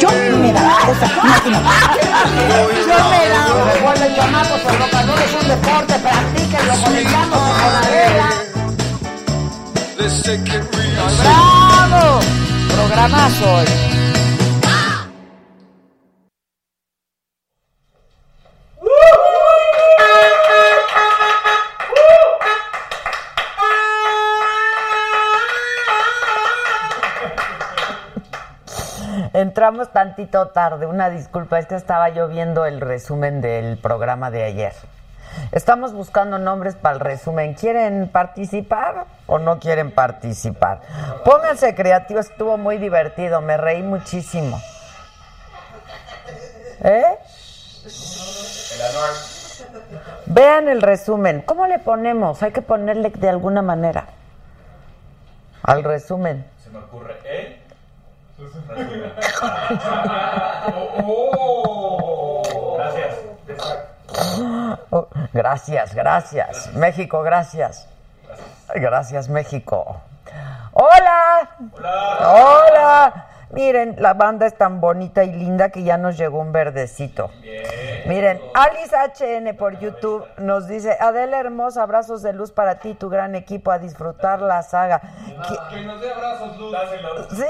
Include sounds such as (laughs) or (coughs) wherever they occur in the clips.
Yo me da esa máquina. Yo me da. El chamacos calor es un deporte, practíquenlo con madera. ¡Bravo! Programazo hoy. Entramos tantito tarde, una disculpa, es que estaba yo viendo el resumen del programa de ayer. Estamos buscando nombres para el resumen. ¿Quieren participar o no quieren participar? Pónganse creativos, estuvo muy divertido, me reí muchísimo. ¿Eh? Vean el resumen. ¿Cómo le ponemos? Hay que ponerle de alguna manera. Al resumen. Se me ocurre, ¿eh? (laughs) Gracias. Oh, gracias, gracias. México, gracias. Gracias, México. Hola. Hola. Miren, la banda es tan bonita y linda que ya nos llegó un verdecito. Miren, Alice HN por YouTube nos dice, Adela hermosa, abrazos de luz para ti, tu gran equipo, a disfrutar la saga. Que- Que nos dé abrazos, Luz. Sí,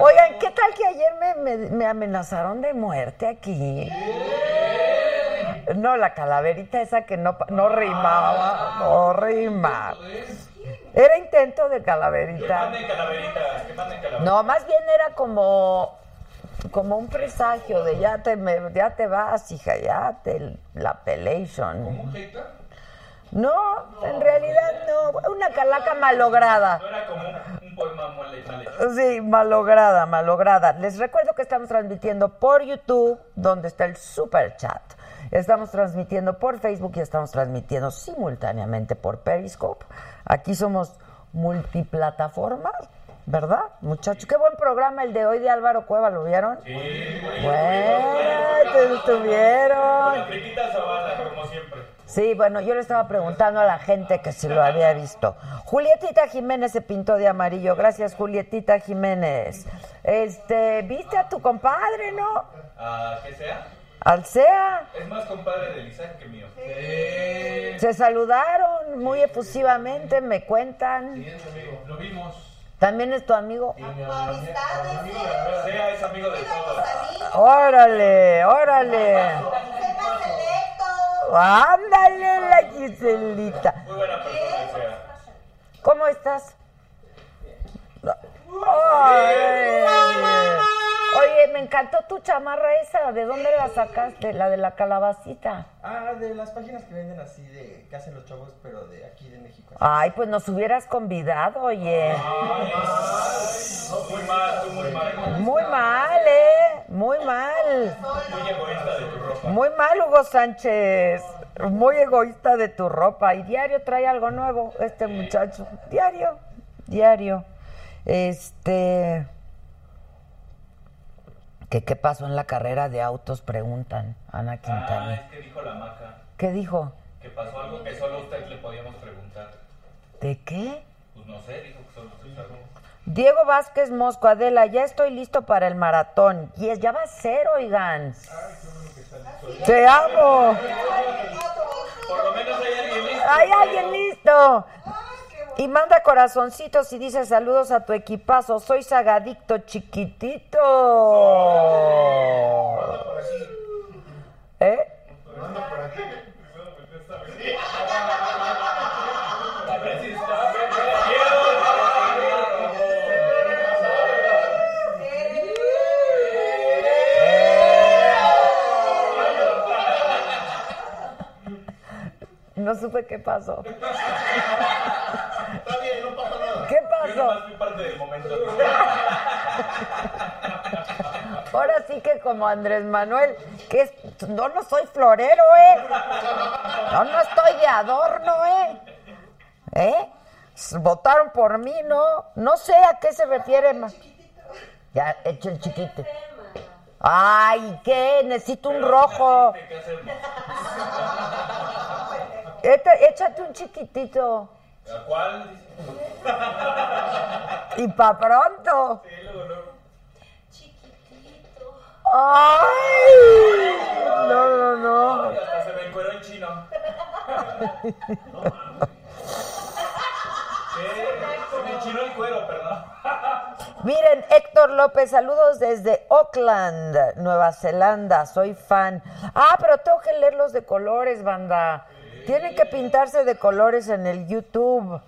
oigan, ¿qué tal que ayer me, me- me amenazaron de muerte aquí? No, la calaverita esa que no, pa- no rimaba, no rima. Era intento de calaverita. Manden calaveritas, que manden calaveritas. No, más bien era como como un presagio de ya te me- ya te vas, hija, ya te la pelation. No, en realidad no, una calaca malograda. No era como un, poema. Sí, malograda, malograda. Les recuerdo que estamos transmitiendo por YouTube, donde está el super chat. Estamos transmitiendo por Facebook y estamos transmitiendo simultáneamente por Periscope. Aquí somos multiplataformas, ¿verdad, muchachos? Qué buen programa el de hoy de Álvaro Cueva, ¿lo vieron? Sí, Bueno, estuvieron. La Zavala, como siempre. Sí, bueno, yo le estaba preguntando a la gente que si lo había visto. Julietita Jiménez se pintó de amarillo. Gracias, Julietita Jiménez. Este, ¿viste a tu compadre, no? Ah, que sea. Alcea. Es más compadre de Isaac que mío. Se saludaron muy efusivamente, me cuentan. Lo vimos. También es tu amigo. Sea es amigo de todos. Órale, órale. Ándale, la Giselita. Muy buena persona, sea. ¿Cómo estás? Ay. Encantó tu chamarra esa. ¿De dónde la sacaste? La de la calabacita. Ah, de las páginas que venden así, de que hacen los chavos, pero de aquí de México. Ay, pues nos hubieras convidado, oye. Muy mal, tú muy mal. Muy mal, ¿eh? Muy mal. Muy egoísta de tu ropa. Muy mal, Hugo Sánchez. Muy egoísta de tu ropa. Y diario trae algo nuevo este muchacho. Diario, diario. Este. ¿Qué, ¿Qué pasó en la carrera de autos? Preguntan, Ana Ah, Quintana. es que dijo la maca. ¿Qué dijo? Que pasó algo que solo a usted le podíamos preguntar. ¿De qué? Pues no sé, dijo que solo usted sabe. Diego Vázquez Mosco, Adela, ya estoy listo para el maratón. Y es, ya va a ser, oigan. Te amo. Por lo menos hay alguien listo. Hay alguien listo. Y manda corazoncitos y dice saludos a tu equipazo. Soy sagadicto chiquitito. ¿Eh? No supe qué pasó. Está bien, no pasa nada. ¿Qué pasó? Fui parte del momento. (laughs) Ahora sí que como Andrés Manuel, que es, no, no soy florero, ¿eh? No, no estoy de adorno, ¿eh? ¿Eh? Votaron por mí, ¿no? No sé a qué se refiere más. Ya, echo el chiquito. Ay, ¿qué? Necesito un rojo. Échate un chiquitito. ¿A cuál? (laughs) Y pa' pronto. Sí, luego, luego. ¡Ay! No, no, no. Hasta se me encueró en chino. (laughs) Sí, se me el cuero, perdón. (laughs) Miren, Héctor López, saludos desde Auckland, Nueva Zelanda, soy fan. Ah, pero tengo que leerlos de colores, banda. Tienen que pintarse de colores en el YouTube.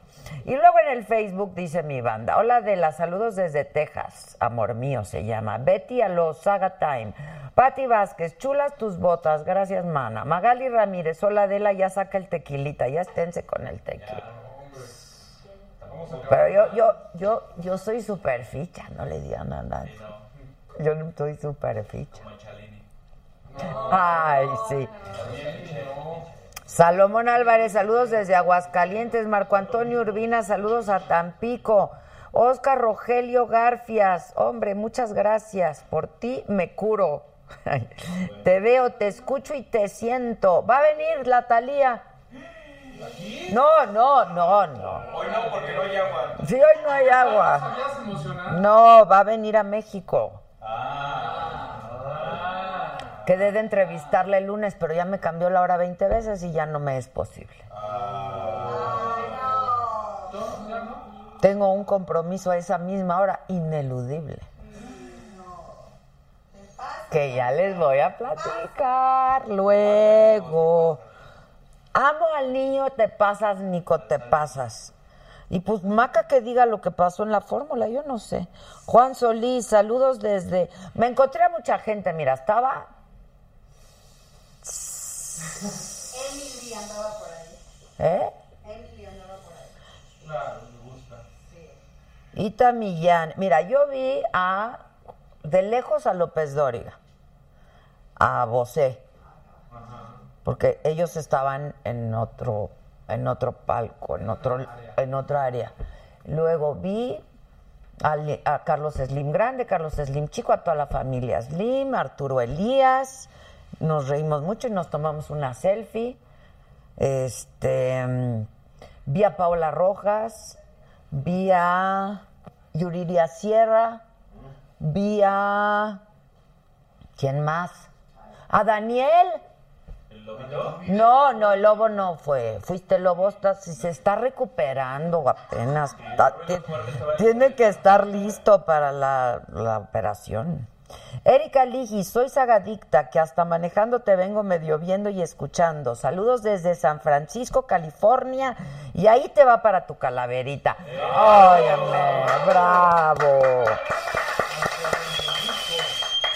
Y luego en el Facebook dice mi banda, hola Adela, saludos desde Texas, amor mío se llama. Betty Aló, Saga Time. Patti Vázquez, chulas tus botas, gracias mana. Magali Ramírez, hola Adela, ya saca el tequilita, ya esténse con el tequila. Pero yo, yo, yo, yo soy super ficha, no le digan a nadie. Yo no soy super ficha. Ay, sí. Salomón Álvarez, saludos desde Aguascalientes. Marco Antonio Urbina, saludos a Tampico. Oscar Rogelio Garfias, hombre, muchas gracias. Por ti me curo. Te veo, te escucho y te siento. Va a venir la Talía. No, no, no, no. Hoy no, porque no hay agua. Sí, hoy no hay agua. No, va a venir a México. Quedé de entrevistarle el lunes, pero ya me cambió la hora 20 veces y ya no me es posible. Tengo un compromiso a esa misma hora ineludible. Que ya les voy a platicar luego. Amo al niño, te pasas, Nico, te pasas. Y pues Maca que diga lo que pasó en la fórmula, yo no sé. Juan Solís, saludos desde... Me encontré a mucha gente, mira, estaba... Emily andaba por ahí. ¿Eh? Emily andaba por ahí. Claro, me gusta. Ita Millán. Mira, yo vi a... De lejos a López Dóriga. A Bosé. Porque ellos estaban en otro, en otro palco, en otro, en otra área. Luego vi a, Carlos Slim Grande, Carlos Slim Chico, a toda la familia Slim, Arturo Elías. Nos reímos mucho y nos tomamos una selfie. Este mm, vi a Paola Rojas, vi a Yuriria Sierra, vi a ¿quién más? A Daniel. ¿El lobito? No, no, el lobo no fue. Fuiste el lobo, está, si se está recuperando apenas. Está- ti- tiene que estar listo para la, la operación. Erika Ligi, soy sagadicta, que hasta manejando te vengo medio viendo y escuchando. Saludos desde San Francisco, California, y ahí te va para tu calaverita. Óyeme, bravo.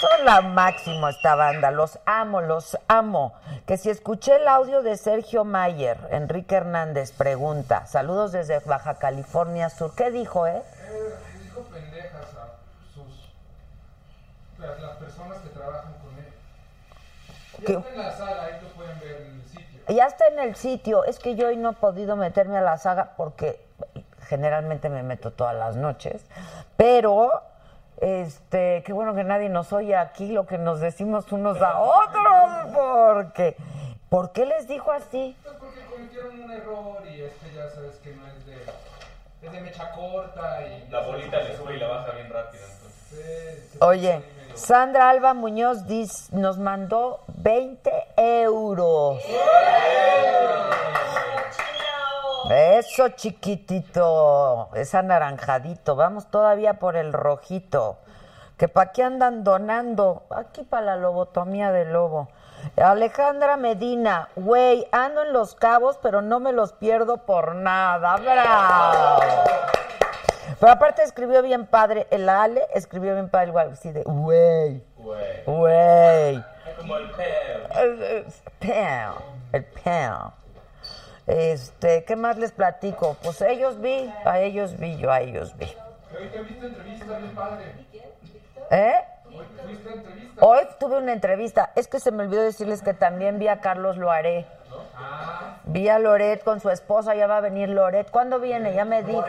Son la máximo esta banda, los amo, los amo. Que si escuché el audio de Sergio Mayer, Enrique Hernández pregunta, saludos desde Baja California Sur. ¿Qué dijo, eh? Eh, dijo pendejas a sus las, las personas que trabajan con él. Ya ¿Qué? está en la sala, ahí lo pueden ver en el sitio. Ya está en el sitio. Es que yo hoy no he podido meterme a la saga porque generalmente me meto todas las noches. Pero, este, qué bueno que nadie nos oye aquí lo que nos decimos unos a otros. Porque, ¿por qué les dijo así? Pues porque cometieron un error y este ya sabes que no es de, es de mecha corta y... La bolita le sube y la baja bien rápido. Entonces. Oye, Sandra Alba Muñoz dice, nos mandó 20 euros. Eso chiquitito, es anaranjadito. Vamos todavía por el rojito. Que pa' qué andan donando. Aquí para la lobotomía del lobo. Alejandra Medina, güey, ando en los cabos, pero no me los pierdo por nada. ¡Bravo! Pero aparte escribió bien padre, el Ale escribió bien padre igual, así de, güey, Güey. güey. Es como el peo. Peo, el peo. Este, ¿qué más les platico? Pues ellos vi, a ellos vi, yo a ellos vi. Hoy te viste entrevista bien padre. ¿Eh? Hoy tuviste entrevista. Hoy tuve una entrevista. Es que se me olvidó decirles que también vi a Carlos Loaré. Vi a Loret con su esposa, ya va a venir Loret. ¿Cuándo viene? Ya me dijo.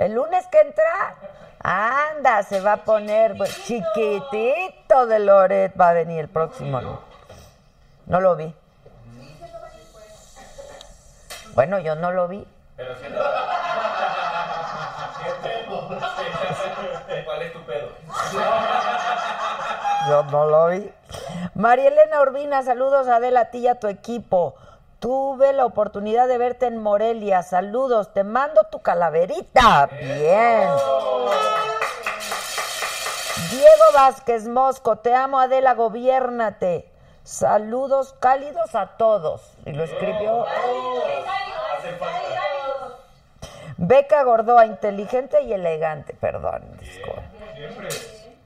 ¿El lunes que entra? Anda, se va a poner pues, chiquitito de Loret. Va a venir el próximo. lunes. No lo vi. Bueno, yo no lo vi. Pero siendo. ¿Cuál es tu pedo? Yo no lo vi. María Elena Urbina, saludos a Adela, a ti y a tu equipo. Tuve la oportunidad de verte en Morelia. Saludos, te mando tu calaverita. Bien. Diego Vázquez Mosco, te amo Adela, gobiérnate. Saludos cálidos a todos. Y lo escribió. Beca Gordoa, inteligente y elegante. Perdón, disculpa.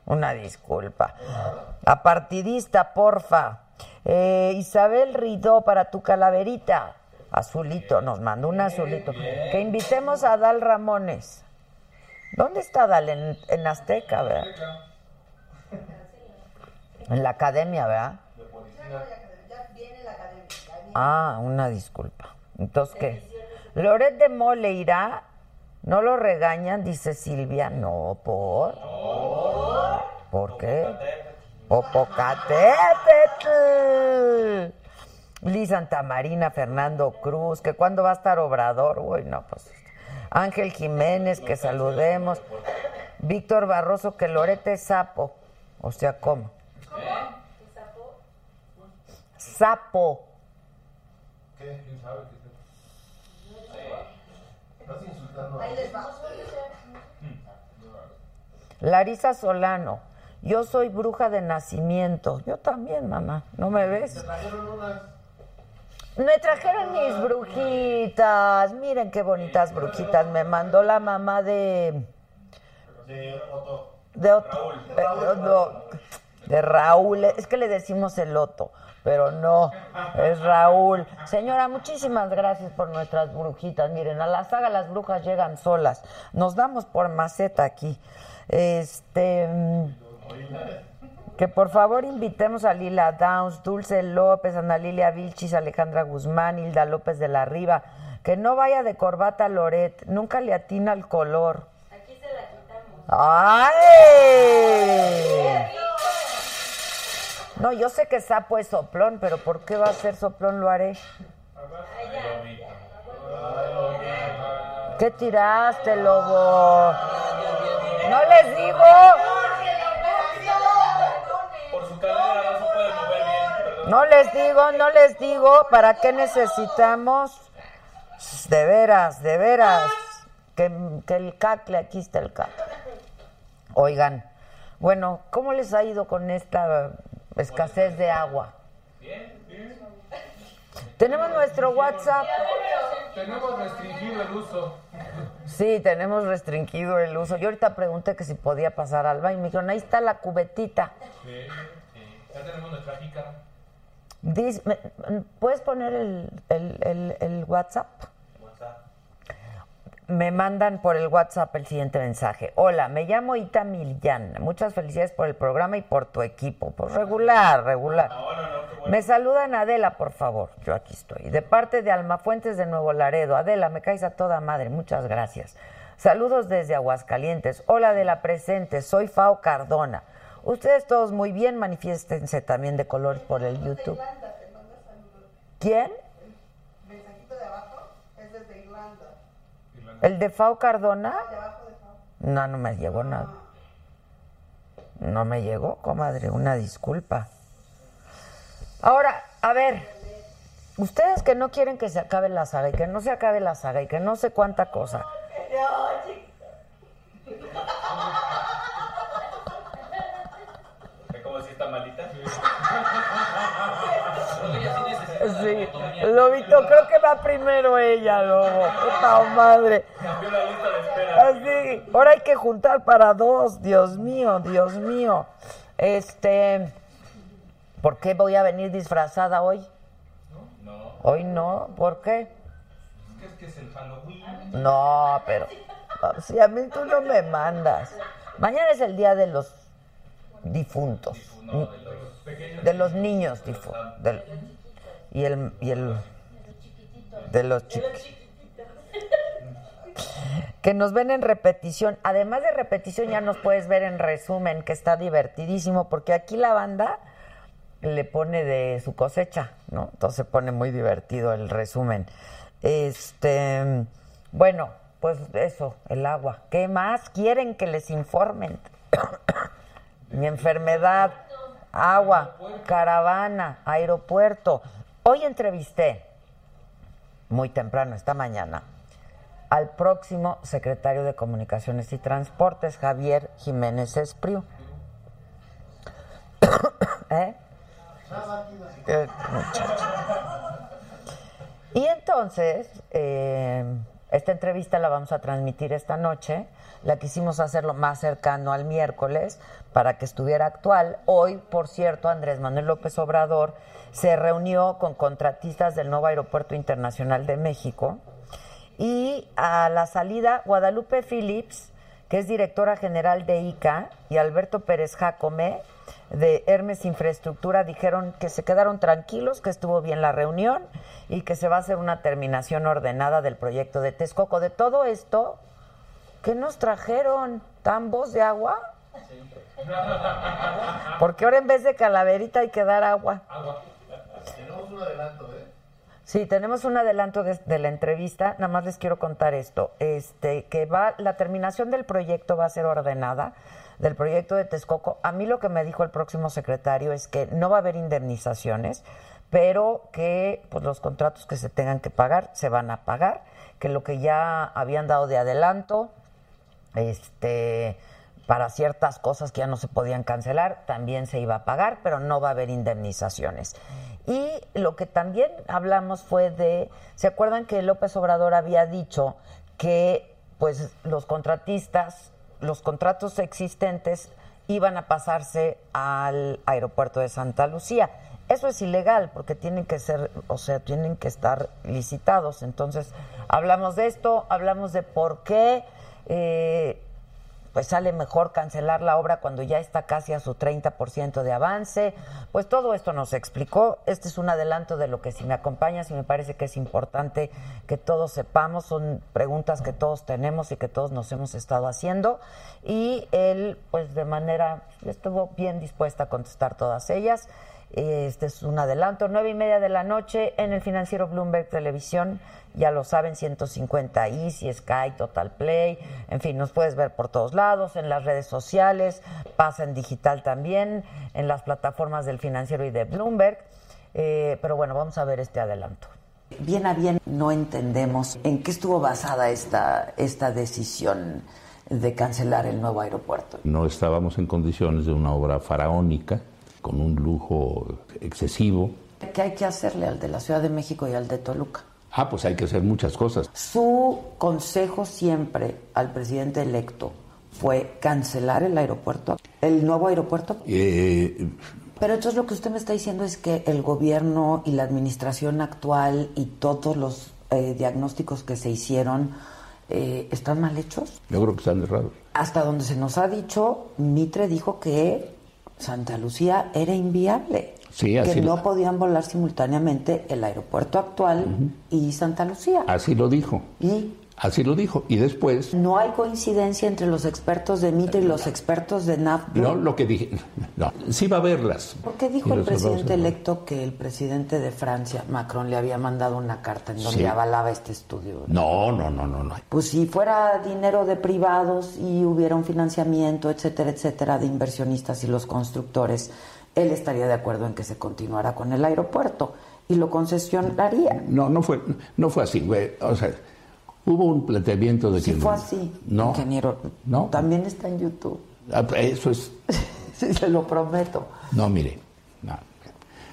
Una disculpa. Apartidista, porfa. Eh, Isabel Ridó, para tu calaverita. Azulito, nos mandó un azulito. Que invitemos a Dal Ramones. ¿Dónde está Dal? En, en Azteca, ¿verdad? En la academia, ¿verdad? Ah, una disculpa. Entonces, ¿qué? Loret de Mole irá. ¿No lo regañan? Dice Silvia. No, ¿por? ¿Por qué? Popocatépetl. Liz Santa Marina, Fernando Cruz, que cuándo va a estar Obrador, uy, no, pues. Ángel Jiménez, que saludemos. Víctor Barroso, que Lorete es sapo. O sea, ¿cómo? Sapo. ¿Quién sabe qué Estás insultando a Ahí les va. Larisa Solano, yo soy bruja de nacimiento. Yo también, mamá. ¿No me ves? Trajeron unas. Me trajeron mis brujitas. Miren qué bonitas brujitas. Me mandó la mamá de. De Otto. De, Otto- eh, no, de Raúl. Es que le decimos el Otto, pero no, es Raúl. Señora, muchísimas gracias por nuestras brujitas. Miren, a la saga las brujas llegan solas. Nos damos por maceta aquí. Este. Que por favor invitemos a Lila Downs, Dulce López, Ana Lilia Vilchis, Alejandra Guzmán, Hilda López de la Riva. Que no vaya de corbata Loret, nunca le atina el color. Aquí se la quitamos. ¡Ay! No, yo sé que sapo es soplón, pero ¿por qué va a ser soplón lo haré? ¿Qué tiraste, lobo? No les digo. No les digo, no les digo. ¿Para qué necesitamos? De veras, de veras. Que, que el cacle, aquí está el cacle. Oigan, bueno, ¿cómo les ha ido con esta escasez de agua? Tenemos nuestro WhatsApp. Tenemos restringido el uso. Sí, tenemos restringido el uso. Yo ahorita pregunté que si podía pasar al baño. Me dijeron, ahí está la cubetita. Sí, sí. Ya tenemos nuestra jícara. Dis- ¿Puedes poner el, el- el- el WhatsApp? WhatsApp. Me mandan por el WhatsApp el siguiente mensaje. Hola, me llamo Ita Millán. Muchas felicidades por el programa y por tu equipo. Pues regular, regular. No, no, no, qué bueno. Me saludan Adela, por favor. Yo aquí estoy. De parte de Almafuentes de Nuevo Laredo. Adela, me caes a toda madre. Muchas gracias. Saludos desde Aguascalientes. Hola de la presente. Soy Fao Cardona. Ustedes todos muy bien. Manifiéstense también de colores por el YouTube. Irlanda, te manda saludos. ¿Quién? Mensajito de abajo es desde Irlanda. ¿El de Fao Cardona? De abajo de Fao. No, no me llegó nada. No me llegó, comadre, una disculpa. Ahora, a ver, Ustedes que no quieren que se acabe la saga y que no se acabe la saga y que no sé cuánta cosa. ¿Ve cómo si está malita? Sí, Lobito, creo que va primero ella, Lobo. Puta madre. Cambió la lista de espera. Así, ahora hay que juntar para dos. Dios mío, Dios mío. Este, ¿por qué voy a venir disfrazada hoy? No. Hoy no, ¿por qué? Es que es el Halloween. No, pero si a mí tú no me mandas. Mañana es el día de los difuntos, No, de los de los niños difuntos. Y el y el de los chiquitos. Que nos ven en repetición. Además de repetición, ya nos puedes ver en resumen, que está divertidísimo, porque aquí la banda le pone de su cosecha, ¿no? Entonces pone muy divertido el resumen. Este, bueno, pues eso, el agua. ¿Qué más quieren que les informen? (coughs) Mi enfermedad, agua, caravana, aeropuerto. Hoy entrevisté, muy temprano, esta mañana, al próximo secretario de Comunicaciones y Transportes, Javier Jiménez Espriu. (coughs) ¿Eh? Eh. Y entonces, eh, esta entrevista la vamos a transmitir esta noche. La quisimos hacerlo más cercano al miércoles para que estuviera actual. Hoy, por cierto, Andrés Manuel López Obrador se reunió con contratistas del nuevo Aeropuerto Internacional de México. Y a la salida, Guadalupe Phillips, que es directora general de ICA, y Alberto Pérez Jacome, de Hermes Infraestructura, dijeron que se quedaron tranquilos, que estuvo bien la reunión y que se va a hacer una terminación ordenada del proyecto de Texcoco. De todo esto, ¿qué nos trajeron? ¿Tambos de agua? Porque ahora en vez de calaverita hay que dar agua. Tenemos un adelanto, ¿eh? Sí, tenemos un adelanto de, de la entrevista. Nada más les quiero contar esto. Este, que va, la terminación del proyecto va a ser ordenada, del proyecto de Texcoco. A mí lo que me dijo el próximo secretario es que no va a haber indemnizaciones, pero que pues, los contratos que se tengan que pagar se van a pagar, que lo que ya habían dado de adelanto, este para ciertas cosas que ya no se podían cancelar, también se iba a pagar, pero no va a haber indemnizaciones. Y lo que también hablamos fue de, ¿se acuerdan que López Obrador había dicho que pues los contratistas, los contratos existentes iban a pasarse al aeropuerto de Santa Lucía? Eso es ilegal porque tienen que ser, o sea, tienen que estar licitados. Entonces, hablamos de esto, hablamos de por qué eh, pues sale mejor cancelar la obra cuando ya está casi a su 30% de avance. Pues todo esto nos explicó. Este es un adelanto de lo que si me acompañas y me parece que es importante que todos sepamos. Son preguntas que todos tenemos y que todos nos hemos estado haciendo. Y él, pues de manera, estuvo bien dispuesta a contestar todas ellas. Este es un adelanto, nueve y media de la noche en el financiero Bloomberg Televisión. Ya lo saben, 150 Easy, Sky, Total Play. En fin, nos puedes ver por todos lados, en las redes sociales, pasa en digital también, en las plataformas del financiero y de Bloomberg. Eh, pero bueno, vamos a ver este adelanto. Bien a bien no entendemos en qué estuvo basada esta, esta decisión de cancelar el nuevo aeropuerto. No estábamos en condiciones de una obra faraónica, con un lujo excesivo. ¿Qué hay que hacerle al de la Ciudad de México y al de Toluca? Ah, pues hay que hacer muchas cosas. Su consejo siempre al presidente electo fue cancelar el aeropuerto, el nuevo aeropuerto. Eh, Pero entonces lo que usted me está diciendo es que el gobierno y la administración actual y todos los eh, diagnósticos que se hicieron eh, están mal hechos. yo creo que están errados. Hasta donde se nos ha dicho, Mitre dijo que Santa Lucía era inviable. Sí, que así no lo- podían volar simultáneamente el aeropuerto actual y Santa Lucía. Así lo dijo. Y Así lo dijo. Y después, no hay coincidencia entre los expertos de Mitre y los expertos de NAFDU. no lo que dije, no, sí va a haberlas. ¿Por qué dijo el presidente electo que el presidente de Francia, Macron, le había mandado una carta en donde Sí. avalaba este estudio? No, no, no, no, no. Pues si fuera dinero de privados y hubiera un financiamiento, etcétera, etcétera, de inversionistas y los constructores, él estaría de acuerdo en que se continuara con el aeropuerto. y lo concesionaría. No, no fue, no fue así, güey. O sea, hubo un planteamiento de que... Sí fue así, No. ingeniero. No. También está en YouTube. Ah, Eso es... (laughs) Sí, se lo prometo. No, mire. no.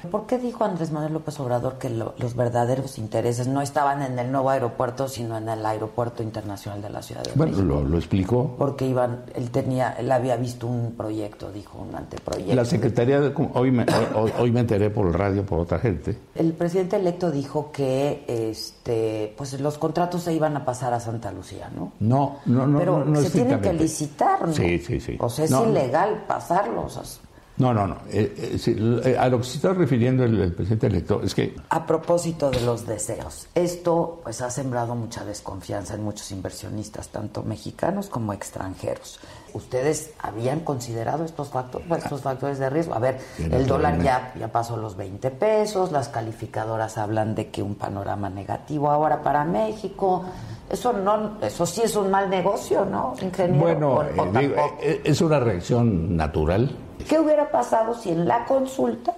¿Por qué dijo Andrés Manuel López Obrador que lo- los verdaderos intereses no estaban en el nuevo aeropuerto, sino en el aeropuerto internacional de la Ciudad de Bueno, México? lo, lo explicó. Porque iban, él tenía, él había visto un proyecto, dijo, un anteproyecto. La Secretaría de... Hoy me, hoy, hoy me enteré por el radio, por otra gente. El presidente electo dijo que este pues los contratos se iban a pasar a Santa Lucía, ¿no? No, no, no. Pero no, no se tienen que licitar, ¿no? Sí, sí, sí. O sea, es ilegal pasarlos. No, no, no. Eh, eh, eh, a lo que se está refiriendo el, el presidente electo es que A propósito de los deseos, esto pues ha sembrado mucha desconfianza en muchos inversionistas, tanto mexicanos como extranjeros. ¿Ustedes habían considerado estos factores, estos factores de riesgo? A ver, el dólar ya, ya pasó los 20 pesos, las calificadoras hablan de que un panorama negativo ahora para México. Eso no, eso sí es un mal negocio, ¿no, ingeniero? Bueno, O- o eh, digo, eh, es una reacción natural. ¿Qué hubiera pasado si en la consulta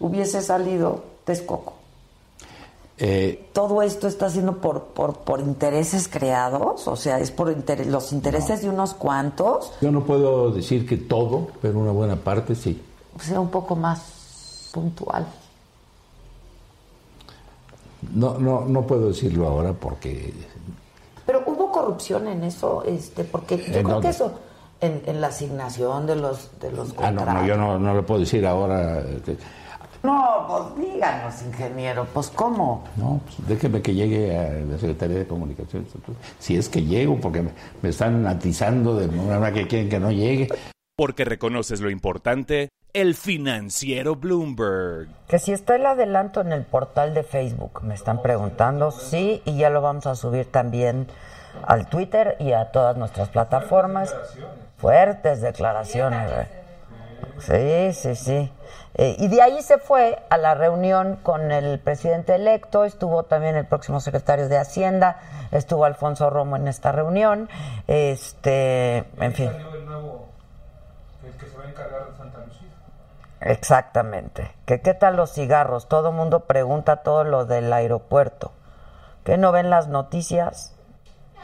hubiese salido Texcoco? Eh, todo esto está siendo por, por, por intereses creados, o sea, es por inter- los intereses de unos cuantos, yo no puedo decir que todo, pero una buena parte sí. sea un poco más puntual. No, no, no puedo decirlo ahora porque Pero hubo corrupción en eso, este, porque yo ¿En creo dónde? que eso, en, en la asignación de los, de los ah, no, contratos. no, yo no, no lo puedo decir ahora. eh, No, pues díganos, ingeniero, pues cómo. No, pues déjeme que llegue a la Secretaría de Comunicaciones. Si es que llego, porque me, me están atizando de una manera que quieren que no llegue. Porque reconoces lo importante, el financiero Bloomberg. Que si está el adelanto en el portal de Facebook, me están preguntando, sí, y ya lo vamos a subir también al Twitter y a todas nuestras plataformas. Fuertes declaraciones. Sí, sí, sí. Eh, y de ahí se fue a la reunión con el presidente electo, estuvo también el próximo secretario de Hacienda, estuvo Alfonso Romo en esta reunión, este, en fin. Salió el nuevo, el que se va a encargar de Santa Lucía. Exactamente. ¿Que ¿Qué tal los cigarros? Todo el mundo pregunta todo lo del aeropuerto. ¿Qué no ven las noticias?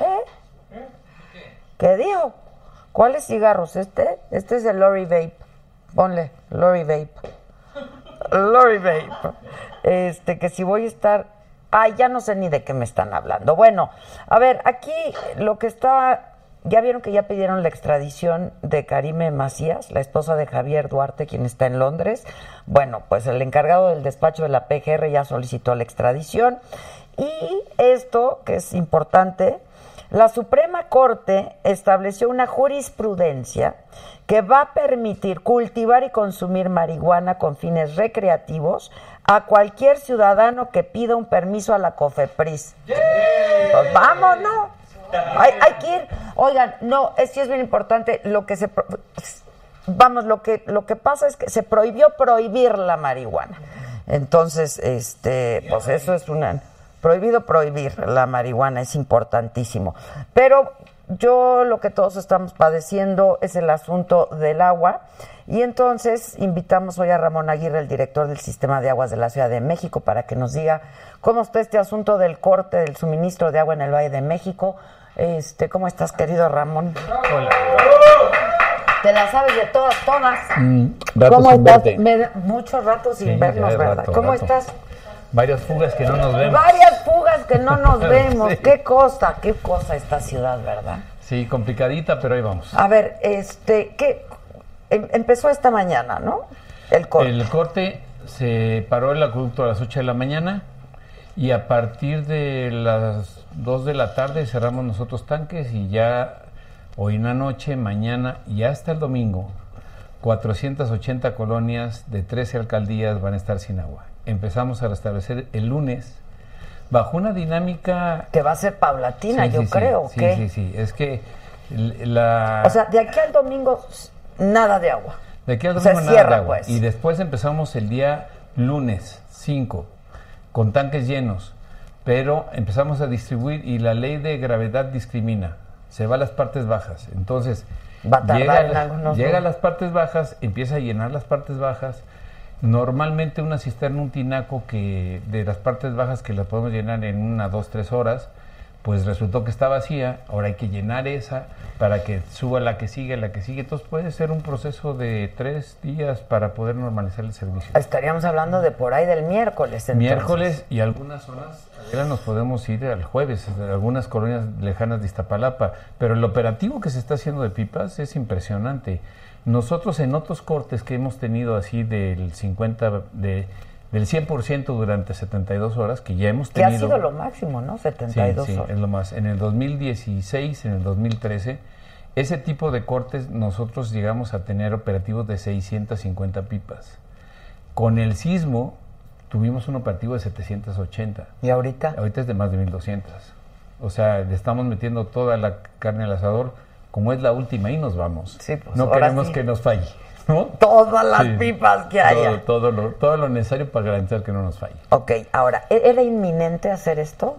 ¿Eh? ¿Qué dijo? ¿Cuáles cigarros? ¿Este? Este es el Lori Vape. Ponle, Lori Vape. Lori Vape. Este, que si voy a estar... Ay, ya no sé ni de qué me están hablando. Bueno, a ver, aquí lo que está... Ya vieron que ya pidieron la extradición de Karime Macías, la esposa de Javier Duarte, quien está en Londres. Bueno, pues el encargado del despacho de la PGR ya solicitó la extradición. Y esto, que es importante, la Suprema Corte estableció una jurisprudencia que va a permitir cultivar y consumir marihuana con fines recreativos a cualquier ciudadano que pida un permiso a la COFEPRIS. Pues vámonos. Hay, hay que ir. Oigan, no, es sí es bien importante lo que se vamos, lo que lo que pasa es que se prohibió prohibir la marihuana. Entonces, este, pues eso es una prohibido prohibir la marihuana, es importantísimo. Pero yo lo que todos estamos padeciendo es el asunto del agua y entonces invitamos hoy a Ramón Aguirre, el director del Sistema de Aguas de la Ciudad de México, para que nos diga cómo está este asunto del corte del suministro de agua en el Valle de México. Este, ¿cómo estás, querido Ramón? Hola. Te la sabes de todas, todas. Mm, ¿Cómo sin estás? Me da mucho rato sin Sí, vernos, ¿verdad? rato, ¿Cómo rato. estás? Varias fugas que no nos vemos. Varias fugas que no nos (laughs) vemos. Sí. Qué cosa, qué cosa esta ciudad, ¿verdad? Sí, complicadita, pero ahí vamos. A ver, este, ¿qué? Em- empezó esta mañana, ¿no? El corte. El corte se paró el acueducto a las 8 de la mañana y a partir de las 2 de la tarde cerramos nosotros tanques y ya hoy en la noche, mañana y hasta el domingo, 480 colonias de 13 alcaldías van a estar sin agua. Empezamos a restablecer el lunes bajo una dinámica... Que va a ser paulatina, Sí, yo sí, creo, Sí, ¿qué? sí, sí. Es que la... O sea, de aquí al domingo, nada de agua. De aquí al domingo nada cierra, de agua. pues. Y después empezamos el día lunes 5 con tanques llenos, pero empezamos a distribuir y la ley de gravedad discrimina, se va a las partes bajas. Entonces, Va a tardar llega, en algunos llega a las partes bajas, empieza a llenar las partes bajas Normalmente una cisterna, un tinaco que de las partes bajas que la podemos llenar en una, dos, tres horas, pues resultó que está vacía, ahora hay que llenar esa para que suba la que sigue, la que sigue. Entonces puede ser un proceso de tres días para poder normalizar el servicio. Estaríamos hablando de por ahí del miércoles. Entonces. Miércoles y algunas zonas, ahora nos podemos ir al jueves, algunas colonias lejanas de Iztapalapa, pero el operativo que se está haciendo de pipas es impresionante. Nosotros en otros cortes que hemos tenido así del 50, de, del 100% durante 72 horas, que ya hemos Que ha tenido... sido lo máximo, ¿no? 72 sí, sí, horas. es lo más. En el 2016, en el 2013, ese tipo de cortes nosotros llegamos a tener operativos de 650 pipas. Con el sismo tuvimos un operativo de 780. ¿Y ahorita? Ahorita es de más de 1200. O sea, le estamos metiendo toda la carne al asador, como es la última, y nos vamos. Sí, pues, no queremos sí. que nos falle. ¿no? Todas las Sí. pipas que haya. todo, lo, todo lo necesario para garantizar que no nos falle. Ok, ahora, ¿e- ¿era inminente hacer esto?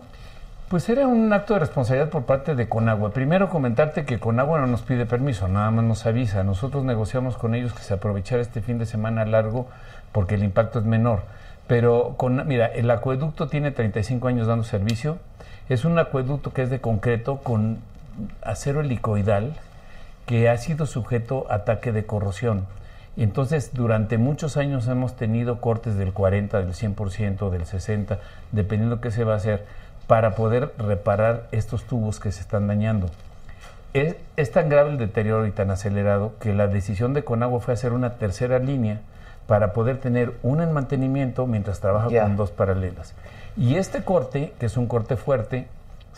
Pues era un acto de responsabilidad por parte de Conagua. Primero comentarte que Conagua no nos pide permiso, nada más nos avisa. Nosotros negociamos con ellos que se aprovechara este fin de semana largo porque el impacto es menor. Pero, con, mira, el acueducto tiene 35 años dando servicio. Es un acueducto que es de concreto con acero helicoidal que ha sido sujeto a ataque de corrosión. Y entonces durante muchos años hemos tenido cortes del 40, del 100%, del 60%, dependiendo qué se va a hacer, para poder reparar estos tubos que se están dañando. Es, es tan grave el deterioro y tan acelerado que la decisión de Conagua fue hacer una tercera línea para poder tener una en mantenimiento mientras trabaja Ya. con dos paralelas. Y este corte, que es un corte fuerte,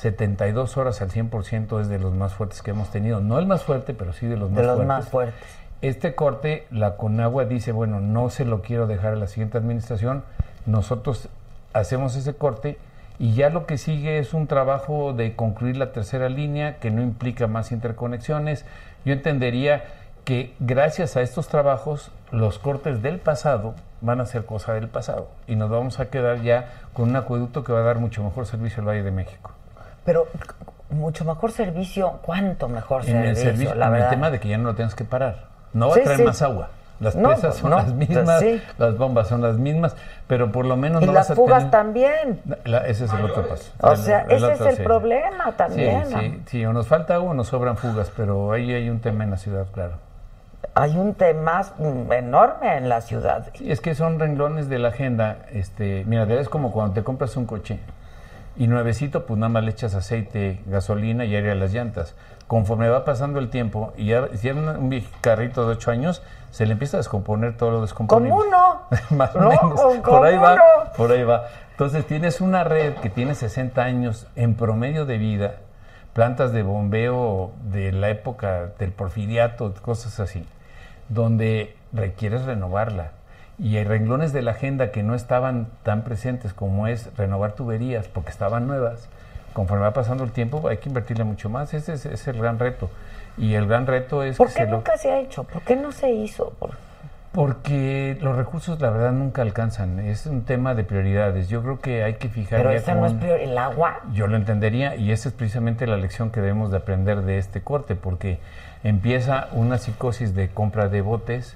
72 horas al 100% es de los más fuertes que hemos tenido. No el más fuerte, pero sí de los más De los fuertes. más fuertes. Este corte, la Conagua dice, bueno, no se lo quiero dejar a la siguiente administración, nosotros hacemos ese corte y ya lo que sigue es un trabajo de concluir la tercera línea que no implica más interconexiones. Yo entendería que gracias a estos trabajos los cortes del pasado van a ser cosa del pasado y nos vamos a quedar ya con un acueducto que va a dar mucho mejor servicio al Valle de México. Pero mucho mejor servicio, ¿cuánto mejor en servicio? el servicio, la en verdad. el tema de que ya no lo tengas que parar. No va Sí, a traer sí. más agua. Las No, presas pues son no, las mismas, sí. las bombas son las mismas, pero por lo menos Y no las vas a fugas tener- también. La- ese es el otro paso. O sea, el ese es el problema también. Sí, sí, sí, o nos falta agua o nos sobran fugas, pero ahí hay un tema en la ciudad, claro. Hay un tema enorme en la ciudad. Sí, es que son renglones de la agenda. Este, mira, es como cuando te compras un coche y nuevecito, pues nada más le echas aceite, gasolina y aire a las llantas. Conforme va pasando el tiempo y ya, si era un, carrito de 8 años, se le empieza a descomponer todo lo descomponible. Como uno. (laughs) Más o No, menos. como Por ahí va, uno. por ahí va. Entonces tienes una red que tiene 60 años en promedio de vida, plantas de bombeo de la época del porfiriato, cosas así, donde requieres renovarla. Y hay renglones de la agenda que no estaban tan presentes como es renovar tuberías porque estaban nuevas. Conforme va pasando el tiempo hay que invertirle mucho más. Ese es, ese es el gran reto. Y el gran reto es ¿Por que qué se lo... nunca se ha hecho? ¿Por qué no se hizo? Por- Porque los recursos, la verdad, nunca alcanzan. Es un tema de prioridades. Yo creo que hay que fijar. Pero esa no es con- prior- el agua. Yo lo entendería y esa es precisamente la lección que debemos de aprender de este corte, porque empieza una psicosis de compra de botes,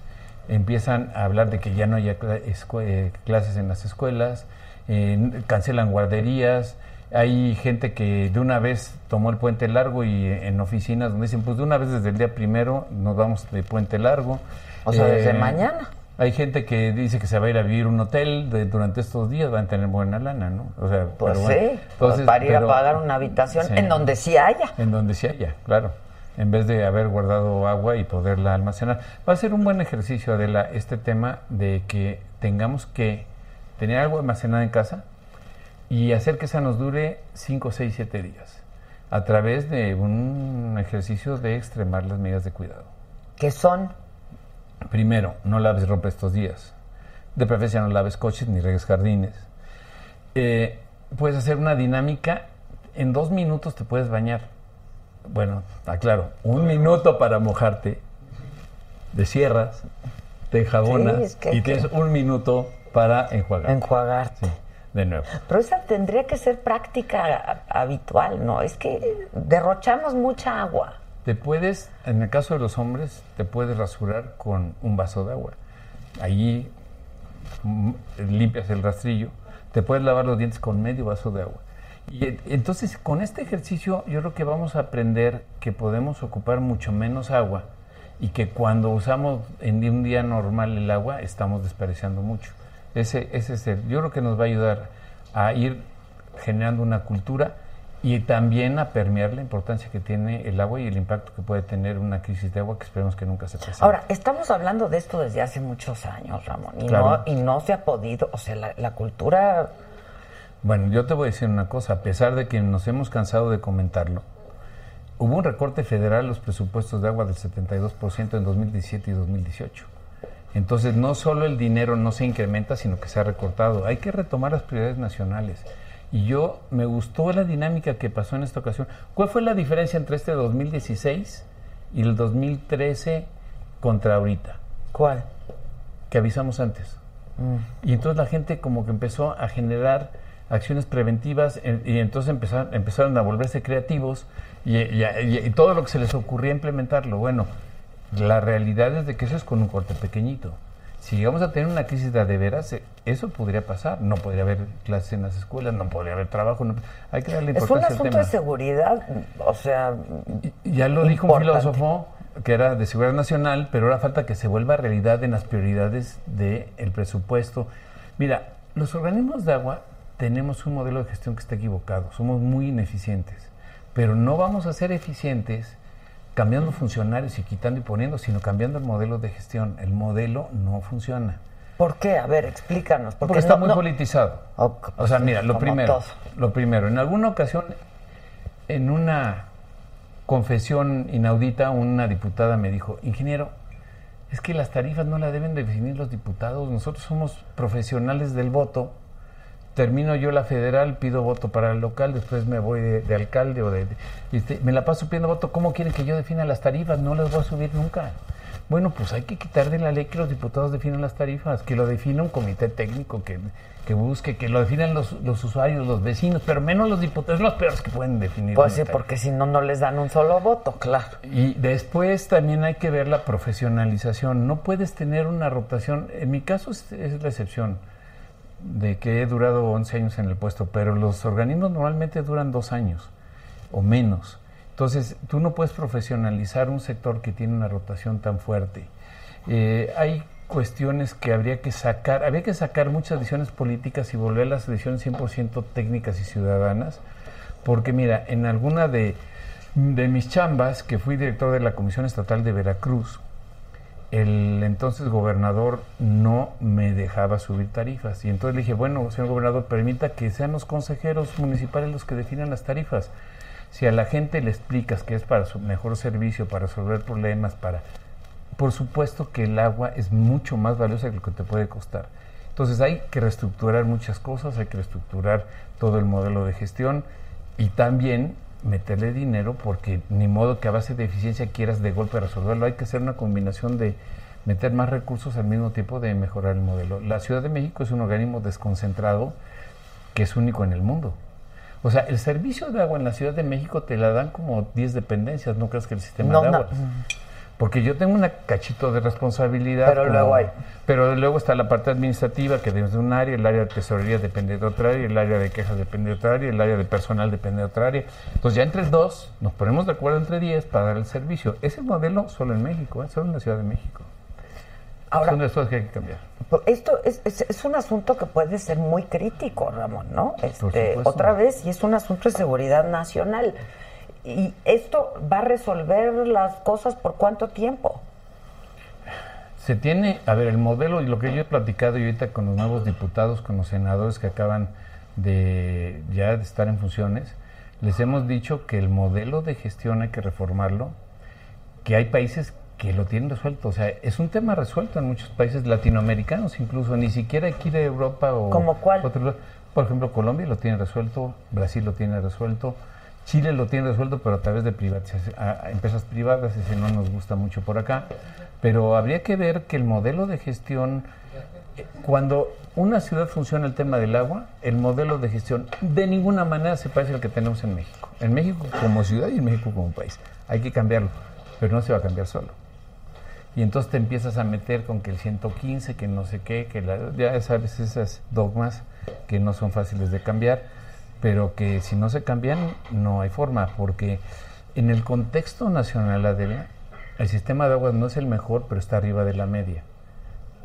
empiezan a hablar de que ya no haya eh, clases en las escuelas, eh, cancelan guarderías. Hay gente que de una vez tomó el puente largo y eh, en oficinas donde dicen, pues de una vez desde el día primero nos vamos de puente largo. O sea, desde Eh, mañana. Hay gente que dice que se va a ir a vivir un hotel de- durante estos días, van a tener buena lana, ¿no? O sea, Pues pero bueno. sí, pues para ir pero- a pagar una habitación Sí. en donde sí haya. En donde sí haya, claro. En vez de haber guardado agua y poderla almacenar. Va a ser un buen ejercicio, Adela, este tema de que tengamos que tener agua almacenada en casa y hacer que esa nos dure 5, 6, 7 días. A través de un ejercicio de extremar las medidas de cuidado. ¿Qué son? Primero, no laves ropa estos días. De preferencia no laves coches ni regues jardines. Eh, puedes hacer una dinámica. En dos minutos te puedes bañar. Bueno, aclaro, un minuto para mojarte. De cierras, te enjabonas Sí, es que- y tienes un minuto para enjuagar. Enjuagarte. Sí, de nuevo. Pero esa tendría que ser práctica habitual, ¿no? Es que derrochamos mucha agua. Te puedes, en el caso de los hombres, te puedes rasurar con un vaso de agua. Allí mm, limpias el rastrillo, te puedes lavar los dientes con medio vaso de agua. Y entonces con este ejercicio yo creo que vamos a aprender que podemos ocupar mucho menos agua y que cuando usamos en un día normal el agua estamos desperdiciando mucho. Ese, ese es el, yo creo que nos va a ayudar a ir generando una cultura y también a permear la importancia que tiene el agua y el impacto que puede tener una crisis de agua que esperemos que nunca se presente. Ahora, estamos hablando de esto desde hace muchos años, Ramón, y, Claro. no, y no se ha podido, o sea, la, la cultura... Bueno, yo te voy a decir una cosa, a pesar de que nos hemos cansado de comentarlo, hubo un recorte federal en los presupuestos de agua del 72% en 2017 y 2018. Entonces, no solo el dinero no se incrementa, sino que se ha recortado. Hay que retomar las prioridades nacionales. Y yo me gustó la dinámica que pasó en esta ocasión. ¿Cuál fue la diferencia entre este 2016 y el 2013 contra ahorita? ¿Cuál? Que avisamos antes. Y entonces la gente como que empezó a generar acciones preventivas eh, y entonces empezaron, empezaron a volverse creativos y, y- y- y todo lo que se les ocurría implementarlo. Bueno, la realidad es de que eso es con un corte pequeñito. Si llegamos a tener una crisis de de veras, eh, eso podría pasar. No podría haber clases en las escuelas, no podría haber trabajo. no- hay que darle Es un importancia al asunto tema. de seguridad, o sea... Ya lo dijo un importante. filósofo que era de seguridad nacional, pero ahora falta que se vuelva realidad en las prioridades del presupuesto. Mira, los organismos de agua tenemos un modelo de gestión que está equivocado, somos muy ineficientes, pero no vamos a ser eficientes cambiando funcionarios y quitando y poniendo, sino cambiando el modelo de gestión. El modelo no funciona. ¿Por qué? A ver, explícanos. Porque, está no- muy no- politizado. O sea, mira, lo como primero, lo primero, en alguna ocasión, en una confesión inaudita, una diputada me dijo, ingeniero, es que las tarifas no las deben de definir los diputados, nosotros somos profesionales del voto, termino yo la federal, pido voto para el local, después me voy de, de alcalde o de... este, me la paso pidiendo voto, ¿cómo quieren que yo defina las tarifas? No las voy a subir nunca. Bueno, pues hay que quitar de la ley que los diputados definan las tarifas, que lo defina un comité técnico, que, que busque, que lo definan los, los usuarios, los vecinos, pero menos los diputados, los peores que pueden definir. Pues sí, tarifa. porque si no, no les dan un solo voto, claro. Y después también hay que ver la profesionalización. No puedes tener una rotación. En mi caso es, es la excepción de que he durado 11 años en el puesto, pero los organismos normalmente duran dos años o menos. Entonces, tú no puedes profesionalizar un sector que tiene una rotación tan fuerte. Eh, hay cuestiones que habría que sacar, habría que sacar muchas decisiones políticas y volver las decisiones 100% técnicas y ciudadanas, porque mira, en alguna de, de mis chambas, que fui director de la Comisión Estatal de Veracruz, el entonces gobernador no me dejaba subir tarifas. Y entonces le dije, bueno, señor gobernador, permita que sean los consejeros municipales los que definan las tarifas. Si a la gente le explicas que es para su mejor servicio, para resolver problemas, para... Por supuesto que el agua es mucho más valiosa que lo que te puede costar. Entonces hay que reestructurar muchas cosas, hay que reestructurar todo el modelo de gestión y también meterle dinero porque ni modo que a base de eficiencia quieras de golpe resolverlo. Hay que hacer una combinación de meter más recursos al mismo tiempo de mejorar el modelo. La Ciudad de México es un organismo desconcentrado que es único en el mundo. O sea, el servicio de agua en la Ciudad de México te la dan como 10 dependencias, no crees que el sistema No, de no. Porque yo tengo una cachito de responsabilidad. Pero luego hay- Pero luego está la parte administrativa, que desde un área, el área de tesorería depende de otra área, el área de quejas depende de otra área, el área de personal depende de otra área. Entonces ya entre dos nos ponemos de acuerdo entre 10 para dar el servicio. Ese modelo solo en México, ¿eh? solo en la Ciudad de México. Ahora- Son de las cosas que hay que cambiar. Pues Esto es, es- es un asunto que puede ser muy crítico, Ramón, ¿no? Este, otra vez, y es un asunto de seguridad nacional. ¿Y esto va a resolver las cosas por cuánto tiempo? Se tiene, a ver, el modelo y lo que yo he platicado y ahorita con los nuevos diputados, con los senadores que acaban de ya de estar en funciones, les hemos dicho que el modelo de gestión hay que reformarlo, que hay países que lo tienen resuelto, o sea, es un tema resuelto en muchos países latinoamericanos incluso, ni siquiera aquí de Europa o ¿Cómo cuál? otro lugar. Por ejemplo, Colombia lo tiene resuelto, Brasil lo tiene resuelto, Chile lo tiene resuelto, pero a través de a empresas privadas, ese no nos gusta mucho por acá. Pero habría que ver que el modelo de gestión, eh, cuando una ciudad funciona el tema del agua, el modelo de gestión de ninguna manera se parece al que tenemos en México. En México como ciudad y en México como país. Hay que cambiarlo, pero no se va a cambiar solo. y entonces te empiezas a meter con que el 115, que no sé qué, que la- ya sabes esas dogmas que no son fáciles de cambiar, pero que si no se cambian no hay forma, porque en el contexto nacional, Adela, el sistema de aguas no es el mejor, pero está arriba de la media.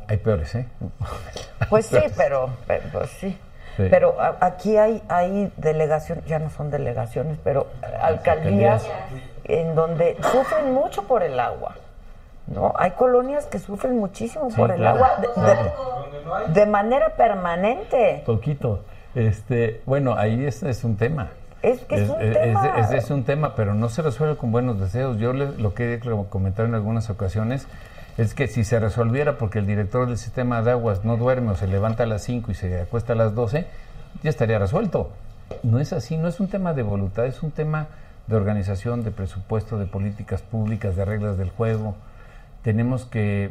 Hay peores, ¿eh? (laughs) Pues sí, pero, pero- pues sí. Sí. Pero aquí hay, hay delegaciones, ya no son delegaciones, pero alcaldías en donde sufren mucho por el agua. ¿no? Hay colonias que sufren muchísimo Sí, por el claro, agua de, de- claro. de manera permanente. Poquito. Este, bueno, ahí es, es un tema. Es que es un es- tema. es- es un tema, pero no se resuelve con buenos deseos. Yo le- lo que he comentado en algunas ocasiones es que si se resolviera porque el director del sistema de aguas no duerme o se levanta a las 5 y se acuesta a las 12, ya estaría resuelto. No es así, no es un tema de voluntad, es un tema de organización, de presupuesto, de políticas públicas, de reglas del juego. Tenemos que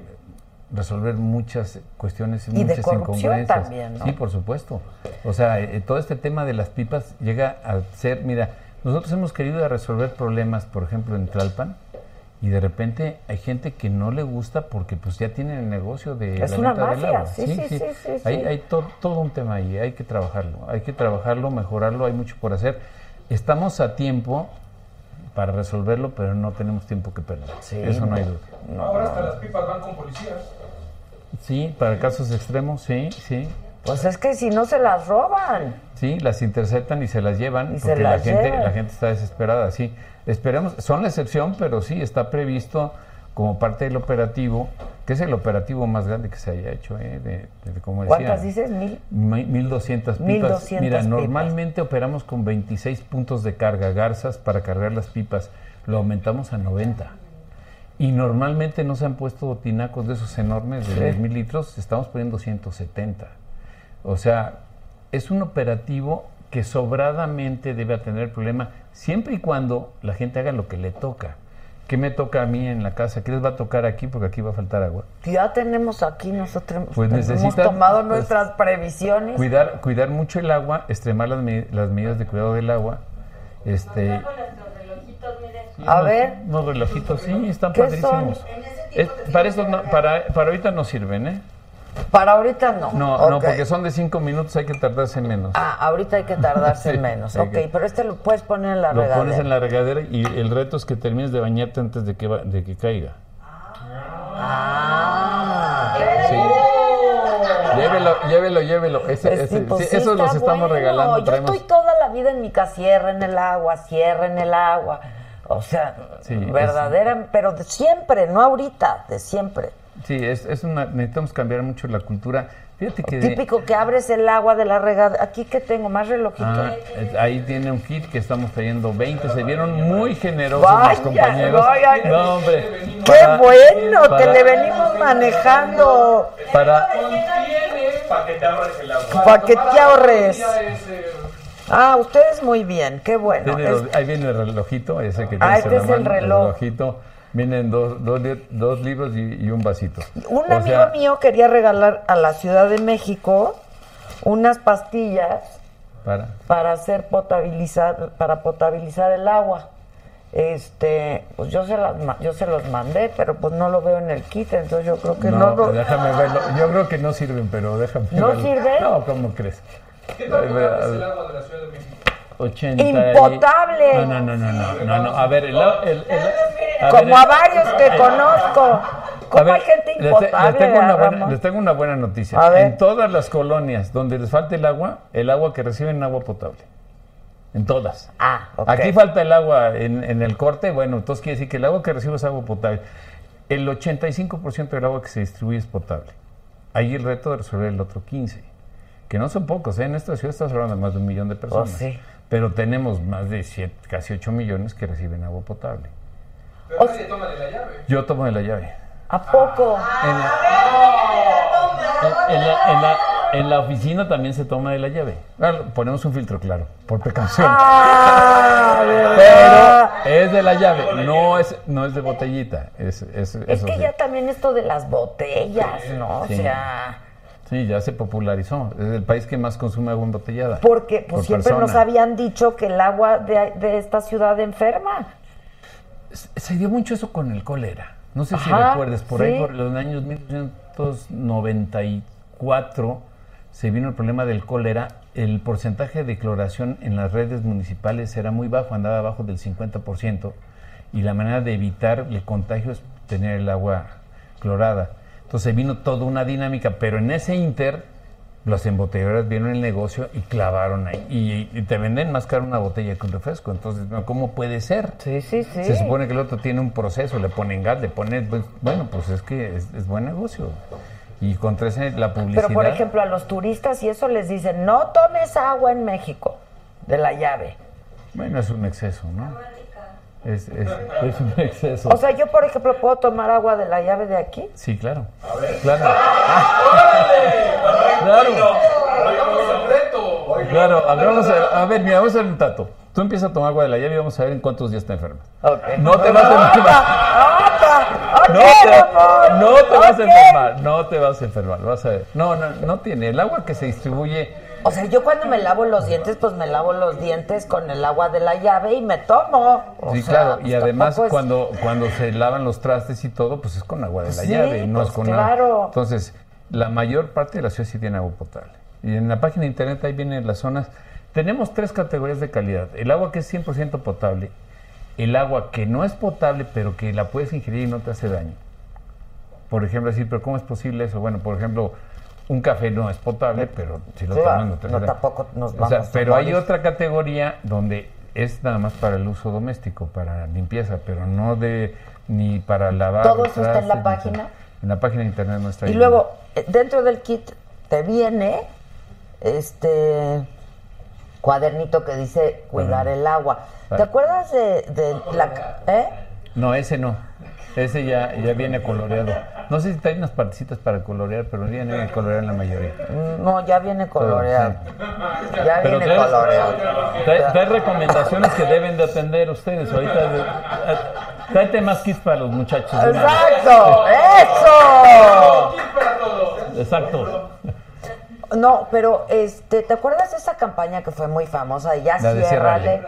resolver muchas cuestiones Y de muchas corrupción incongruencias. también, ¿no? Sí, por supuesto. O sea, eh, todo este tema de las pipas llega a ser, mira, nosotros hemos querido resolver problemas, por ejemplo, en Tlalpan, y de repente hay gente que no le gusta porque pues ya tienen el negocio de Es la una venta del mafia, agua. sí, sí, sí, sí, Hay, sí. hay to- todo un tema ahí, hay que trabajarlo, hay que trabajarlo, mejorarlo, hay mucho por hacer. Estamos a tiempo para resolverlo, pero no tenemos tiempo que perder. Eso no hay duda. Ahora hasta las pipas van con policías. Sí, para casos extremos, sí, sí. Pues es que si no se las roban. Sí, las interceptan y se las llevan Y se porque la las gente, llevan. la gente está desesperada, sí. Esperemos, son la excepción, pero sí está previsto como parte del operativo, que es el operativo más grande que se haya hecho, ¿eh? de, de- como decía, ¿Cuántas dices? ¿Mil? Mi- 1200 pipas. 1200 Mira, pipas. normalmente operamos con 26 puntos de carga, garzas para cargar las pipas. Lo aumentamos a 90. Y normalmente no se han puesto tinacos de esos enormes de Sí. 10 mil litros, estamos poniendo 170. O sea, es un operativo que sobradamente debe tener problema, siempre y cuando la gente haga lo que le toca. ¿Qué me toca a mí en la casa? ¿Qué les va a tocar aquí? Porque aquí va a faltar agua. Ya tenemos aquí nosotros, Pues hemos necesitan, tomado pues, nuestras previsiones. Cuidar, cuidar mucho el agua, extremar las, las medidas de cuidado del agua. Este, A ver. Unos relojitos, sí, están ¿Qué padrísimos. Es- para, eso no- para, para ahorita no sirven, ¿eh? Para ahorita no. No, no, porque son de cinco minutos, hay que tardarse menos. Ah, ahorita hay que tardarse (laughs) Sí, menos. ok, que- pero este lo puedes poner en la Lo regadera. pones en la regadera y el reto es que termines de bañarte antes de que, va- de que caiga. Ah. Llévelo, llévelo, llévelo. Ese- Es ese- sí, sí, esos los estamos bueno. regalando. Yo traemos- estoy toda la vida en mi casa, cierren el agua, cierren el agua. O sea, Sí, es- verdadera, pero de siempre, no ahorita, de siempre. Sí, es, es una, necesitamos cambiar mucho la cultura. Fíjate que... de- Típico que abres el agua de la regadera. Aquí que tengo más relojitos. Ah, eh, ahí tiene un kit que estamos trayendo 20. Se vieron muy generosos Vaya, los compañeros. vaya. No, hombre. ¡Qué para- bueno! para- que le venimos manejando. Para, Para que te ahorres el agua. Para que te ahorres. Ah, ustedes muy bien, qué bueno. Es- ahí viene el relojito, ese que Ah, este es el mano, reloj. relojito. Vienen dos, dos, dos libros y, y un vasito. Un O amigo sea, mío quería regalar a la Ciudad de México unas pastillas Para. para hacer potabilizar, para potabilizar el agua. Este, pues yo se las yo se los mandé, pero pues no lo veo en el kit, entonces yo creo que no, No, lo- déjame verlo. Yo creo que no sirven, pero déjame ¿No verlo. sirven? No, ¿cómo crees? ¿Qué tal es el agua de la Ciudad de México? 80 y- Impotable. No, no, no, no, no, no, no. A ver, el, el- el- a como a varios que conozco. A ¿Cómo ver, hay gente les te- impotable? Les tengo, una buena, Ramón? les tengo una buena noticia. A ver. En todas las colonias donde les falta el agua, el agua que reciben es agua potable. En todas. Ah, ok. Aquí falta el agua en, en el corte, bueno, entonces quiere decir que el agua que recibe es agua potable. El 85% del agua que se distribuye es potable. Ahí el reto de resolver el otro 15%, que no son pocos, ¿eh? en esta ciudad estamos hablando de más de un millón de personas. Oh, sí. Pero tenemos más de siete- casi 8 millones que reciben agua potable. Pero nadie toma de la llave. Yo tomo de la llave. ¿A poco? En la, en- en la- en la- en la oficina también se toma de la llave. Ponemos un filtro, claro, por precaución. Ah. (laughs) Pero es de la llave, no es, no es de botellita. Es, es, Es que ya también esto de las botellas, ¿no? Sí. O sea, Sí, ya se popularizó. Es el país que más consume agua embotellada. porque pues Por siempre nos habían dicho que el agua de, de esta ciudad enferma. Se dio mucho eso con el cólera. No sé si recuerdes, por ahí por los años 1994 se vino el problema del cólera. El porcentaje de cloración en las redes municipales era muy bajo, andaba abajo del 50%, y la manera de evitar el contagio es tener el agua clorada. Entonces vino toda una dinámica, pero en ese inter, las embotelladoras vieron el negocio y clavaron ahí. Y, y te venden más caro una botella que un refresco. Entonces. ¿cómo puede ser? Sí, sí, sí. Se supone que el otro tiene un proceso, le ponen gas, le ponen, pues, bueno, pues es que es, es buen negocio. Y contra ese, la publicidad. Pero por ejemplo, a los turistas y eso les dicen, no tomes agua en México, de la llave. Bueno, es un exceso, ¿no? Es, es, es un exceso. O sea, yo por ejemplo puedo tomar agua de la llave de aquí. sí, claro. Claro. Claro. Claro, a ver, vamos a, a ver, mira, vamos a hacer un tato. Tú empiezas a tomar agua de la llave y vamos a ver en cuántos días te enfermas. Ok. No te vas a enfermar. Ok, No te, no te vas a enfermar, no te vas a enfermar, vas a ver. No, no, no tiene. El agua que se distribuye, O sea, yo cuando me lavo los dientes, pues me lavo los dientes con el agua de la llave y me tomo. O sí, sea, claro. pues Y además, tampoco es- cuando, cuando se lavan los trastes y todo, pues es con agua de la Sí, llave, no es pues con claro. agua. Entonces, la mayor parte de la ciudad sí tiene agua potable. Y en la página de internet ahí vienen las zonas. Tenemos tres categorías de calidad. El agua que es 100% potable, el agua que no es potable, pero que la puedes ingerir y no te hace daño. Por ejemplo, decir, pero ¿cómo es posible eso? Bueno, por ejemplo, un café no es potable, pero si lo Claro, tomas no no, tampoco nos O sea, vamos a pero hay otra categoría donde es nada más para el uso doméstico, para limpieza, pero no de ni para lavar. ¿Todo eso está en la página? En la página de internet nuestra. Y luego, eh, dentro del kit te viene este cuadernito que dice cuidar el agua. ¿Te acuerdas de, de la... ¿Eh? No, ese no. Ese ya, ya viene coloreado. No sé si trae unas partecitas para colorear, pero viene coloreado en la mayoría. No, ya viene coloreado. Ya Pero viene trae- coloreado. Trae, trae recomendaciones que deben de atender ustedes. Ahorita, eh, tráete más kits para los muchachos. ¡Exacto! ¡Eso! Exacto. No, pero este, ¿te acuerdas de esa campaña que fue muy famosa Ya ciérrale?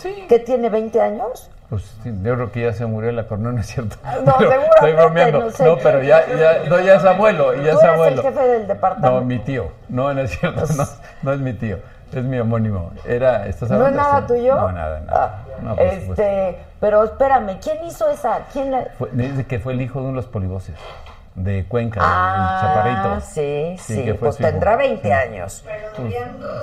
Ciérrale. ¿Que tiene 20 años? Pues sí, yo creo que ya se murió la corona, (laughs) ¿no es cierto? No, Pero Estoy bromeando. no pero ya, ya, no, ya es abuelo, ya Tú es eres abuelo. el jefe del departamento. No, mi tío. No, no es cierto. No, no es mi tío. Es mi homónimo. Era, ¿estás ¿No es hablando? nada Sí. tuyo? No, nada, nada. No, supuesto. este, pero espérame, ¿quién hizo esa? ¿Quién la... Fue- dice que fue el hijo de uno de los polivoces de Cuenca, Ah, el chaparrito. sí, sí, que fue pues tendrá 20 Sí. años.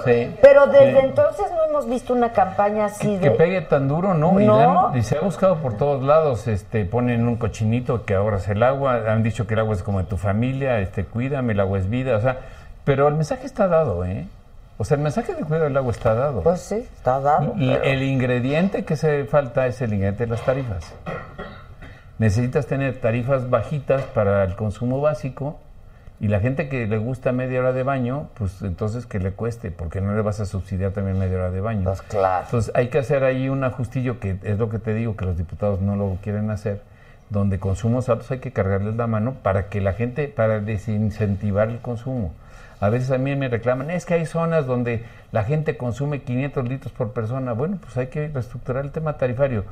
Sí. Pero desde Sí. entonces no hemos visto una campaña así Que de... pegue tan duro, ¿no? Y, No. le han- y se ha buscado por todos lados, este, ponen un cochinito que ahora es el agua, han dicho que el agua es como de tu familia, este, cuídame, el agua es vida, o sea, pero el mensaje está dado, ¿eh? O sea, el mensaje de cuidado del agua está dado. Pues sí, está dado. Y pero- El ingrediente que se falta es el ingrediente de las tarifas. Necesitas tener tarifas bajitas para el consumo básico y la gente que le gusta media hora de baño, pues entonces que le cueste, porque no le vas a subsidiar también media hora de baño. Pues claro. Entonces hay que hacer ahí un ajustillo que es lo que te digo, que los diputados no lo quieren hacer, donde consumos altos hay que cargarles la mano para que la gente, para desincentivar el consumo. A veces a mí me reclaman, es que hay zonas donde la gente consume 500 litros por persona. Bueno, pues hay que reestructurar el tema tarifario.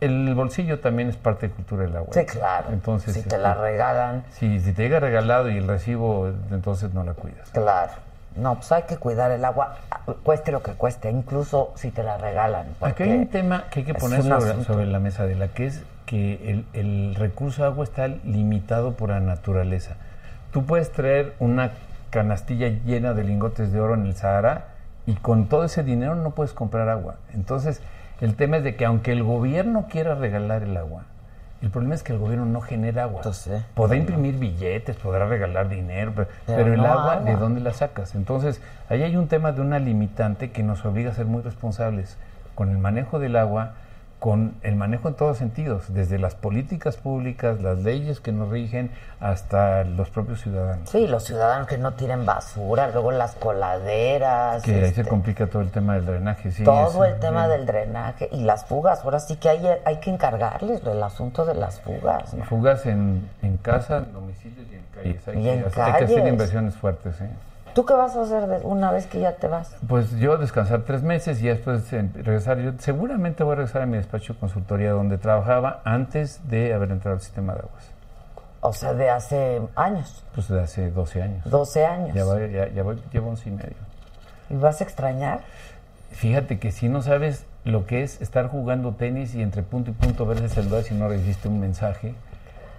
El bolsillo también es parte de cultura del agua. Sí, claro. Entonces, si te este, la regalan, Si, si te llega regalado y el recibo, entonces no la cuidas. claro. No, pues hay que cuidar el agua, cueste lo que cueste, incluso si te la regalan. Aquí hay un tema que hay que poner sobre, la mesa de la que es que el, el recurso agua está limitado por la naturaleza. Tú puedes traer una canastilla llena de lingotes de oro en el Sahara y con todo ese dinero no puedes comprar agua. Entonces, el tema es de que aunque el gobierno quiera regalar el agua, el problema es que el gobierno no genera agua. Entonces, Podrá imprimir billetes, podrá regalar dinero, pero, Pero pero el no agua, agua. ¿de dónde la sacas? Entonces, ahí hay un tema de una limitante que nos obliga a ser muy responsables con el manejo del agua, con el manejo en todos sentidos, desde las políticas públicas, las leyes que nos rigen, hasta los propios ciudadanos. Sí, los ciudadanos que no tiren basura, luego las coladeras. Que ahí se este, complica todo el tema del drenaje, sí. todo es- el tema del drenaje y las fugas. Ahora sí que hay, hay que encargarles el asunto de las fugas. ¿no? Fugas en, en casa, en domicilios y en calles. Hay, Y que, en hacer- hay que hacer calles. inversiones fuertes, ¿eh? ¿Tú qué vas a hacer una vez que ya te vas? Pues yo descansar tres meses y después regresar. Yo seguramente voy a regresar a mi despacho de consultoría donde trabajaba antes de haber entrado al sistema de aguas. O sea, de hace años, Pues de hace 12 años. 12 años. Ya, voy, ya, ya voy, llevo 11 y medio. ¿Y vas a extrañar? Fíjate que si no sabes lo que es estar jugando tenis y entre punto y punto ver el celular si no recibiste un mensaje,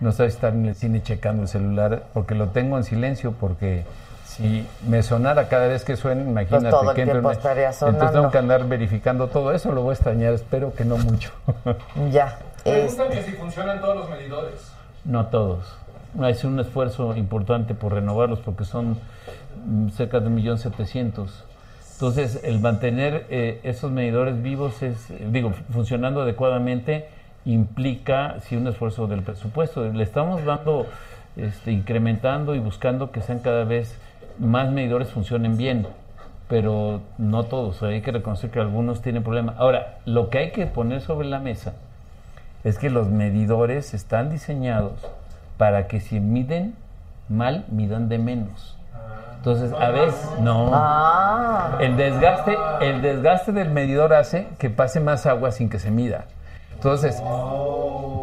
no sabes estar en el cine checando el celular, porque lo tengo en silencio, porque si me sonara cada vez que suena, imagínate Pues todo el que entro estaría Entonces tengo que andar verificando todo eso, lo voy a extrañar, espero que no mucho. (laughs) Ya. Preguntan que si funcionan todos los medidores. No todos. Es un esfuerzo importante por renovarlos porque son mm, cerca de un millón setecientos. Entonces, el mantener eh, esos medidores vivos, es, eh, digo, funcionando adecuadamente, implica sí un esfuerzo del presupuesto. Le estamos dando, este, incrementando y buscando que sean cada vez más medidores funcionen bien, pero no todos. Hay que reconocer que algunos tienen problemas. Ahora, lo que hay que poner sobre la mesa es que los medidores están diseñados para que si miden mal, midan de menos. Entonces, a veces, no. Ah. El desgaste, el desgaste del medidor hace que pase más agua sin que se mida. Entonces,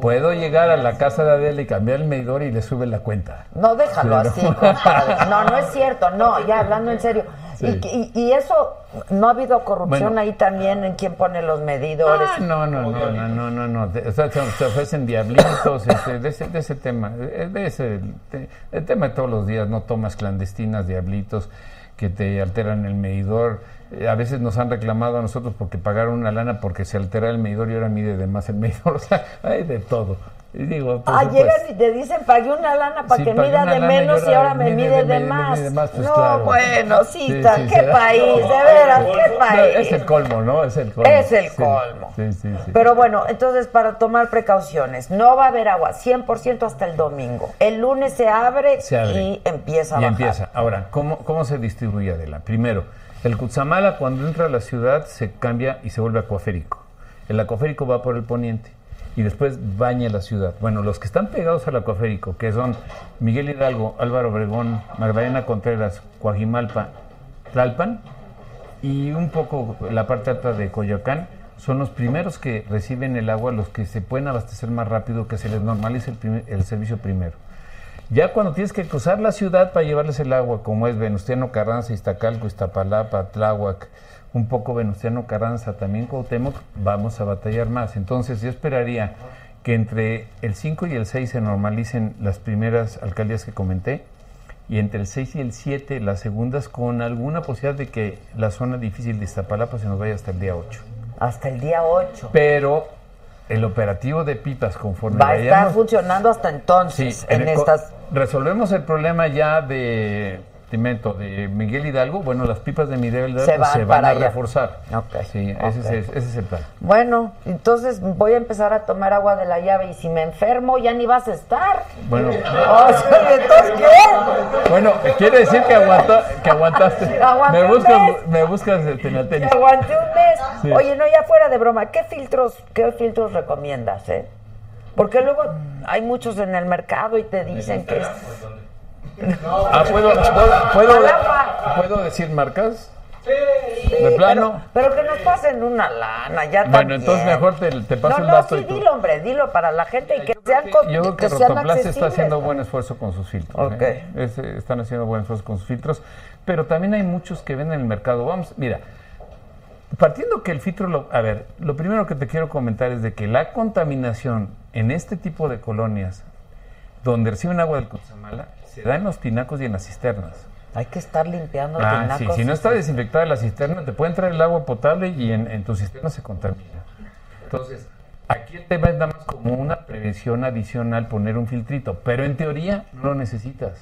puedo llegar a la casa de Adela y cambiar el medidor y le sube la cuenta. No, déjalo Sí, así, ¿no? (laughs) compadre. No, no es cierto, no, ya hablando en serio. Sí. Y, y- y eso, ¿no ha habido corrupción Bueno. ahí también en quién pone los medidores? Ah, no, no, no, no, no, no, no. O sea, se, se ofrecen diablitos (coughs) este, de, ese, de ese tema. eh, De ese, de- el tema de todos los días, no tomas clandestinas, diablitos que te alteran el medidor. Eh, A veces nos han reclamado a nosotros porque pagaron una lana porque se altera el medidor y ahora mide de más el (laughs) medidor. O sea, hay de todo. Y digo, por Ah, supuesto. llegan y te dicen, pagué una lana para Sí, que mida de y menos y ahora me mide de más. pues no, claro. bueno, Sí, cita, sí, qué sí. país, de veras, qué país. Es el colmo, ¿no? Es el colmo. Es el colmo. Sí, sí, sí. Pero bueno, entonces para tomar precauciones, no va a haber agua 100% hasta el domingo. El lunes se abre, Se abre. y empieza a Y bajar. empieza. Ahora, ¿cómo, ¿cómo se distribuye Adela? Primero, el Cutzamala cuando entra a la ciudad se cambia y se vuelve acuaférico. El acuaférico va por el poniente y después baña la ciudad. Bueno, los que están pegados al acuaférico, que son Miguel Hidalgo, Álvaro Obregón, Magdalena Contreras, Coajimalpa, Tlalpan y un poco la parte alta de Coyoacán, son los primeros que reciben el agua, los que se pueden abastecer más rápido, que se les normalice el, primer- el servicio primero. Ya cuando tienes que cruzar la ciudad para llevarles el agua, como es Venustiano Carranza, Iztacalco, Iztapalapa, Tláhuac, un poco Venustiano Carranza, también Cuauhtémoc, vamos a batallar más. Entonces yo esperaría que entre el 5 y el 6 se normalicen las primeras alcaldías que comenté y entre el 6 y el 7 las segundas con alguna posibilidad de que la zona difícil de Iztapalapa se nos vaya hasta el día 8. Hasta el día 8. Pero el operativo de pipas conforme Va a estar vayamos- funcionando hasta entonces Sí, en, estas... resolvemos el problema ya de Timento, de Miguel Hidalgo, bueno, las pipas de Miguel Hidalgo Se se van a allá. reforzar. Ok, Sí, ese, es, el- ese es el plan. Bueno, entonces voy a empezar a tomar agua de la llave y si me enfermo ya ni vas a estar. Bueno, O sea, ¿entonces qué? bueno, quiere decir que, aguantaste. (laughs) Me buscas, me buscas este, en la tenis. Que aguanté un mes. Sí. Oye, no, ya fuera de broma, ¿qué filtros, qué filtros recomiendas, eh? Porque luego hay muchos en el mercado y te dicen que es... Ah, ¿puedo, puedo, puedo, Al agua. ¿puedo decir marcas? Sí, ¿De plano? Pero, pero que nos pasen una lana, ya Bueno, también. entonces mejor te, te paso No, el no, dato sí, y tú- dilo, hombre, dilo para la gente y que sean, co- Yo creo que, que sean Rotoplas está haciendo buen esfuerzo con sus filtros. Ok. ¿eh? Es- eh, están haciendo buen esfuerzo con sus filtros. Pero también hay muchos que venden en el mercado. Vamos, mira, partiendo que el filtro, lo- a ver, lo primero que te quiero comentar es de que la contaminación en este tipo de colonias, donde reciben agua del Cutzamala, se da en los tinacos y en las cisternas. Hay que estar limpiando Ah, tinacos. sí, si no está desinfectada la cisterna, te puede entrar el agua potable y en, en tu cisterna se contamina. Entonces, aquí el tema es nada más como una prevención adicional poner un filtrito, pero en teoría no lo necesitas.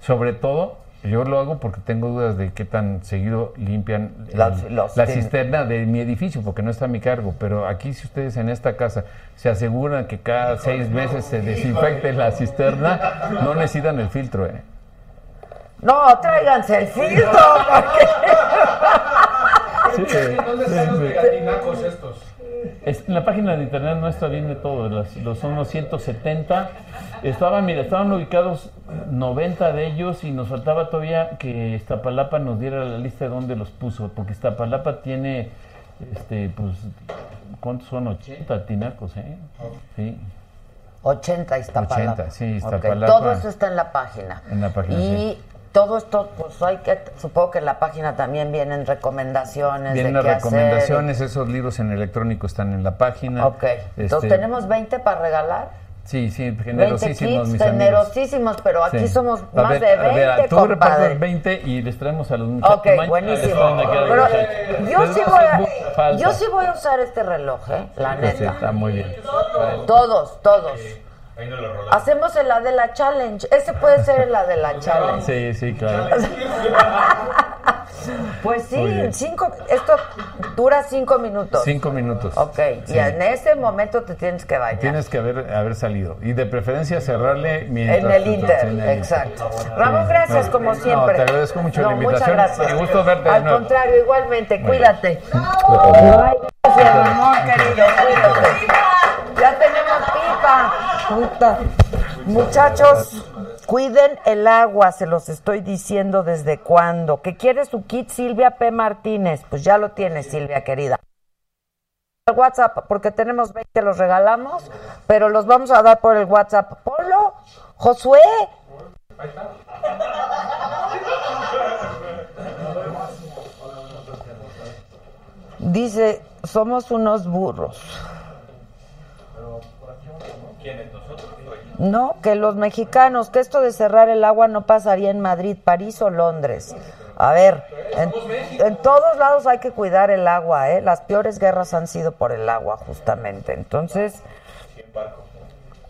Sobre todo, yo lo hago porque tengo dudas de qué tan seguido limpian el- Las- los la cisterna de mi edificio, porque no está a mi cargo. Pero aquí, si ustedes en esta casa se aseguran que cada seis meses se desinfecte la cisterna, no necesitan el filtro, ¿eh? No, tráiganse el filtro. porque- Sí, ¿Dónde están los megatinacos estos? Es- en la página de internet nuestra viene todo, los, los- son unos 170. Estaban, mira, estaban ubicados 90 de ellos y nos faltaba todavía que Iztapalapa nos diera la lista de dónde los puso, porque Iztapalapa tiene, este, pues, ¿cuántos son? 80 tinacos, ¿eh? Sí. 80 Iztapalapa. 80, sí, Iztapalapa. Todo eso está en la página. En la página, Y sí. Todo esto, pues hay que, supongo que en la página también vienen recomendaciones Vienen de las qué hacer. recomendaciones, esos libros en electrónico están en la página. Ok, entonces Este, tenemos 20 para regalar. Sí, sí, 20 generosísimos, kits, mis amigos. generosísimos, pero aquí Sí. somos A más ver, de a ver, 20, tú compadre. repartes 20 y les traemos a los muchachos. Ok, buenísimo. Pero yo sí, voy hacer a, yo sí voy a usar este reloj, ¿eh? La sí, neta. está muy bien. Todos, todos. Ahí no lo rolamos. Hacemos el la de la challenge. Ese puede ser el la de la (laughs) challenge. Sí, sí, claro. (laughs) Pues sí, cinco, esto dura cinco minutos. Cinco minutos. Ok, Sí. y en ese momento te tienes que bañar. Tienes que haber, haber salido. Y de preferencia cerrarle mientras... En el Inter, en el exacto. Sí. Ramón, gracias No, como no, siempre. te agradezco mucho la No, invitación. Muchas gracias. Me gusto verte de Al nuevo. contrario, igualmente, cuídate. Ay, gracias, Ramón, querido, cuídate. Ya tenemos pipa. Puta. Muchachos, cuiden el agua, se los estoy diciendo desde cuándo. ¿Que quiere su kit Silvia P. Martínez? Pues ya lo tiene, Silvia, querida. El WhatsApp, porque tenemos 20, los regalamos, pero los vamos a dar por el WhatsApp. Polo, Josué. Dice, somos unos burros. No, que los mexicanos, que esto de cerrar el agua no pasaría en Madrid, París o Londres. A ver, en, todos lados hay que cuidar el agua, ¿eh? Las peores guerras han sido por el agua, justamente. Entonces,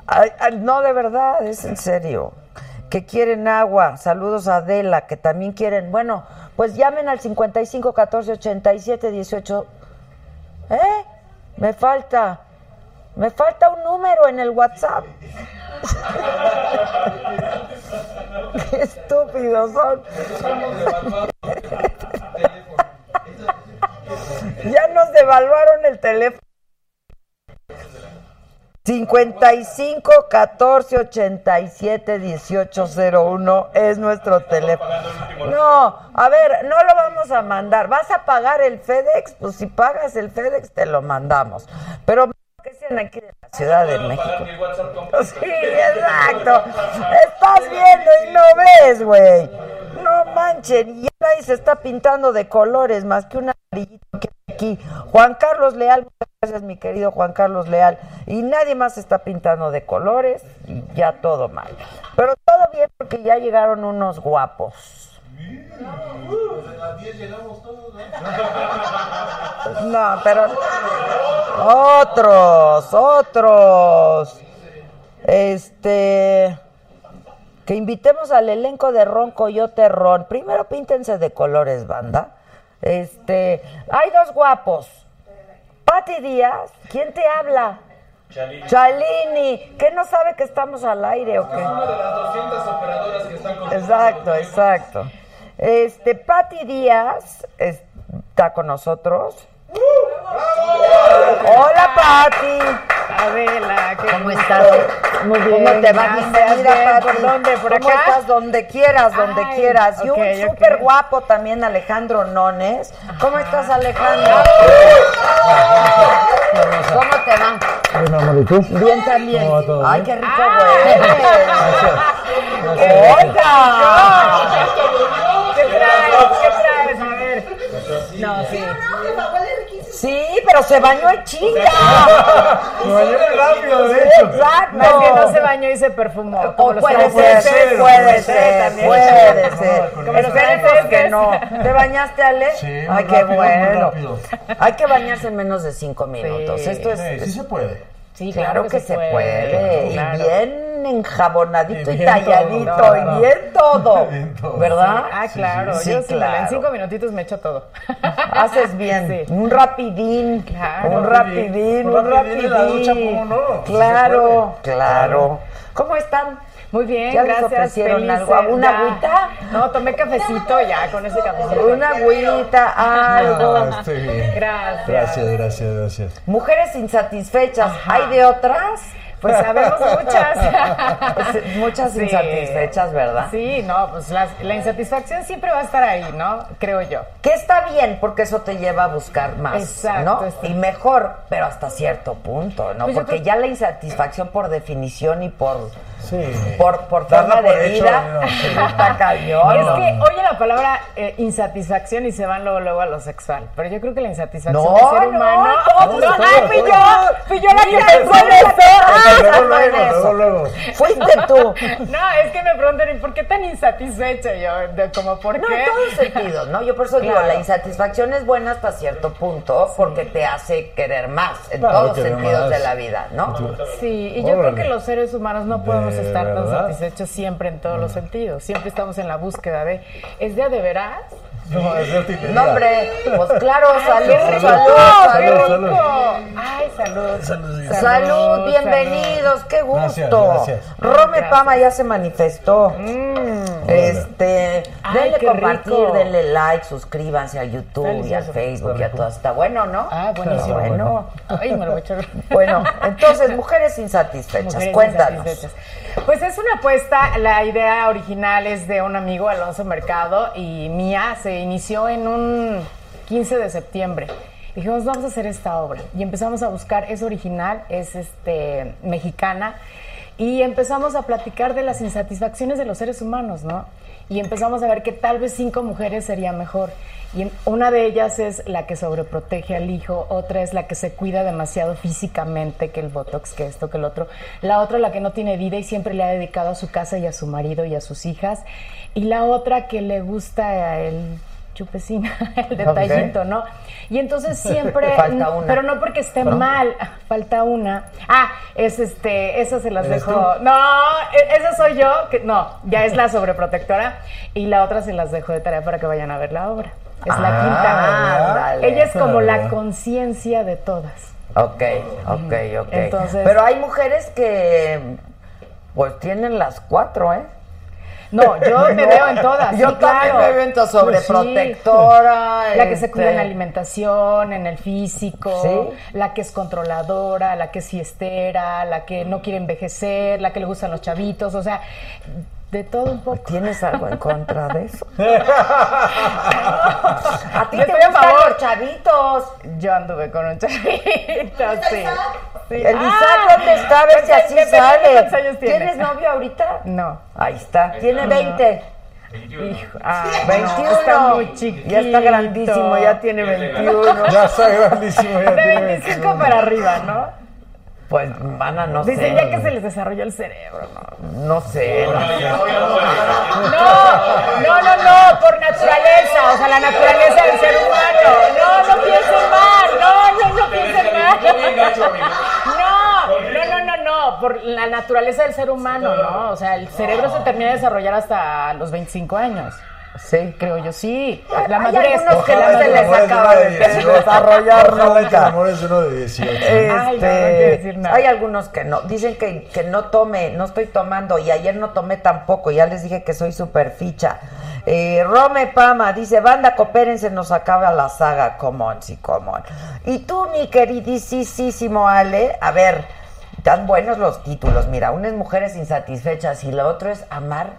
ay, no, de verdad, es en serio. Que quieren agua. Saludos a Adela, que también quieren. Bueno, pues llamen al 55 14 87 18. ¿Eh? Me falta. Me falta un número en el WhatsApp. Qué estúpidos son. ya nos devaluaron el teléfono. 55 14 87 18 01 es nuestro teléfono. No, a ver, no lo vamos a mandar. ¿Vas a pagar el FedEx? Pues si pagas el FedEx te lo mandamos. Pero sean aquí de la Ciudad de México. Sí, exacto. Estás viendo y no ves, güey. No manchen. Y nadie se está pintando de colores más que un amarillito que aquí. Juan Carlos Leal, muchas gracias, mi querido Juan Carlos Leal. Y nadie más está pintando de colores y ya todo mal. Pero todo bien porque ya llegaron unos guapos. No, pero otros, otros. Este que invitemos al elenco de Ron Coyote Ron. Primero píntense de colores, banda. Este, hay dos guapos. Pati Díaz, ¿quién te habla? Chalini. Chalini, ¿qué no sabe que estamos al aire o qué? Una de las 200 operadoras que están con Exacto, exacto. Este, Pati Díaz está con nosotros. Hola, Pati. Adela, ¿qué ¿Cómo estás? Muy bien. ¿Cómo te va? Bienvenida. ¿Por dónde? ¿Por ¿Cómo acá? estás? Donde quieras, donde Ay, quieras. Y un súper guapo también, Alejandro Nones. ¿Cómo estás, Alejandro? ¿Cómo te va? Bien, amor, ¿y tú? Bien también. ¿Cómo va todo? Ay, qué rico, Ay. güey. ¡Oiga! Pero se bañó en chinga. Me bañé muy rápido, de hecho. Exacto. Es que no se bañó y se perfumó. como O los puede peces. ser, puede ser, también. puede ser. Como Esperemos que no. ¿Te bañaste, Ale? Sí, muy Ay, qué rápido, muy bueno. rápido. Hay que bañarse en menos de cinco minutos. Sí. Esto es, Sí, sí se puede. Sí, claro, que, se puede. claro, Y bien enjabonadito Y talladito todo, y bien todo. (laughs) Bien todo. ¿Verdad? Ah, claro. Sí, Yo sí, claro. en cinco minutitos me echo todo. (laughs) Haces bien. Un rapidín. Claro. un rapidín, Un un rapidín en la ducha, rapidín. Claro, claro. ¿Cómo están? Muy bien, ¿Ya les gracias. ofrecieron felices, algo? ¿Alguna ya. agüita? No, tomé cafecito ya, con ese cafecito. Una agüita, algo. No, estoy bien. Gracias. Gracias, gracias, gracias. Mujeres insatisfechas, ¿hay de otras? Pues sabemos muchas. (laughs) Pues, muchas Sí. insatisfechas, ¿verdad? Sí, no, pues la, la insatisfacción siempre va a estar ahí, ¿no? Creo yo. Que está bien, porque eso te lleva a buscar más, Exacto, ¿no? está- Y mejor, pero hasta cierto punto, ¿no? Pues porque creo- ya la insatisfacción por definición y por Sí. por, por Darla forma por de hecho, vida no, sí. (laughs) está cañón. es ¿no? que oye la palabra eh, insatisfacción y se van luego, luego a lo sexual. Pero yo creo que la insatisfacción No, del ser no, no, Luego, no en (laughs) luego, eso. luego, luego. Fuiste tú. (laughs) No, es que me preguntan, ¿y por qué tan insatisfecha yo? De, como, ¿por No, qué? en todos sentidos, ¿no? Yo por eso digo, la insatisfacción es buena hasta cierto punto porque te hace querer más en Claro, todos querer sentidos más. de la vida, ¿no? Sí, y yo creo que los seres humanos no podemos ¿De estar tan satisfechos siempre en todos los sentidos. Siempre estamos en la búsqueda de, ¿es de a de veras? No, es de. No, hombre, pues claro, salud, salud, salud, salud. Ay, salud. Salud. Salud, bienvenidos, qué gusto. Gracias, gracias. Rome Gracias. Pama ya se manifestó. Mm. Este, Ay, denle compartir, rico. denle like, suscríbanse a YouTube y a. Facebook y a todo. Está bueno, ¿no? Ah, buenísimo. Bueno. Ay, me lo voy a echar. (laughs) Bueno, entonces, mujeres insatisfechas, Mujeres cuéntanos. insatisfechas. Pues es una apuesta, la idea original es de un amigo, Alonso Mercado, y mía, se inició en un 15 de septiembre. Dijimos, vamos a hacer esta obra. Y empezamos a buscar, es original, es este mexicana, y empezamos a platicar de las insatisfacciones de los seres humanos, ¿no? Y empezamos a ver que tal vez cinco mujeres sería mejor. Y una de ellas es la que sobreprotege al hijo, otra es la que se cuida demasiado físicamente, que el botox, que esto, que el otro. La otra la que no tiene vida y siempre le ha dedicado a su casa y a su marido y a sus hijas. Y la otra que le gusta el chupecín, (laughs) el detallito, ¿no? Y entonces (laughs) siempre, Falta una. pero no porque esté mal, (laughs) falta una. Ah, es este, esa se las ¿Eres dejo. tú? No, e- esa soy yo, que no, ya es la sobreprotectora y la otra se las dejo de tarea para que vayan a ver la obra. Es la Ah, quinta. ándale. Ella es como la conciencia de todas. Ok, ok, ok. Entonces- Pero hay mujeres que, pues, tienen las cuatro, ¿eh? No, yo me (laughs) No, veo en todas. yo sí, también claro. me veo en todas, Sí. sobreprotectora, La que se este- cuida en la alimentación, en el físico, Sí. la que es controladora, la que es fiestera, la que no quiere envejecer, la que le gustan los chavitos, o sea, de todo un poco. ¿Tienes algo en contra de eso? (laughs) ¿A ti Yo te gustan los chavitos? Yo anduve con un chavito, (laughs) sí. Sí. El Ah, Isaac, ¿dónde está? A ver si ¿cuántos- así sale. años tiene? ¿Tienes novio ahorita? No. Ahí está, tiene 20. Hijo, ah, 21. no, está muy chiquito. Ya está grandísimo, ya tiene 21. Ya está grandísimo. Ya De tiene 25 para arriba, ¿no? Pues, mana, no Dicen sé. ya que se les desarrolló el cerebro, ¿no? No sé. no. No, no, no, no, por naturaleza, o sea, la naturaleza del ser humano. No, no piensen mal, no, no, no piensen mal. No, no, no, no, no, por la naturaleza del ser humano, ¿no? O sea, el cerebro se termina de desarrollar hasta los 25 años. Sí. Creo yo, sí. La Hay madurez. algunos que no se les acaba uno de de 18. desarrollar que nunca. de uno de 18. Este, Ay, no, no quiero decir nada. Hay algunos que no. Dicen que, que no tome, no estoy tomando. Y ayer no tomé tampoco. Ya les dije que soy super ficha. Eh, Rome Pama dice: Banda, coopérense, nos acaba la saga. Comón, sí, comón. Y tú, mi queridísimo Ale, a ver, tan buenos los títulos. Mira, una es Mujeres Insatisfechas y la otra es Amar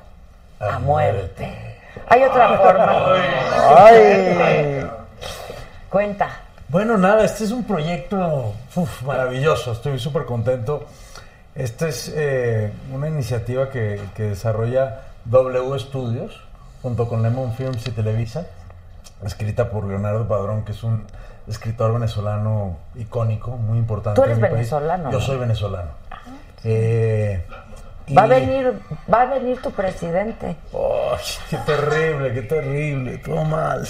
a, muerte. Hay otra forma. Ay. Cuenta. Bueno, nada, este es un proyecto uf, maravilloso, estoy súper contento. Esta es eh, una iniciativa que, que desarrolla W Studios junto con Lemon Films y Televisa, escrita por Leonardo Padrón, que es un escritor venezolano icónico, muy importante. Tú eres en mi país. venezolano, Yo soy venezolano. Eh, Va a venir, va a venir tu presidente. Ay, qué terrible, qué terrible, todo mal,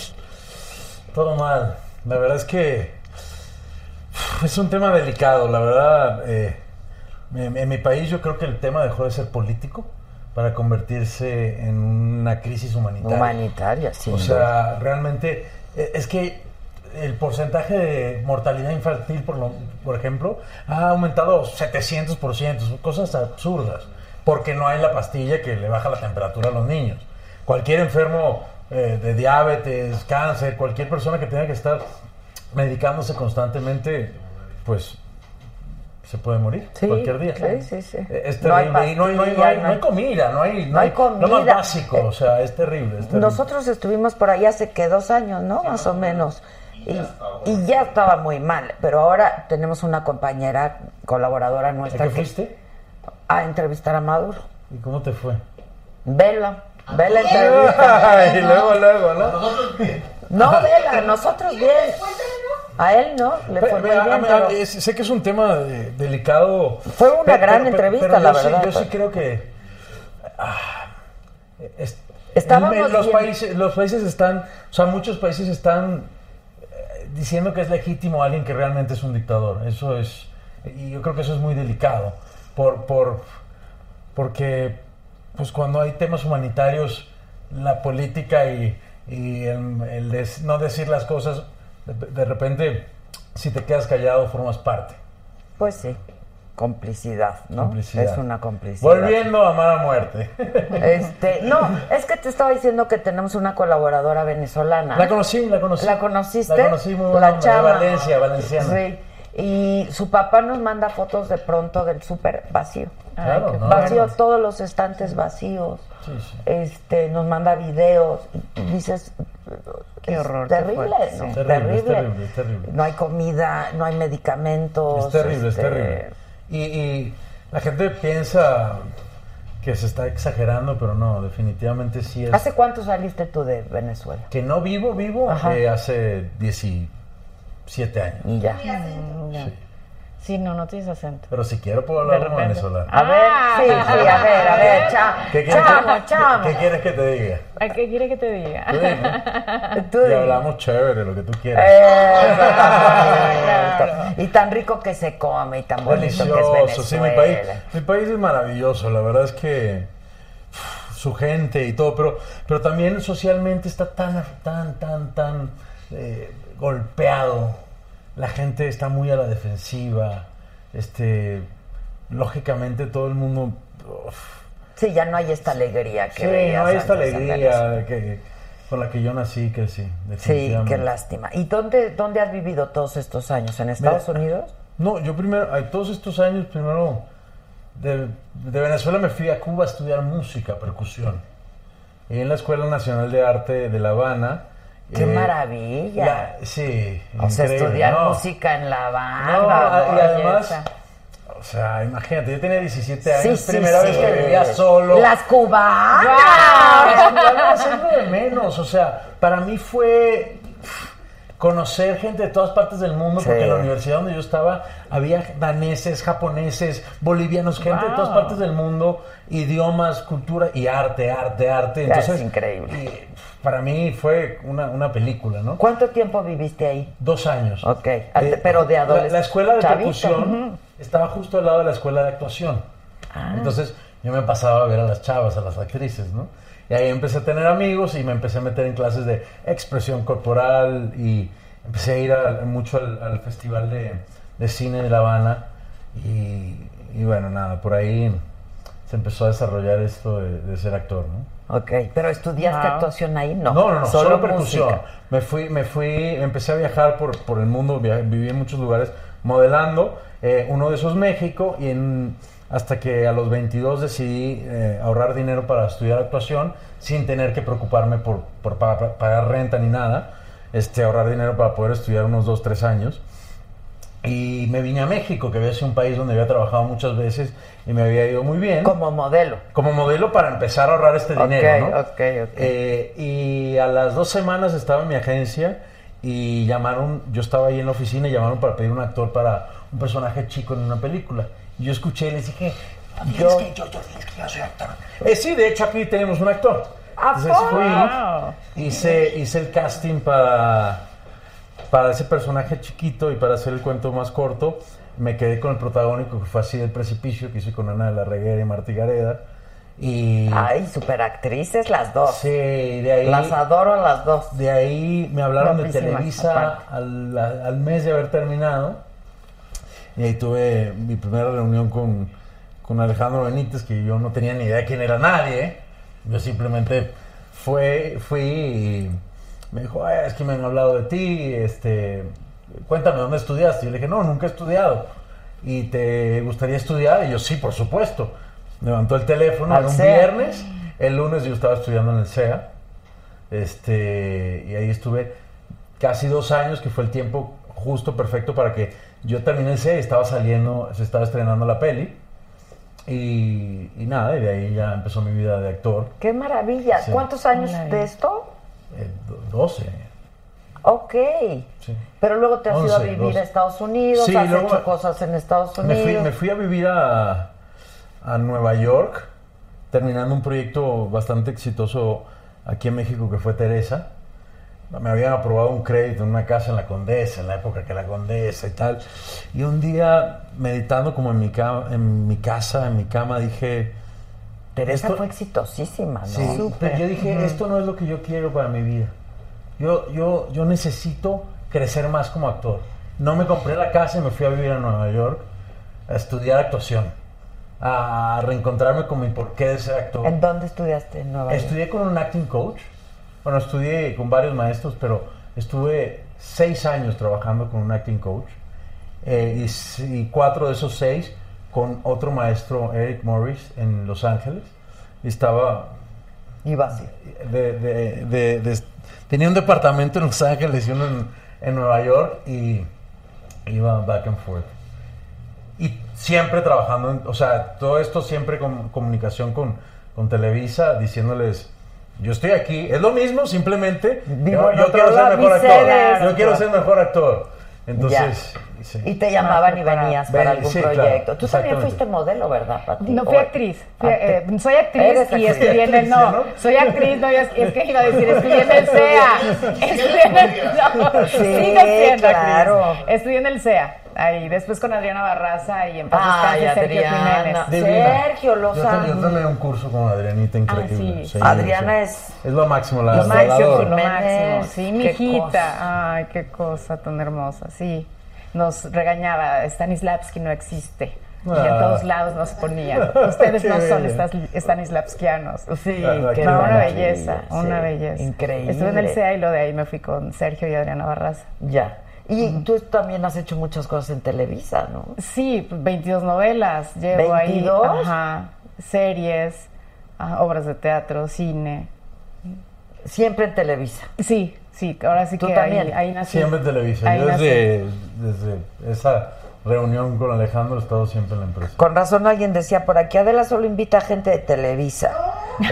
todo mal. La verdad es que es un tema delicado, la verdad. eh, en, mi país yo creo que el tema dejó de ser político para convertirse en una crisis humanitaria. Humanitaria, sin O sea, realmente eh, es que el porcentaje de mortalidad infantil, por, lo- por ejemplo, ha aumentado 700%, cosas absurdas. Porque no hay la pastilla que le baja la temperatura a los niños. Cualquier enfermo eh, de diabetes, cáncer, cualquier persona que tenga que estar medicándose constantemente, pues se puede morir Sí, cualquier día. sí, sí, sí. Eh, Es No hay terrible. y no hay, no hay- no hay- no hay comida, no hay, No hay comida. Lo más básico, o sea, es terrible. es terrible. Nosotros estuvimos por ahí hace que dos años, ¿no? Más o menos. Y, y ya estaba muy mal. Pero ahora tenemos una compañera, colaboradora ¿A nuestra. qué que- fuiste? A entrevistar a Maduro. ¿Y cómo te fue? Vela. Vela entrevista. y luego, luego, ¿no? No, vela, nosotros bien. A él no, le fue Pero, muy mira, bien. a- a- pero- es- sé que es un tema delicado. Fue una gran entrevista, pero la yo sí- verdad, yo sí creo que. ah, es- Estábamos en- en los bien. países, los países están, o sea, muchos países están eh, diciendo que es legítimo alguien que realmente es un dictador. Eso es, y yo creo que eso es muy delicado, por, por, porque, pues cuando hay temas humanitarios, la política y, y el, el des- no decir las cosas, de, de repente, si te quedas callado, formas parte. Pues sí, complicidad, ¿no? Complicidad. Es una complicidad. Volviendo a amar a muerte. (laughs) Este, no, es que te estaba diciendo que tenemos una colaboradora venezolana. La conocí, la conocí. ¿La conociste? La conocí muy buena La chava. de Valencia, valenciana. Sí. Y su papá nos manda fotos de pronto del súper vacío. Claro, no, vacío, no. todos los estantes vacíos. Sí, sí. Este, nos manda videos. Y dices, Qué es horror, qué Terrible, fuerte, ¿no? sí. Terrible, es terrible, es terrible. No hay comida, no hay medicamentos. Es terrible, este, es terrible. Y, y la gente piensa que se está exagerando, pero no, definitivamente sí es. ¿Hace cuánto saliste tú de Venezuela? Que no vivo, vivo eh, hace 17 años. Y ya. Mm, ya. Sí, no, no tienes acento. Pero si quiero puedo hablar como venezolano. A ver, sí, sí, a ver, a ver, cha- ¿Qué quieres, chamo, que, chamo. ¿Qué quieres que te diga? ¿A qué quiere que te diga? Tú dime. Tú Y hablamos chévere, lo que tú quieras. (laughs) Eso, bonito. Y tan rico que se come y tan bonito que es Delicioso, Venezuela. sí, mi país, mi país es maravilloso, la verdad es que su gente y todo, pero, pero también socialmente está tan, tan, tan, tan eh, golpeado. La gente está muy a la defensiva. Este, lógicamente todo el mundo. uf, Sí, ya no hay esta alegría que sí, veías no hay esta alegría que, con la que yo nací crecí. Sí, definitivamente. qué lástima. ¿Y dónde, dónde has vivido todos estos años? ¿En Estados Mira, Unidos? No, yo primero, todos estos años, primero de, de Venezuela me fui a Cuba a estudiar música, percusión. Y en la Escuela Nacional de Arte de La Habana. ¡Qué eh, maravilla! la- sí, o sea, estudiar ¿no? música en La No, Habana. y además, o sea, imagínate, yo tenía 17 Sí, años, sí, primera sí. vez que vivía solo. ¡Las cubanas! Claro, hacerlo de menos. O sea, para mí fue conocer gente de todas partes del mundo, porque en la universidad donde yo estaba había daneses, japoneses, bolivianos, gente de todas Wow. partes del mundo, idiomas, cultura y arte, arte, arte. Entonces, es increíble. y, para mí fue una, una película, ¿no? ¿Cuánto tiempo viviste ahí? Dos años. Ok, pero de adolescente. La, escuela de chavito. percusión estaba justo al lado de la escuela de actuación. Ah. Entonces yo me pasaba a ver a las chavas, a las actrices, ¿no? Y ahí empecé a tener amigos y me empecé a meter en clases de expresión corporal y empecé a ir a- mucho al, al Festival de, de Cine de La Habana. Y, y bueno, nada, por ahí se empezó a desarrollar esto de, de ser actor, ¿no? Ok, pero ¿estudiaste Wow. actuación ahí? No, No, no, no, solo, percusión. música. Me fui, me fui, empecé a viajar por, por el mundo, via- viví en muchos lugares modelando. eh, uno de esos México y en, hasta que a los 22 decidí eh, ahorrar dinero para estudiar actuación sin tener que preocuparme por, por pa- pa- pagar renta ni nada. Este, ahorrar dinero para poder estudiar unos 2, 3 años. Y me vine a México, que había sido un país donde había trabajado muchas veces y me había ido muy bien. Como modelo. Como modelo para empezar a ahorrar este dinero, ¿no? ok, ok. Eh, y a las dos semanas estaba en mi agencia y llamaron, yo estaba ahí en la oficina y llamaron para pedir un actor para un personaje chico en una película. Y yo escuché y les dije, Yo- yo, yo, yo, que yo soy actor. Eh, sí, de hecho aquí tenemos un actor. ¿A Entonces fui, hice, hice el casting para, para ese personaje chiquito y para hacer el cuento más corto. Me quedé con el protagónico que fue así del precipicio, que hice con Ana de la Reguera y Martí Gareda. Y Ay, superactrices las dos. Sí, de ahí. Las adoro las dos. De ahí me hablaron de Televisa al, al mes de haber terminado. Y ahí tuve mi primera reunión con, con Alejandro Benítez, que yo no tenía ni idea quién era nadie. Yo simplemente fue, fui y me dijo, "Ay, es que me han hablado de ti, este, cuéntame dónde estudiaste. Y yo le dije, no, nunca he estudiado. ¿Y te gustaría estudiar? Y yo, sí, por supuesto. Levantó el teléfono, era un CEA. viernes. El lunes yo estaba estudiando en el CEA. Este, y ahí estuve casi dos años, que fue el tiempo justo perfecto para que yo terminé el CEA y estaba saliendo, se estaba estrenando la peli. Y, y nada, y de ahí ya empezó mi vida de actor. ¡Qué maravilla! Sí. ¿Cuántos años Maravilla. de esto? Eh, do- 12. Ok. Sí. Pero luego te has ido a 11, vivir 12. a Estados Unidos, Sí, has luego hecho cosas en Estados Me Unidos. fui, me fui a vivir a, a Nueva York, terminando un proyecto bastante exitoso aquí en México que fue Teresa. Me habían aprobado un crédito en una casa en la Condesa, en la época que la Condesa y tal. Y un día, meditando como en mi, ca- en mi casa, en mi cama, dije... Teresa esto- fue exitosísima, ¿no? Sí, pero yo dije, esto no es lo que yo quiero para mi vida. Yo, yo, yo necesito crecer más como actor. No me compré la casa y me fui a vivir a Nueva York a estudiar actuación, a reencontrarme con mi porqué de ser actor. ¿En dónde estudiaste en Nueva York? Estudié con un acting coach. Bueno, estudié con varios maestros, pero estuve seis años trabajando con un acting coach. eh, y, y cuatro de esos seis con otro maestro, Eric Morris, en Los Ángeles. Y estaba... Iba así. de- de- de- tenía un departamento en Los Ángeles y uno en, en Nueva York y iba back and forth. Y siempre trabajando, en- o sea, todo esto siempre con comunicación con, con Televisa, diciéndoles, yo estoy aquí, es lo mismo, simplemente, Vivo yo, yo quiero ser mejor actor, yo quiero ser mejor actor. Entonces, sí. Y te llamaban y venías para algún sí, claro, proyecto. Tú también fuiste modelo, ¿verdad, Pati? No fui O- actriz. Fui- eh, soy actriz ¿Eres y actriz? estudié en el. No, ¿no? soy actriz, no, es, es que iba a decir, estudié en el (laughs) CEA. Estudié en el, no, Sí, sigo siendo claro. actriz. Estudié en el CEA. Ahí, después con Adriana Barraza y en paz Ay, descanse Sergio. Jiménez. Sergio Yo, yo tomé un curso con Adrianita increíble. Ah, sí. Sí, Adriana es- Es lo máximo, la, Lo la máximo, lo máximo. Jiménez, Sí, mi hijita. Ay, qué cosa tan hermosa. Sí. Nos regañaba, Stanislavski no existe. Y en Ah. todos lados nos ponía. (laughs) Ustedes Qué no son Stanislavskianos. Sí, Ah, qué No, una belleza, una sí, belleza. Increíble. Estuve en el CEA y lo de ahí me fui con Sergio y Adriana Barraza. Ya. Y tú también has hecho muchas cosas en Televisa, ¿no? Sí, 22 novelas llevo ahí. ¿22? Ajá. Series, ah, obras de teatro, cine. Siempre en Televisa. Sí, sí, ahora sí ¿Tú que también? ahí, ahí nací. Siempre en Televisa. Ahí Yo desde esa reunión con Alejandro he estado siempre en la empresa. Con razón alguien decía por aquí, Adela solo invita a gente de Televisa.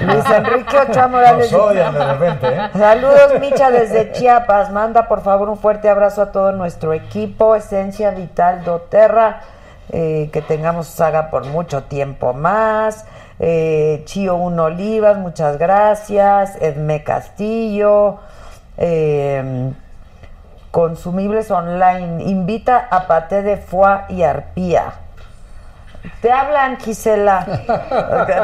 Luis Enrique Ochoa Morales. Nos odian de repente, ¿eh? Saludos, Micha, desde Chiapas. Manda, por favor, un fuerte abrazo a todo nuestro equipo. Esencia Vital doTERRA. eh, que tengamos saga por mucho tiempo más. Eh, Chío Un Olivas, muchas gracias. Edme Castillo. eh, consumibles online. Invita a Paté de Foie y Arpía. Te hablan, Gisela.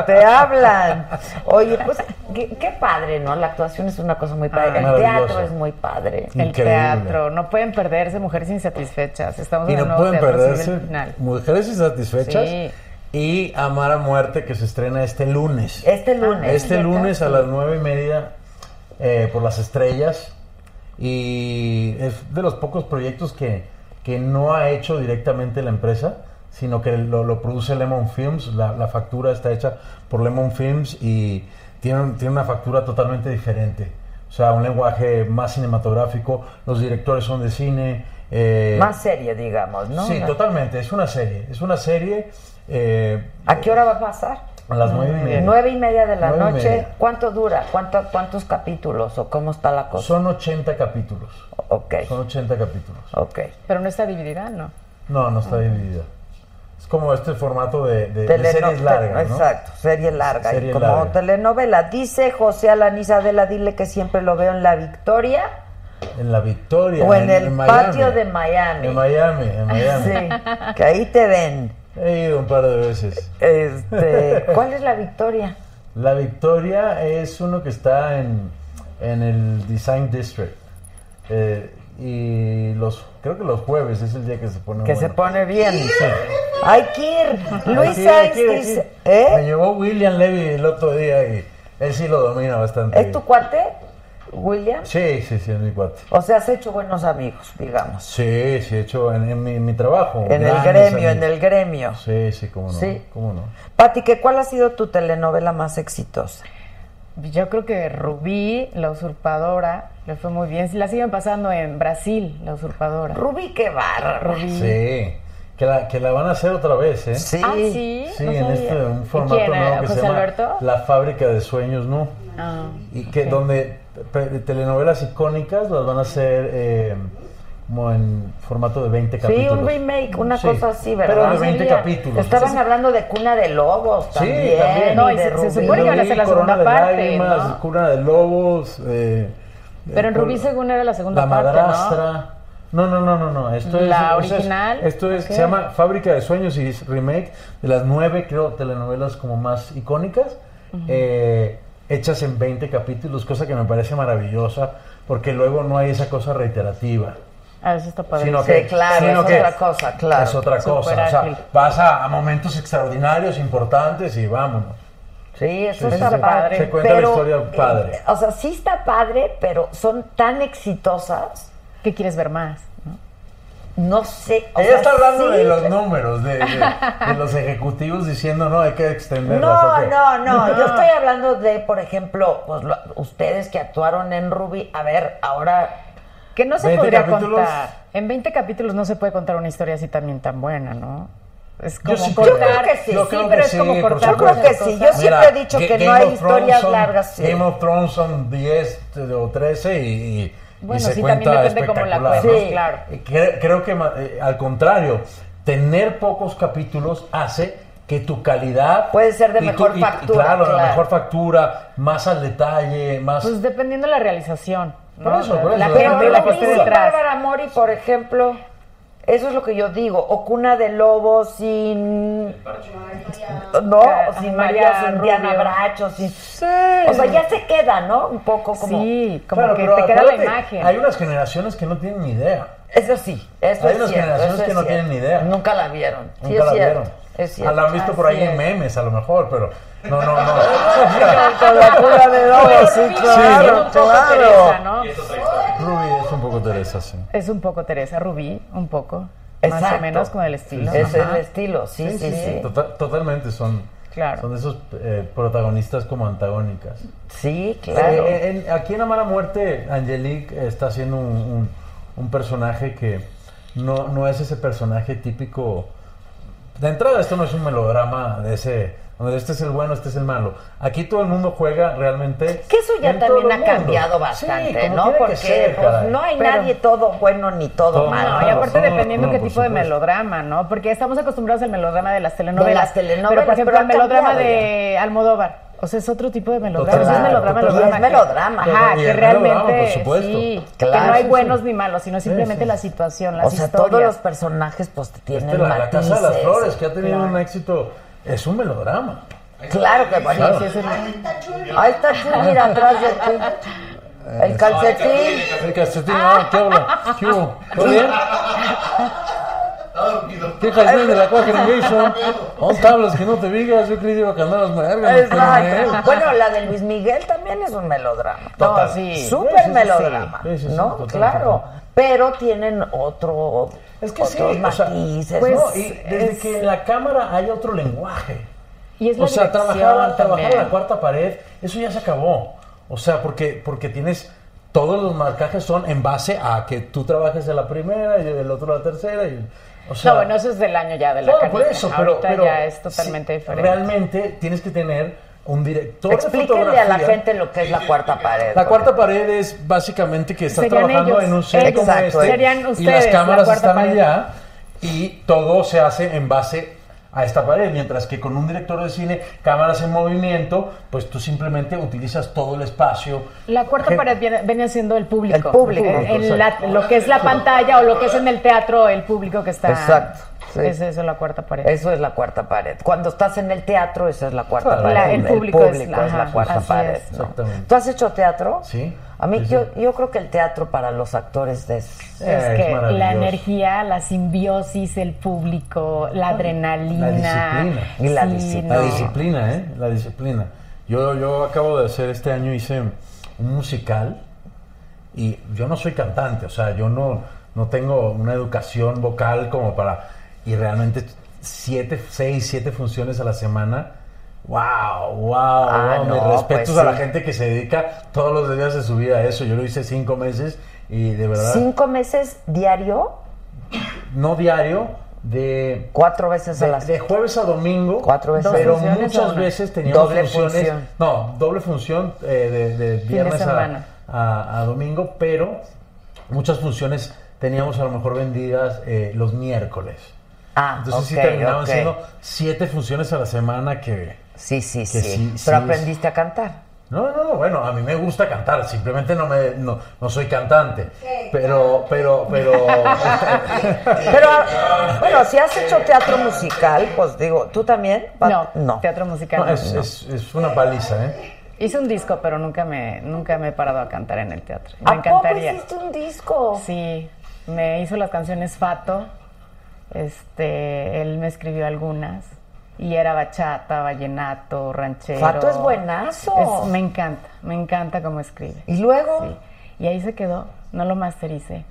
Te hablan. Oye, pues qué, qué padre, ¿no? La actuación es una cosa muy padre. El Maravilloso. teatro es muy padre. El teatro, no pueden perderse Mujeres Insatisfechas. Estamos Y en el no pueden perderse. Mujeres Insatisfechas Sí. y Amar a Muerte que se estrena este lunes. Este lunes. Este lunes a las nueve y media eh, por las estrellas. Y es de los pocos proyectos que, que no ha hecho directamente la empresa, sino que lo, lo produce Lemon Films. La, la factura está hecha por Lemon Films y tiene, tiene una factura totalmente diferente. O sea, un lenguaje más cinematográfico. Los directores son de cine. eh, Más serie, digamos, ¿no? Sí, totalmente. Es una serie. Es una serie. eh, ¿A qué hora va a pasar? A las nueve y media. Nueve y media de la Nueve noche. media. ¿Cuánto dura? ¿Cuánto, ¿Cuántos capítulos o cómo está la cosa? Son 80 capítulos. Ok, Son 80 capítulos. ok. Pero no está dividida, ¿no? No, no está dividida. Es como este formato de, de- de Teleno- series largas, ¿no? Exacto, serie larga. Serie y como larga. telenovela. Dice José Alaniza Adela, dile que siempre lo veo en La Victoria En la Victoria. o en, el patio de Miami. En Miami, en (laughs) Miami. Sí, que ahí te ven. He ido un par de veces. Este, (laughs) ¿Cuál es La Victoria? La Victoria es uno que está en, en el Design District. Eh, y los creo que los jueves es el día que se pone Que bueno. se pone bien. Sí. Hay que ir. Luis Sainz dice, ¿eh? Me llevó William Levy el otro día y él sí lo domina bastante. ¿Es tu cuate, William? Sí, sí, sí, es mi cuate. O sea, has hecho buenos amigos, digamos. Sí, sí, he hecho en, en mi, mi trabajo. En el gremio, en el gremio. Sí, sí, cómo no. Sí. ¿Cómo no? Pati, ¿qué ¿cuál ha sido tu telenovela más exitosa? Yo creo que Rubí, la usurpadora, le fue muy bien. La siguen pasando en Brasil, la usurpadora. Rubí, qué barra. Rubí. Sí. Que la, que la van a hacer otra vez, ¿eh? Sí. Ah, sí. Sí, No en sabía. este un ¿Y formato quién, nuevo que se llama Alberto? La Fábrica de Sueños, ¿no? Ah, Y que donde telenovelas icónicas las van a hacer eh, como en formato de 20 Sí, capítulos. un remake, una Sí, cosa así, ¿verdad? Pero de 20 Sabía. capítulos. Estaban hablando de Cuna de Lobos Sí, también. también. No, y de se- supone que van a hacer la Corona segunda de parte, Lágrimas, ¿no? Cuna de Lobos. eh, Pero en eh, Rubí, según era la segunda La parte, Madrastra. ¿no? No, no, no, no, Esto es, ¿La es- original? esto es, se llama Fábrica de Sueños y es remake de las nueve, creo, telenovelas como más icónicas, eh, hechas en 20 capítulos, cosa que me parece maravillosa, porque luego no hay esa cosa reiterativa. Ah, eso está padre. Sino Sí, que, claro, sino es que otra cosa, claro. Es otra cosa. O sea, vas a, a momentos extraordinarios, importantes y vámonos. Sí, eso Sí, está sí, padre. Se cuenta la historia eh, padre. o sea, sí está padre, pero son tan exitosas. ¿Qué quieres ver más? No? Sé. o Ella sea, está hablando sí. de los números, de, de- de los ejecutivos diciendo, no, hay que extenderlas. No, no, no. (laughs) Yo estoy hablando de, por ejemplo, pues lo- ustedes que actuaron en Ruby. A ver, ahora. Que no se 20 podría capítulos. contar. En 20 capítulos no se puede contar una historia así también tan buena, ¿no? Es como sí cortar. creo. Yo creo que sí. Yo sí, creo pero que es sí, como cortar. Yo creo que sí. Yo siempre he dicho que no hay historias largas. Game of Thrones son 10 o 13 y, y- y Bueno, se sí, cuenta también depende cómo la ¿no? claro. Cre- creo que ma- eh, al contrario, tener pocos capítulos hace que tu calidad Puede ser de mejor y factura, claro, claro. la mejor factura, más al detalle, más Pues dependiendo de la realización. ¿no? Por eso, por la eso. la esté dice detrás. Bárbara Mori, por ejemplo, eso es lo que yo digo. O Cuna de Lobos sin. No, sin María María, sin Diana. Bracho, sin. O sea, ya se queda, ¿no? Un poco como. Sí, como Claro, que pero te queda la imagen. Hay unas generaciones que no tienen ni idea. Eso sí, eso Hay es unas cierto. generaciones que no cierto. tienen ni idea. Nunca la vieron. Sí, Nunca es la cierto. vieron. Es Ah, cierto. La han visto por ahí en es. memes, a lo mejor, pero no, no, no. Con la Cuna de sí, Rubí claro, es un poco claro. Ruby es un poco Teresa, sí. Es un poco Teresa Rubí, un poco. Más o menos con el estilo. Es Ajá. el estilo, sí, sí, sí. Tota- totalmente son, Claro. son de esos eh, protagonistas como antagónicas. Sí, claro. Eh, en- aquí en Amara Muerte, Angelique está haciendo un, un- un personaje que no, no es ese personaje típico. De entrada, esto no es un melodrama de ese. Donde este es el bueno, este es el malo. Aquí todo el mundo juega realmente. Que eso ya también ha mundo. cambiado Sí, bastante, como ¿no? que Porque ser, pues, no hay Pero- nadie todo bueno ni todo, Todo malo. No, y aparte no, dependiendo no, qué tipo de supuesto. melodrama, ¿no? Porque estamos acostumbrados al melodrama de las telenovelas. De las telenovelas, Pero, por ejemplo, pero el ha melodrama de Almodóvar. O sea, es otro tipo de melodrama. Total, Sí, es melodrama, total. melodrama. Es melodrama. Ajá, Y que es melodrama, realmente. por supuesto. Sí, Claro, que no hay sí, buenos sí. ni malos, sino simplemente sí. la situación, las O sea, historias. todos los personajes pues tienen Este, la, la Casa de las matices. Flores, que ha tenido Claro. un éxito, es un melodrama. Claro que bueno. Claro. Es el- Ahí está Chuy, mira, atrás de ti. El calcetín. El calcetín, ah, ¿qué habla? ¿Qué hubo? ¿Todo bien? ¿Qué jazmín de la Jason? ¿Dónde tablas que no te digas? Yo creí que iba a cantar las. Exacto. Bueno, la de Luis Miguel también es un melodrama. Total. No, sí. Súper Sí, sí, sí, melodrama, sí. ¿no? total, claro. total. Pero tienen otro, Es que sí, otros o sea, matices. pues, y desde es- que en la cámara hay otro lenguaje. Y es la O sea, trabajar, trabajar la cuarta pared, eso ya se acabó. O sea, porque, porque tienes, todos los marcajes son en base a que tú trabajes en la primera y el otro la tercera. Y, o sea, No, bueno, eso es del año ya de la Claro, por eso, pero, Ahorita pero ya es totalmente sí, diferente. Realmente tienes que tener un director de Explíquenle a la gente lo que es la cuarta pared. La cuarta pared es básicamente que estás trabajando ellos, en un set como este Serían y las la cámaras están pared. allá y todo se hace en base a esta pared, mientras que con un director de cine, cámaras en movimiento, pues tú simplemente utilizas todo el espacio. La cuarta Gen- pared viene, viene siendo el público. El público, en la- lo que es la pantalla o lo que es en el teatro, el público que está. Exacto, sí. Es eso, la cuarta pared. Eso es la cuarta pared. Cuando estás en el teatro, esa es la cuarta Claro. pared. La- el público es la- es cuarta así pared. es. ¿no? Exactamente. ¿Tú has hecho teatro? Sí. A mí, yo, yo creo que el teatro para los actores es... Es que la energía, la simbiosis, el público, la adrenalina. La disciplina. Y la Sí, disciplina. La disciplina, ¿eh? La disciplina. Yo, yo acabo de hacer este año, hice un musical y yo no soy cantante, o sea, yo no, no tengo una educación vocal como para... Y realmente siete, seis, siete funciones a la semana. ¡Wow! ¡Wow! Ah, wow. no, Mis respetos pues a la sí. gente que se dedica todos los días de su vida a eso. Yo lo hice cinco meses y de verdad... ¿Cinco meses diario? No diario, de... Cuatro veces a la de jueves a domingo. Cuatro veces. Pero ¿Dos funciones o muchas veces teníamos Doble funciones. función. No, doble función eh, de, de viernes a, semana. a- a domingo, pero muchas funciones teníamos a lo mejor vendidas eh, los miércoles. Ah, Entonces sí terminaban siendo siete funciones a la semana que... Sí, sí, que sí. sí, Pero sí, aprendiste a cantar. No, no, no, bueno, a mí me gusta cantar, simplemente no me no, no soy cantante. Pero, pero, pero. (laughs) Pero, bueno, si has hecho teatro musical, pues digo, ¿tú también? No, No. teatro musical. No, no. es, es, una paliza, ¿eh? Hice un disco, pero nunca me, nunca me he parado a cantar en el teatro. Me ¿A poco encantaría. hiciste un disco? Sí, me hizo las canciones Fato. Este, él me escribió algunas. Y era bachata, vallenato, ranchero. Fato es buenazo. Es- me encanta, me encanta cómo escribe. ¿Y luego? Sí. Y ahí se quedó, no lo mastericé.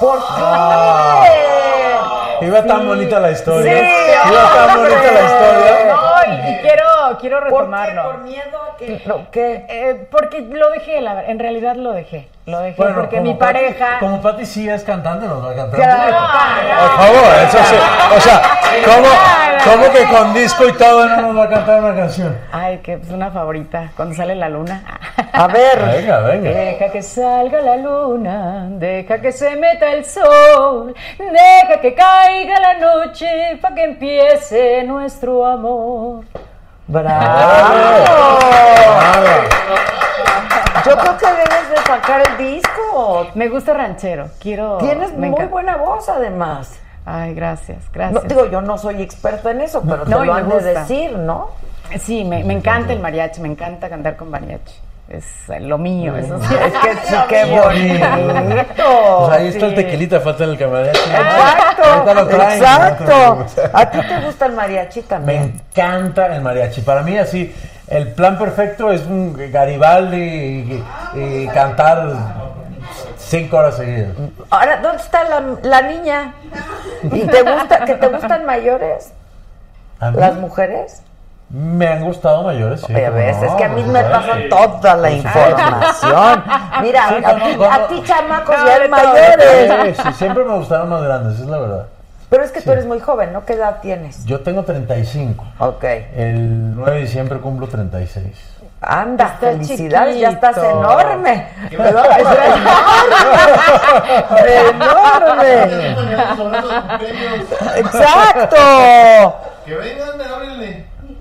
¿Por Ah. qué? Iba tan bonita la historia. Sí, Iba tan bonita la historia. No, y, y quiero, quiero retomarlo. ¿Por miedo a que.? ¿Lo qué? Eh, porque lo dejé, la en realidad lo dejé. Lo dejé Bueno, porque mi Pati- pareja. como Pati sí es cantante, nos va a cantar. Claro. Por favor, eso sí. O sea, ¿cómo, cómo que con disco y todo no nos va a cantar una canción? Ay, que es una favorita. Cuando sale la luna. A ver. Venga, venga. Deja que salga la luna, deja que se meta el sol, deja que caiga la noche para que empiece nuestro amor. ¡Bravo! Yo creo que debes de sacar el disco. Me gusta ranchero, quiero. Tienes me muy encanta. buena voz, además. Ay, gracias, No, gracias. digo, yo no soy experta en eso, pero te No, y lo han de decir, ¿no? Sí, me, me encanta el mariachi, me encanta cantar con mariachi. Es lo mío, eso sí. (laughs) Es que sí, qué bonito. Pues ahí está el tequilita, falta en el camarote. Exacto, lo traen, exacto. ¿A ti te gusta el mariachi Me también? encanta el mariachi. Para mí, así, el plan perfecto es un Garibaldi y, y cantar cinco horas seguidas. Ahora, ¿dónde está la, la niña? ¿Y te gusta, que te gustan mayores? ¿A mí? ¿Las mujeres? Me han gustado mayores, sí. Oye, ves, no, es que a mí por me pasan toda la información. Mira, Sí, a, ¿cómo, ti, a ti, chamacos, ya eres mayores. Sí, siempre me gustaron más grandes, es la verdad. Pero es que tú eres muy joven, ¿no? ¿Qué edad tienes? Yo tengo 35. Ok. El 9 de diciembre cumplo 36. Anda, Está felicidades, ya estás enorme. Pero es enorme. enorme. Exacto. Que vengan, háblenle.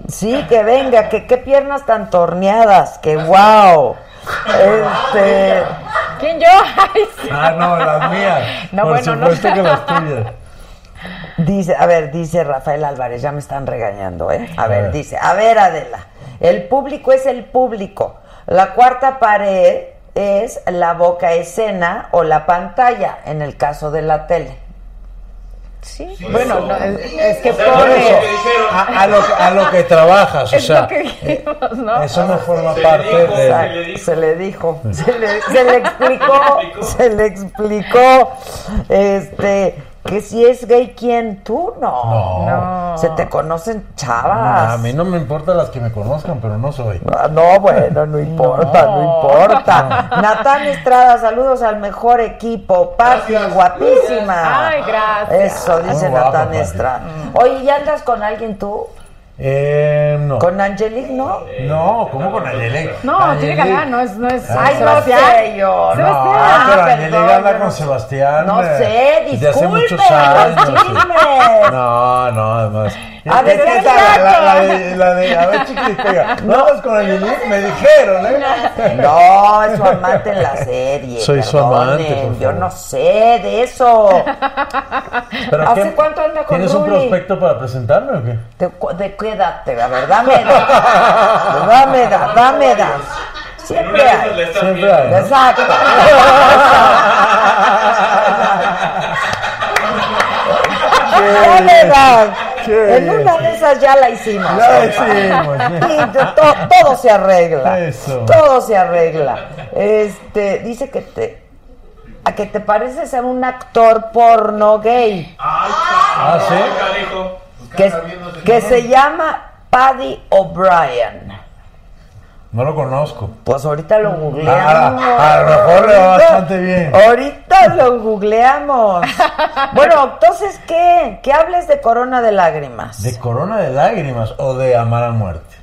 Sí, que venga, que qué piernas tan torneadas, que wow. Este, ¿Quién yo? (laughs) Ah, no, las mías. No, Por bueno, no. que las tuyas. dice, a ver, dice Rafael Álvarez, ya me están regañando, ¿eh? A ver, ver. dice, a ver, Adela, el público es el público. La cuarta pared es la boca escena o la pantalla, en el caso de la tele. Sí, bueno, no, es, es que pone. a, a lo, que- a lo que trabajas, o Es sea, lo que dijimos, ¿no? eso no forma Se parte dijo, de... Se le dijo, se le, se le explicó, se le explicó, este, que si es gay, ¿quién? Tú no. No. Se te conocen chavas. A mí no me importan las que me conozcan, pero no soy. Ah, No, bueno, no (laughs) importa, no, importa. (laughs) Natán Estrada, saludos al mejor equipo. Pati, guapísima. Ay, gracias. Eso, dice Natán. Estrada. Oye, ¿ya andas con alguien tú? Eh, no. ¿Con Angelique, no? No, ¿cómo con Angelique? No, tiene que ganar, no es, no es Ay, no Sebastián. sé yo. No, Sebastián. pero Ah, Angelique perdón, con Sebastián. No eh, sé, desde hace muchos años. (laughs) No, no, además. A ver, la, la de, la de, a ver, chiquitita, (laughs) ¿no andas con Angelique? Me dijeron, ¿eh? No, es su amante en la serie. Soy su amante, por Yo no sé de eso. ¿Pero ¿Hace qué? cuánto anda con ¿Tienes un prospecto para presentarme o qué? ¿De, de qué edad te A ver, dame edad. Dame edad, dame edad. Siempre hay. Siempre hay, ¿no? Exacto. (laughs) Ya verás. En una de esas ya la hicimos. Ya la hicimos. Y to- to- todo se arregla. Eso. Todo se arregla. Este, dice que te a que te pareces a un actor porno gay Ah, ¿sí? Que se llama Paddy O'Brien. No lo conozco. Pues ahorita lo googleamos. Ah, a lo mejor le va bastante bien. Ahorita lo googleamos. Bueno, entonces, ¿qué? Que hables de Corona de Lágrimas. ¿De corona de lágrimas o de amar a muerte?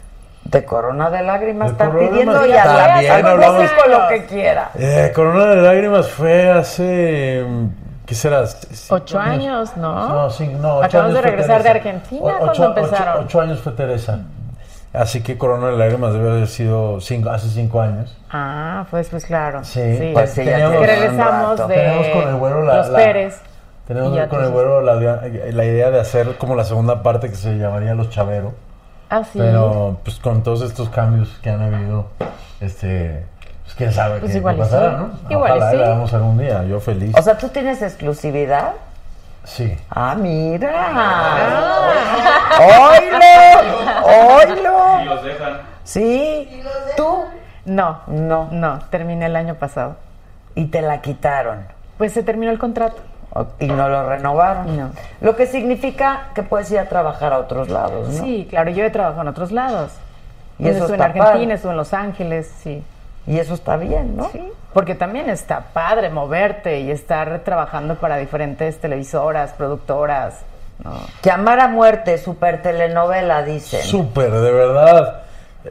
De Corona de Lágrimas De están Corona pidiendo y hablamos- músico lo que quiera. Eh, corona de lágrimas fue hace. mm, ¿Qué será? Ocho años, ¿no? No, sí, no, ocho Acabamos años de regresar de. Argentina O- cuando ocho, empezaron. Ocho, ocho años fue Teresa. Así que Corona de Lágrimas debe haber sido cinco, hace cinco años. Ah, pues, pues claro. Sí, pues sí, ya teníamos, Que regresamos de Teníamos con el güero la- Los la- Pérez. tenemos con el güero la, la idea de hacer como la segunda parte que se llamaría Los Chavero. Ah, sí. Pero pues con todos estos cambios que han habido, este, pues quién sabe Pues qué, igual qué pasará, sí. ¿no? Igual Ojalá sí. la hagamos algún día, yo feliz. O sea, ¿tú tienes exclusividad? Sí. Ah, mira. Ah. ¡Oilo! ¡Oilo! Y los dejan. Sí. ¿Tú? No, No. no, terminé el año pasado. Y te la quitaron. Pues se terminó el contrato. Y no lo renovaron. No. Lo que significa que puedes ir a trabajar a otros lados, ¿no? Sí, claro, yo he trabajado en otros lados. Y eso estuve en Argentina, padre. estuve en Los Ángeles, sí. Y eso está bien, ¿no? Sí, porque también está padre moverte y estar trabajando para diferentes televisoras, productoras. ¿no? Que amar a muerte, super telenovela, dicen. Súper, de verdad.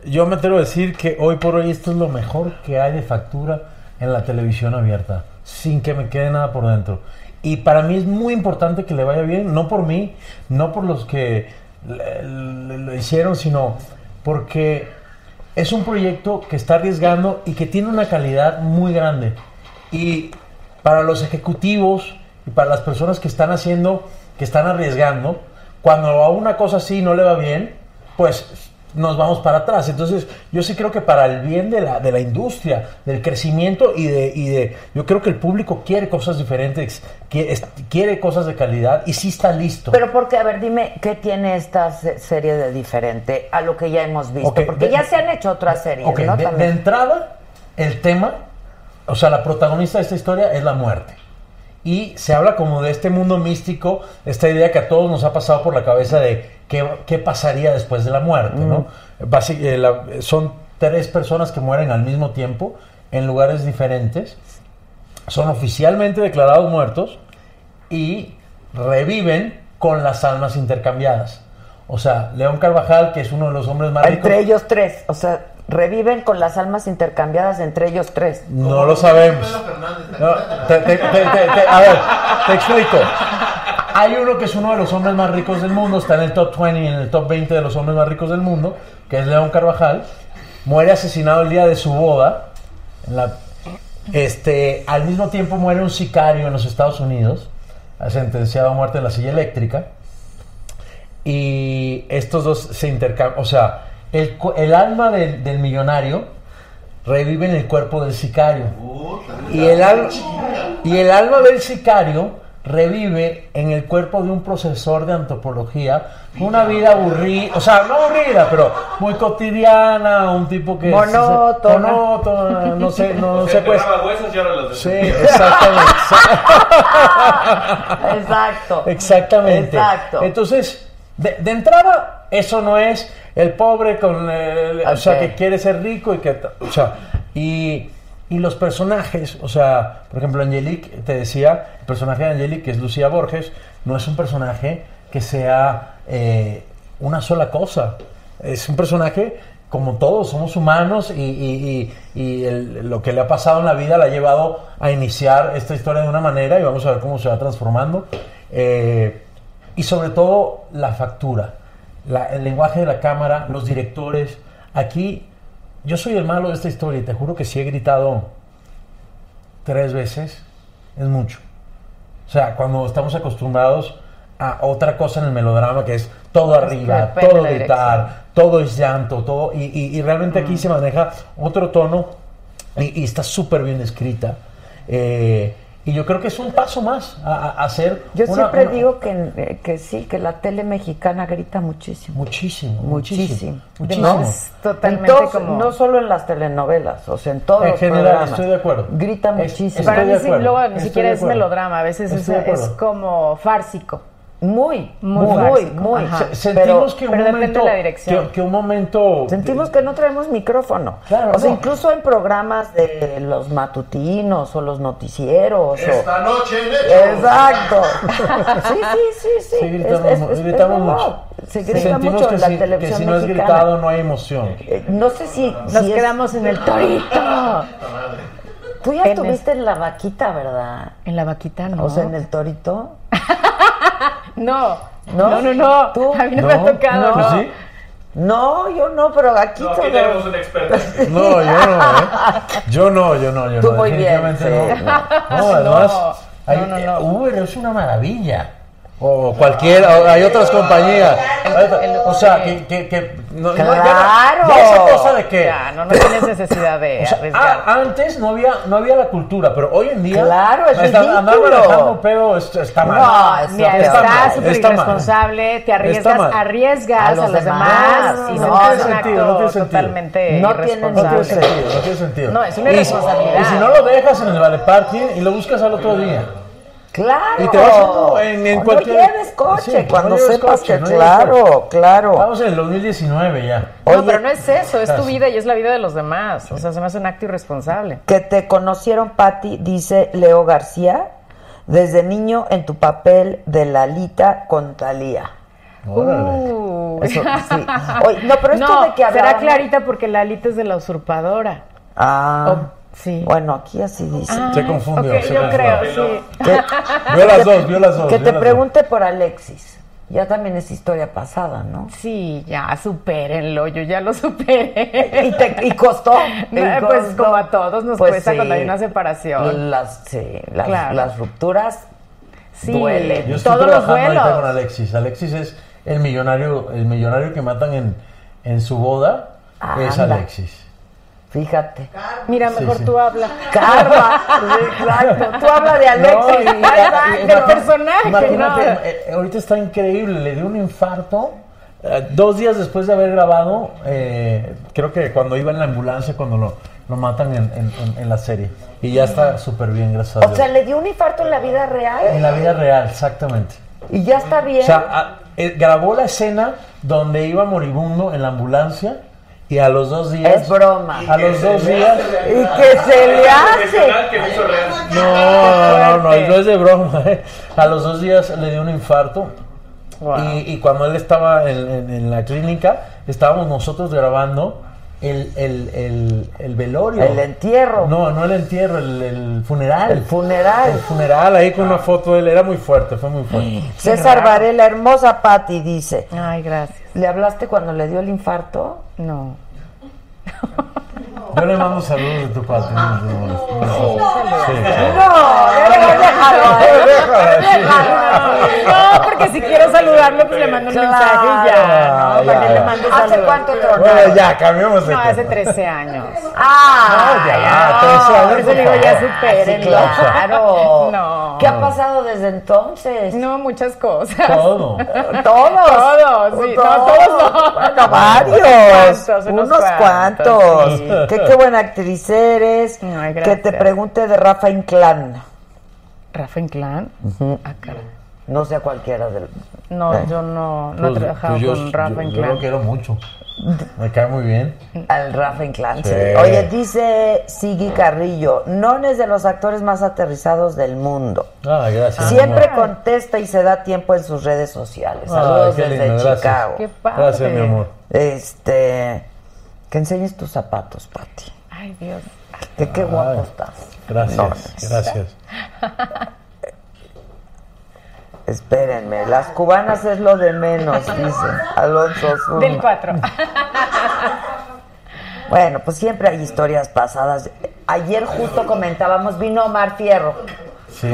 Yo me atrevo a decir que hoy por hoy esto es lo mejor que hay de factura en la televisión abierta, sin que me quede nada por dentro. Y para mí es muy importante que le vaya bien, no por mí, no por los que lo hicieron, sino porque es un proyecto que está arriesgando y que tiene una calidad muy grande. Y para los ejecutivos y para las personas que están haciendo, que están arriesgando, cuando a una cosa así no le va bien, pues nos vamos para atrás. Entonces, yo sí creo que para el bien de la, de la industria, del crecimiento y de, y de... Yo creo que el público quiere cosas diferentes, quiere, quiere cosas de calidad y sí está listo. Pero porque, a ver, dime, ¿qué tiene esta se- serie de diferente a lo que ya hemos visto? Ok, porque de- ya se han hecho otras series, Ok, ¿no? de, de entrada, el tema, o sea, la protagonista de esta historia es la muerte. Y se habla como de este mundo místico, esta idea que a todos nos ha pasado por la cabeza de qué, qué pasaría después de la muerte, ¿no? Basi- eh, la- son tres personas que mueren al mismo tiempo en lugares diferentes, son oficialmente declarados muertos y reviven con las almas intercambiadas. O sea, León Carvajal, que es uno de los hombres más ricos... Entre ellos tres, o sea, reviven con las almas intercambiadas entre ellos tres. No lo sabemos. No, te- te- te- te- te- a ver, te explico. Hay uno que es uno de los hombres más ricos del mundo, está en el top 20, en el top 20 de los hombres más ricos del mundo, que es León Carvajal. Muere asesinado el día de su boda. En la- este, al mismo tiempo muere un sicario en los Estados Unidos, sentenciado a muerte en la silla eléctrica. Y estos dos se intercambian. O sea, el, alma del, del millonario revive en el cuerpo del sicario. Y el, al- y el alma del sicario revive en el cuerpo de un profesor de antropología una vida aburrida, o sea, no aburrida, pero muy cotidiana, un tipo que... Monótona. monótona, no sé, no, O (laughs) sé, pues... huesos y ahora los Sí, exactamente. (laughs) Exacto. Exactamente. Exacto. Entonces, de, de entrada, eso no es el pobre con el, o sea, que quiere ser rico y que, o sea, y, y los personajes, o sea, por ejemplo, Angelique, te decía, el personaje de Angelique, que es Lucía Borges, no es un personaje que sea eh, una sola cosa. Es un personaje como todos, somos humanos y, y- y- y el- lo que le ha pasado en la vida la ha llevado a iniciar esta historia de una manera y vamos a ver cómo se va transformando. Eh, y sobre todo la factura, la- el lenguaje de la cámara, los directores. Aquí yo soy el malo de esta historia y te juro que si he gritado tres veces, es mucho. O sea, cuando estamos acostumbrados a otra cosa en el melodrama que es todo arriba, todo gritar, todo es llanto, todo. Y, y- y realmente aquí se maneja otro tono y, y está súper bien escrita. Eh, y yo creo que es un paso más a, a- hacer. Yo una- siempre una- digo que, eh, que sí, que la tele mexicana grita muchísimo. Muchísimo, Muchísimo. muchísimo. ¿No? Es totalmente En todos- como- No solo en las telenovelas, o sea, en todos En los general, programas. estoy de acuerdo. Grita Es- muchísimo. Para mí luego ni estoy siquiera es melodrama, a veces es, es como fársico. Muy, Muy muy, básico, muy. Se- Sentimos que, un pero momento, de la dirección. Que, que un momento. Sentimos que no traemos micrófono. Claro, o sea, no. incluso en programas de los matutinos o los noticieros. o- Esta noche en. Exacto. (laughs) Sí, sí, sí, sí. Sí, gritamos, Es- es- es- gritamos es mucho. Se grita Sentimos mucho que, en la si, que televisión si no es mexicana. gritado no hay emoción. Eh, No sé si, Nos si es- quedamos en el torito. (laughs) Tú ya En estuviste en la vaquita, ¿verdad? En la vaquita no. O sea, en el torito. (laughs) (laughs) No, ¿No? no, no, no. ¿Tú? A mí no, me ha tocado, ¿Tú no. sí? No, yo no, pero aquí No, todo- tenemos un experto. No, yo no, ¿eh? Yo no, yo no, yo Tú no. muy bien, sí. no. No, además, No, hay- no, no, no. Uber es una maravilla. O cualquier, o hay otras compañías. Hay otra- o sea, que, que, que no, no, ya- ¡Claro! ya esa cosa de que Ya, no, no tienes necesidad de (laughs) O sea, arriesgar. ah, antes no había, no había la cultura, pero hoy en día. Claro, es está- Andar manejando pedo es- está mal. No, es Mira, Está estás mal, súper está mal. irresponsable, te arriesgas, Está arriesgas A a los los, demás. demás, y no, no, no tiene sentido, no tiene sentido. totalmente No tiene No tiene sentido, no tiene sentido. No, es una Y- irresponsabilidad. Y, si no lo dejas en el vale parking y lo buscas al otro día. Claro. Y te vas en- en no cualquier- lleves coche, Sí, cuando no lleves sepas coche, que no claro, coche. claro. Vamos en el 2019 ya. No, pero no es eso, es tu vida y es la vida de los demás. O sea, se me hace un acto irresponsable. Que te conocieron, Patti, dice Leo García, desde niño en tu papel de Lalita con Talía. Órale. Uh. Eso, sí. (laughs) Oye, no, pero esto No, de que será hablábamos- clarita porque la alita es de la usurpadora. Ah, sí. bueno, aquí así dice. Se confundió. Se yo confundió. creo, sí. Que- Vio las dos, vio las dos. que te pregunte por Alexis. Ya también es historia pasada, ¿no? Sí, ya, supérenlo, yo ya lo superé. Y, te, y costó. (laughs) y pues como a todos nos Pues cuesta sí. cuando hay una separación. Las, sí, las, Claro. las rupturas Sí. duelen. Yo estoy Todos los trabajando ahorita duelos. con Alexis. Alexis es el millonario, el millonario que matan en, en su boda. Es Anda. Alexis. Fíjate. Mira, mejor sí. tú habla. Sí, exacto. Tú hablas de Alexis. No, y- Ay, y- del no, personaje, Imagínate, no. eh, ahorita está increíble, le dio un infarto. eh, dos días después de haber grabado, eh, creo que cuando iba en la ambulancia, cuando lo, lo matan en, en- en- en la serie. Y ya está súper bien, gracias a O Dios. sea, le dio un infarto en la vida real. en la vida real, exactamente. Y ya está bien. O sea, a- eh, grabó la escena donde iba moribundo en la ambulancia y a los dos días. es broma. A los dos días. Y que se le hace. No, no, no, no es de broma. eh. A los dos días le dio un infarto. Wow. Y, y cuando él estaba en, en- en la clínica, estábamos nosotros grabando el, el, el, el velorio. El entierro. No, no el entierro, el, el funeral. El funeral. El funeral, ahí con una foto de él. Era muy fuerte, fue muy fuerte. César raro. Varela, hermosa Patti, dice. Ay, gracias. ¿Le hablaste cuando le dio el infarto? No. Yo le mando saludos de tu parte. No, no, no, no. Sí, déjalo. No, porque si quiero saludarlo, pues le mando un mensaje y ya. Ah, ¿no? ¿Para ya, qué le ¿Hace cuánto tronaron? Bueno, ya, cambiamos de No, hace 13 años. Ah, No, ya, 13 años, Por eso digo, ya favor. supérenlo. Claro. No. ¿Qué ha pasado desde entonces? No, muchas cosas. Todo. Todos. Todos, sí. No, todos no. Bueno, varios. Unos cuantos, unos qué buena actriz eres. Ay, que gracias. te pregunte de Rafa Inclán. ¿Rafa Inclán? Ah, caray. No sé a cualquiera del. No, Eh. yo no, no he Pues- trabajado pues yo- con Rafa yo- Yo Inclán. lo quiero mucho. Me cae muy bien. Al Rafa Inclán. sí. Sí. Oye, dice Sigui Carrillo, non es de los actores más aterrizados del mundo. Ah, gracias. Siempre amor. contesta y se da tiempo en sus redes sociales. Saludos desde lindo, gracias. Chicago. Qué padre. Gracias, mi amor. Este, que enseñes tus zapatos, Pati. Ay, Dios. Que qué guapo Ay, estás. Gracias, No, gracias. (laughs) Espérenme, las cubanas es lo de menos, dice Alonso Zuma. Del 4. (laughs) Bueno, pues siempre hay historias pasadas. Ayer justo comentábamos, vino Omar Fierro Sí.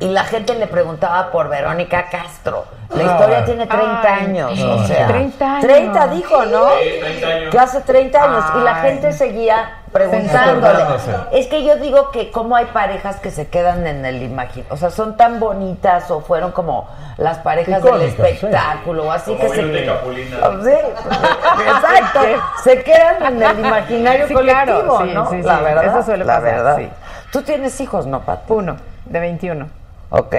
Y la gente le preguntaba por Verónica Castro. La Ay. historia tiene 30 Ay. años, Ay. o sea. 30 años. 30 dijo, ¿no? Sí, 30 años. Que hace 30 años. Y la Ay. gente seguía preguntándole. Es que yo digo que como hay parejas que se quedan en el imaginario, o sea, son tan bonitas o fueron como las parejas del Icónicas, sí. espectáculo, o así Como que se de quedan. Capulina. Sí, exacto, (laughs) se quedan en el imaginario Sí, colectivo, claro, sí, ¿no? sí, la sí, verdad, eso suele la pasar, verdad. sí. Tú tienes hijos, ¿no, Pati? Uno, de 21. Ok,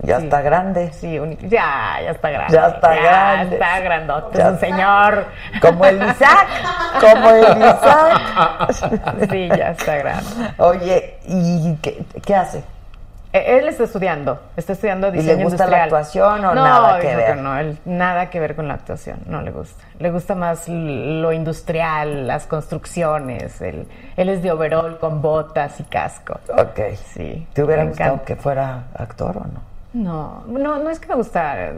ya Sí. está grande. Sí, un- ya, ya está grande. Ya está grande. está grandote, Ya es un señor. Como el Isaac, como el Isaac. Sí, ya está grande. Oye, ¿y qué, qué hace? Eh, Él está estudiando, está estudiando ¿Y le diseño gusta la actuación o no, nada que ver? no, él- nada que ver con la actuación, no le gusta. Le gusta más lo industrial, las construcciones. Él, él es de overall con botas y casco. Ok. Sí. ¿Te hubiera me gustado encanta. que fuera actor o no? No, no, no es que me gustara.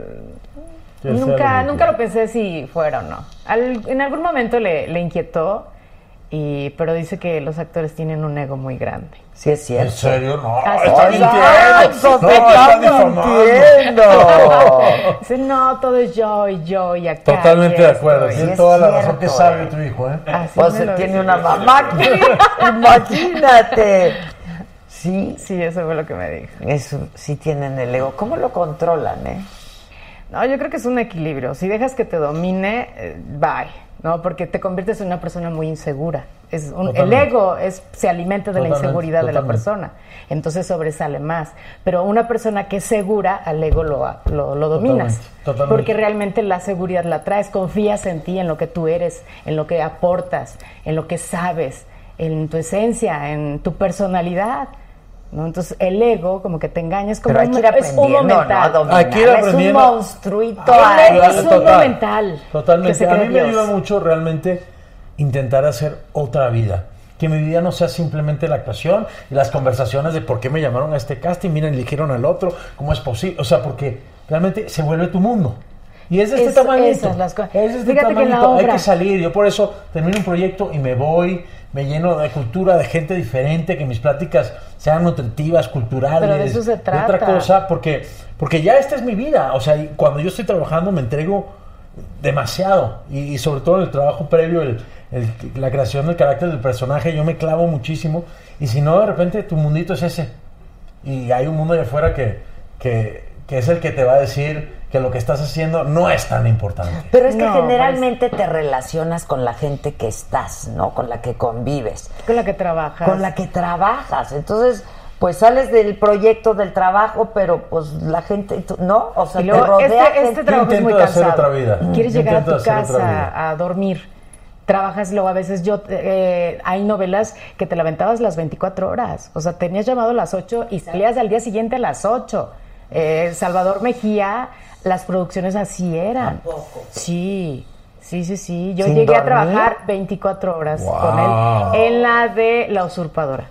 Que Nunca, lo que nunca lo pensé si fuera o no. Al- en algún momento le, le inquietó, y, pero dice que los actores tienen un ego muy grande. Sí es cierto. ¿En serio? No. Ah, está sí. mintiendo. No, ¡Te está! Dice, no, todo es yo y yo y acá. Totalmente de acuerdo. Tiene toda la cierto, razón que sabe eh. tu hijo, ¿eh? Así Pues me lo tiene una mamá. Imagínate. Sí, Sí, eso fue lo que me dijo. eso sí tienen el ego. ¿Cómo lo controlan, eh? No, yo creo que es un equilibrio. Si dejas que te domine, eh, bye, ¿no? Porque te conviertes en una persona muy insegura. Es un- el ego es, se alimenta de la Totalmente, inseguridad de la persona. Entonces sobresale más. Pero una persona que es segura, al ego lo, lo, lo dominas. Totalmente. Porque realmente la seguridad la traes, confías en ti, en lo que tú eres, en lo que aportas, en lo que sabes, en tu esencia, en tu personalidad. ¿No? Entonces el ego como que te engañas como Pero hay un- que ir es humo mental. dominar. Hay que ir Es un monstruito El ahí. ego es un Total, mental. que Totalmente. se A mí me ayuda mucho realmente intentar hacer otra vida. Que mi vida no sea simplemente la actuación y las conversaciones de por qué me llamaron a este casting, miren, eligieron al otro, cómo es posible. O sea, porque realmente se vuelve tu mundo. Y es de este Eso- tamañito. esas las cosas. Es de este Fíjate que en la tamañito. Hay que salir. Yo por eso termino un proyecto y me voy, me lleno de cultura, de gente diferente, que mis pláticas sean nutritivas, culturales. Pero de eso se otra trata. cosa, porque, porque ya esta es mi vida. O sea, cuando yo estoy trabajando me entrego demasiado. Y, y sobre todo en el trabajo previo, el- el- la creación del carácter del personaje, yo me clavo muchísimo. Y si no, de repente tu mundito es ese. Y hay un mundo allá afuera que, que, que es el que te va a decir que lo que estás haciendo no es tan importante. Pero es que No, pues. generalmente te relacionas con la gente que estás, ¿no? Con la que convives, Con la que trabajas. con la que trabajas. Entonces, pues sales del proyecto del trabajo, pero pues la gente, ¿no? O sea, Y te luego, rodea este, gente. este trabajo es muy cansado. otra vida. Quieres Yo llegar a tu casa a dormir. Trabajas luego a veces yo eh, hay novelas que te la aventabas las 24 horas. O sea, tenías llamado a las 8 y salías al día siguiente a las 8. Eh, Salvador Mejía, las producciones así eran. Sí. Sí, sí, sí. Yo ¿Sin llegué a trabajar 24 horas Wow. con él en la de La Usurpadora.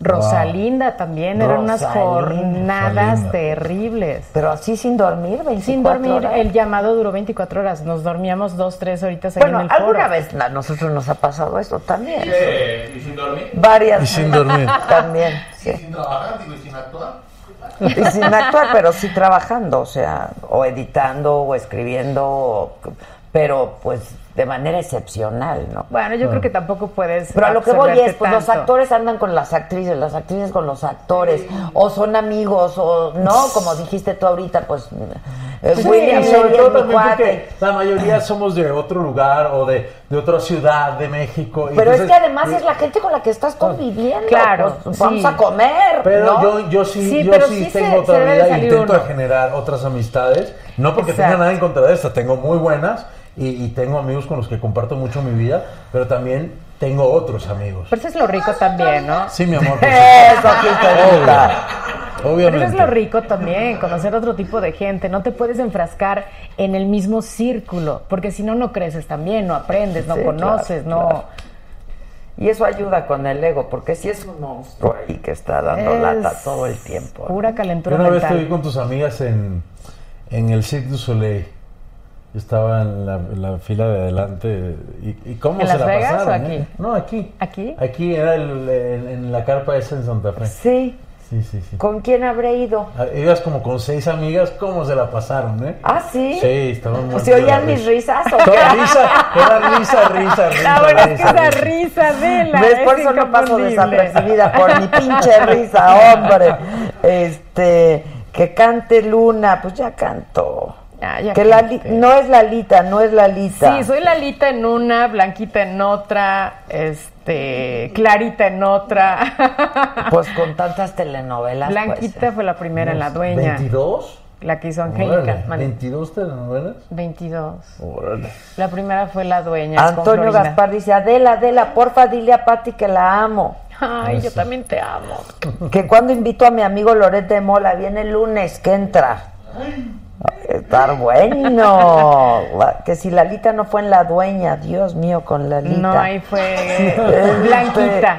Rosalinda también, eran unas jornadas Rosalinda. terribles. Pero así sin dormir, 24 Sin dormir, horas. el llamado duró 24 horas. Nos dormíamos dos, tres horitas ahí Bueno, en el foro. alguna vez a nosotros nos ha pasado eso también. Eh, ¿Y sin dormir? Varias. Y sin dormir. También, sí. Sin trabajar, digo, y sin actuar. Y sin actuar, pero sí trabajando, o sea, o editando o escribiendo, o- pero pues de manera excepcional, ¿no? Bueno, yo creo que tampoco puedes. Pero a lo que voy es, pues los tanto. actores andan con las actrices, las actrices con los actores, o son amigos, o no, como dijiste tú ahorita, pues eh, Sí, William sobre todo es mi también cuate. porque la mayoría somos de otro lugar o de, de otra ciudad de México. y Pero es entonces- que además es la gente con la que estás conviviendo. Claro, pues, vamos sí. a comer, Pero ¿no? yo, yo sí, Sí, yo pero sí sí tengo se otra vida, salir intento uno. generar otras amistades. No porque Exacto. tenga nada en contra de esta, tengo muy buenas y, y tengo amigos con los que comparto mucho mi vida, pero también tengo otros amigos. Pero eso es lo rico también, ¿no? Sí, mi amor. Eso aquí te gusta. supuesto. Pero Obviamente. eso es lo rico también, conocer otro tipo de gente. No te puedes enfrascar en el mismo círculo, porque si no, no creces también, no aprendes, no Sí, conoces, claro, no. claro. Y eso ayuda con el ego, porque si es un monstruo ahí que está dando Es lata todo el tiempo. Pura Yo calentura una vez te mental. vi con tus amigas en, en el Cirque du Soleil. Yo estaba en la, en la fila de adelante. ¿Y, y cómo ¿En se Las la Vegas pasaron? o aquí? eh? No, aquí. ¿Aquí? Aquí era el- en, en la carpa esa en Santa Fe. Sí, Sí, sí, sí. ¿Con quién habré ido? Ah, Ibas como con seis amigas, ¿cómo se la pasaron, eh? ¿Ah, sí? Sí, estaban muy ¿Se oían mis risas o (laughs) qué? Toda risa, era risa, risa, risa. La verdad es que esa risa. de la ¿Ves? es Por eso no paso desapercibida por mi pinche risa, hombre. (laughs) Este, que cante Luna, pues ya cantó. Ah, ya que la no es Lalita, no es Lalita. Sí, soy Lalita en una, Blanquita en otra, este, Clarita en otra. (laughs) Pues con tantas telenovelas. Blanquita pues, fue la primera en la dueña. ¿22? La que hizo Angélica. Órale, Mane. ¿22 telenovelas? 22. Órale. La primera fue la dueña. Antonio. Gaspar dice, Adela, Adela, porfa, dile a Pati que la amo. Ay, yo también te amo. Que cuando invito a mi amigo Loret de Mola, viene el lunes, que entra. Estar bueno. Que si Lalita no fue en la dueña, Dios mío, con Lalita. No, ahí fue (laughs) Este, Blanquita.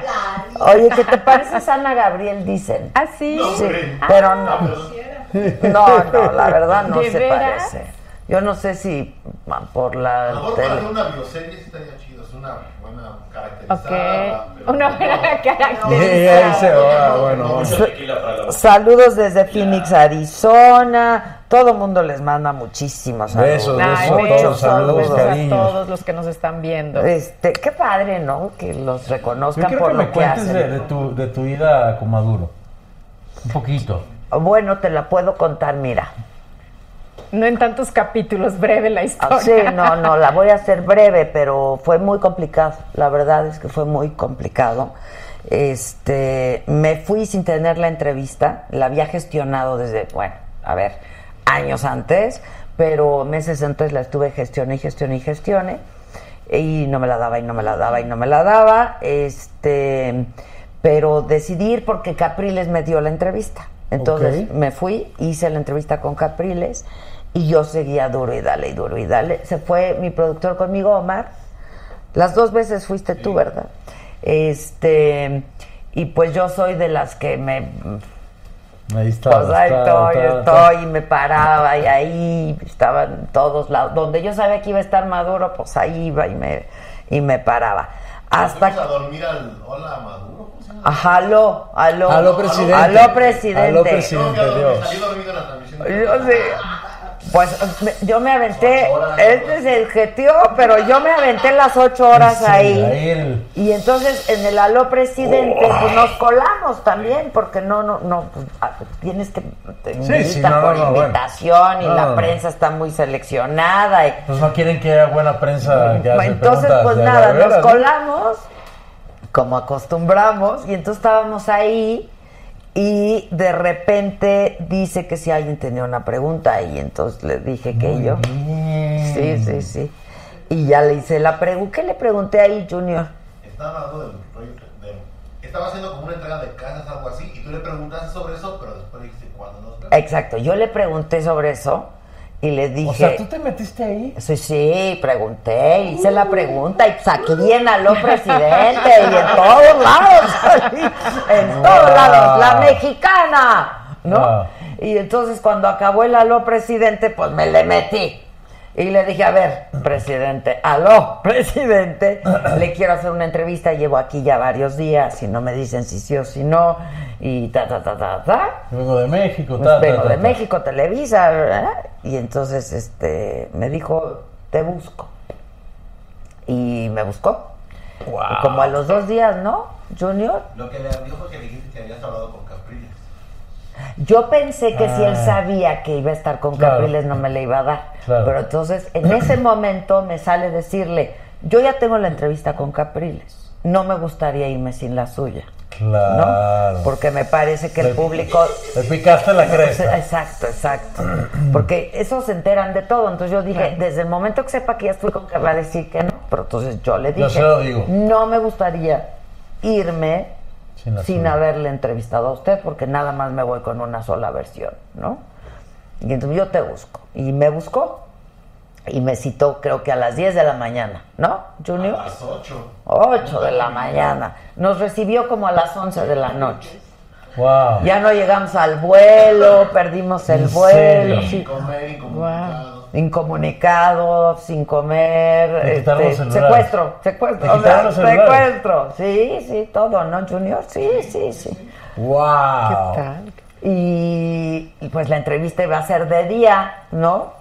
Oye, ¿qué te pareces a Ana Gabriel? Dicen. ¿Ah, sí? Sí, pero no. No, no, la verdad no ¿De se veras? parece. Yo no sé si por A la lo mejor para tele. hacer una bioserie sí estaría chido, es una buena Ok. caracterizada. pero Una no- buena Y ahí se característica. va, bueno, para Saludos desde Phoenix, Arizona. Todo mundo les manda muchísimos saludos. Besos, Ay, besos a besos, todos, saludos, besos a todos los que nos están viendo. Este, qué padre, ¿no? Que los Yo reconozcan quiero por que me lo que cuentes hacen. de, de tu, de tu vida con Maduro. Un poquito. Bueno, te la puedo contar, mira. No en tantos capítulos, breve la Ah, historia. Sí, no, no, la voy a hacer breve, pero fue muy complicado. La verdad es que fue muy complicado. Este, me fui sin tener la entrevista, la había gestionado desde, bueno, a ver, años antes, pero meses antes la estuve gestioné y gestioné y gestioné y no me la daba y no me la daba y no me la daba. Este, pero decidí ir porque Capriles me dio la entrevista. Entonces me fui, hice la entrevista con Capriles y yo seguía duro y dale y duro y dale. Se fue mi productor conmigo, Omar. Las dos veces fuiste tú, ¿verdad? Este, y pues yo soy de las que me Ahí está. pues ahí está, estoy, está, estoy, y me paraba, y ahí estaban todos lados. Donde yo sabía que iba a estar Maduro, pues ahí iba y me, y me paraba. Hasta Fuimos a dormir al Hola Maduro. Ajá, aló, aló. Aló, presidente. Aló, presidente. Aló, presidente. Que Dios. Yo sí. Pues me- yo me aventé, este es el geteo, pero yo me aventé las ocho horas Sí, ahí. Y entonces en el aló presidente pues nos colamos también, porque no, no, no, pues, ah, tienes que te Sí, invitan sí, no, no, por no, invitación y la prensa está muy seleccionada. Y, Pues no quieren que haya buena prensa que entonces, pues nada, nos colamos, como acostumbramos, y entonces estábamos ahí y de repente dice que si alguien tenía una pregunta y entonces le dije que yo. Sí, sí, sí. Y ya le hice la pregunta. ¿Qué le pregunté ahí, Junior? Estaba hablando del rollo de- Estaba haciendo como una entrega de casas, algo así, y tú le preguntaste sobre eso, pero después le dijiste cuándo vemos. Exacto, yo le pregunté sobre eso y le dije... O sea, ¿tú te metiste ahí? Sí, sí, pregunté, hice la pregunta y pues aquí en Aló Presidente y en todos lados, (laughs) en todos lados, la mexicana, ¿no? Ah. Y entonces cuando acabó el Aló Presidente, pues me le metí. Y le dije, a ver, presidente, aló, (laughs) presidente, le quiero hacer una entrevista, llevo aquí ya varios días y no me dicen si sí o si no, y ta, ta, ta, ta, ta. Vengo de México, Pues ta, ta, vengo ta, de. México, Televisa, ¿verdad? Y entonces este me dijo, te busco. Y me buscó. Y como a los dos días, ¿no, Junior? Lo que le dijo fue que le dijiste que habías hablado con. Yo pensé que si él Ah. sabía que iba a estar con Claro. Capriles no me le iba a dar. Claro. Pero entonces en ese momento me sale decirle, yo ya tengo la entrevista con Capriles. No me gustaría irme sin la suya. Claro. ¿no? Porque me parece que el Le- público... Le picaste la cresta. Exacto, exacto. Porque esos se enteran de todo. Entonces yo dije, desde el momento que sepa que ya estoy con que va a decir que no. Pero entonces yo le Yo dije, se lo digo. no me gustaría irme Sin haberle entrevistado a usted porque nada más me voy con una sola versión, ¿no? Y entonces yo te busco. Y me buscó. Y me citó creo que a las 10 de la mañana, ¿no, Junior? A las 8. 8 de la mañana. Nos recibió como a las 11 de la noche. Wow. Ya no llegamos al vuelo, perdimos el ¿En vuelo, sí. Comer, incomunicado. incomunicado, sin comer, este, secuestro, secuestro, o sea, secuestro, sí, sí, todo, ¿no, Junior? Sí, sí, sí. ¡Wow! ¿Qué tal? Y, y, pues la entrevista iba a ser de día, ¿no?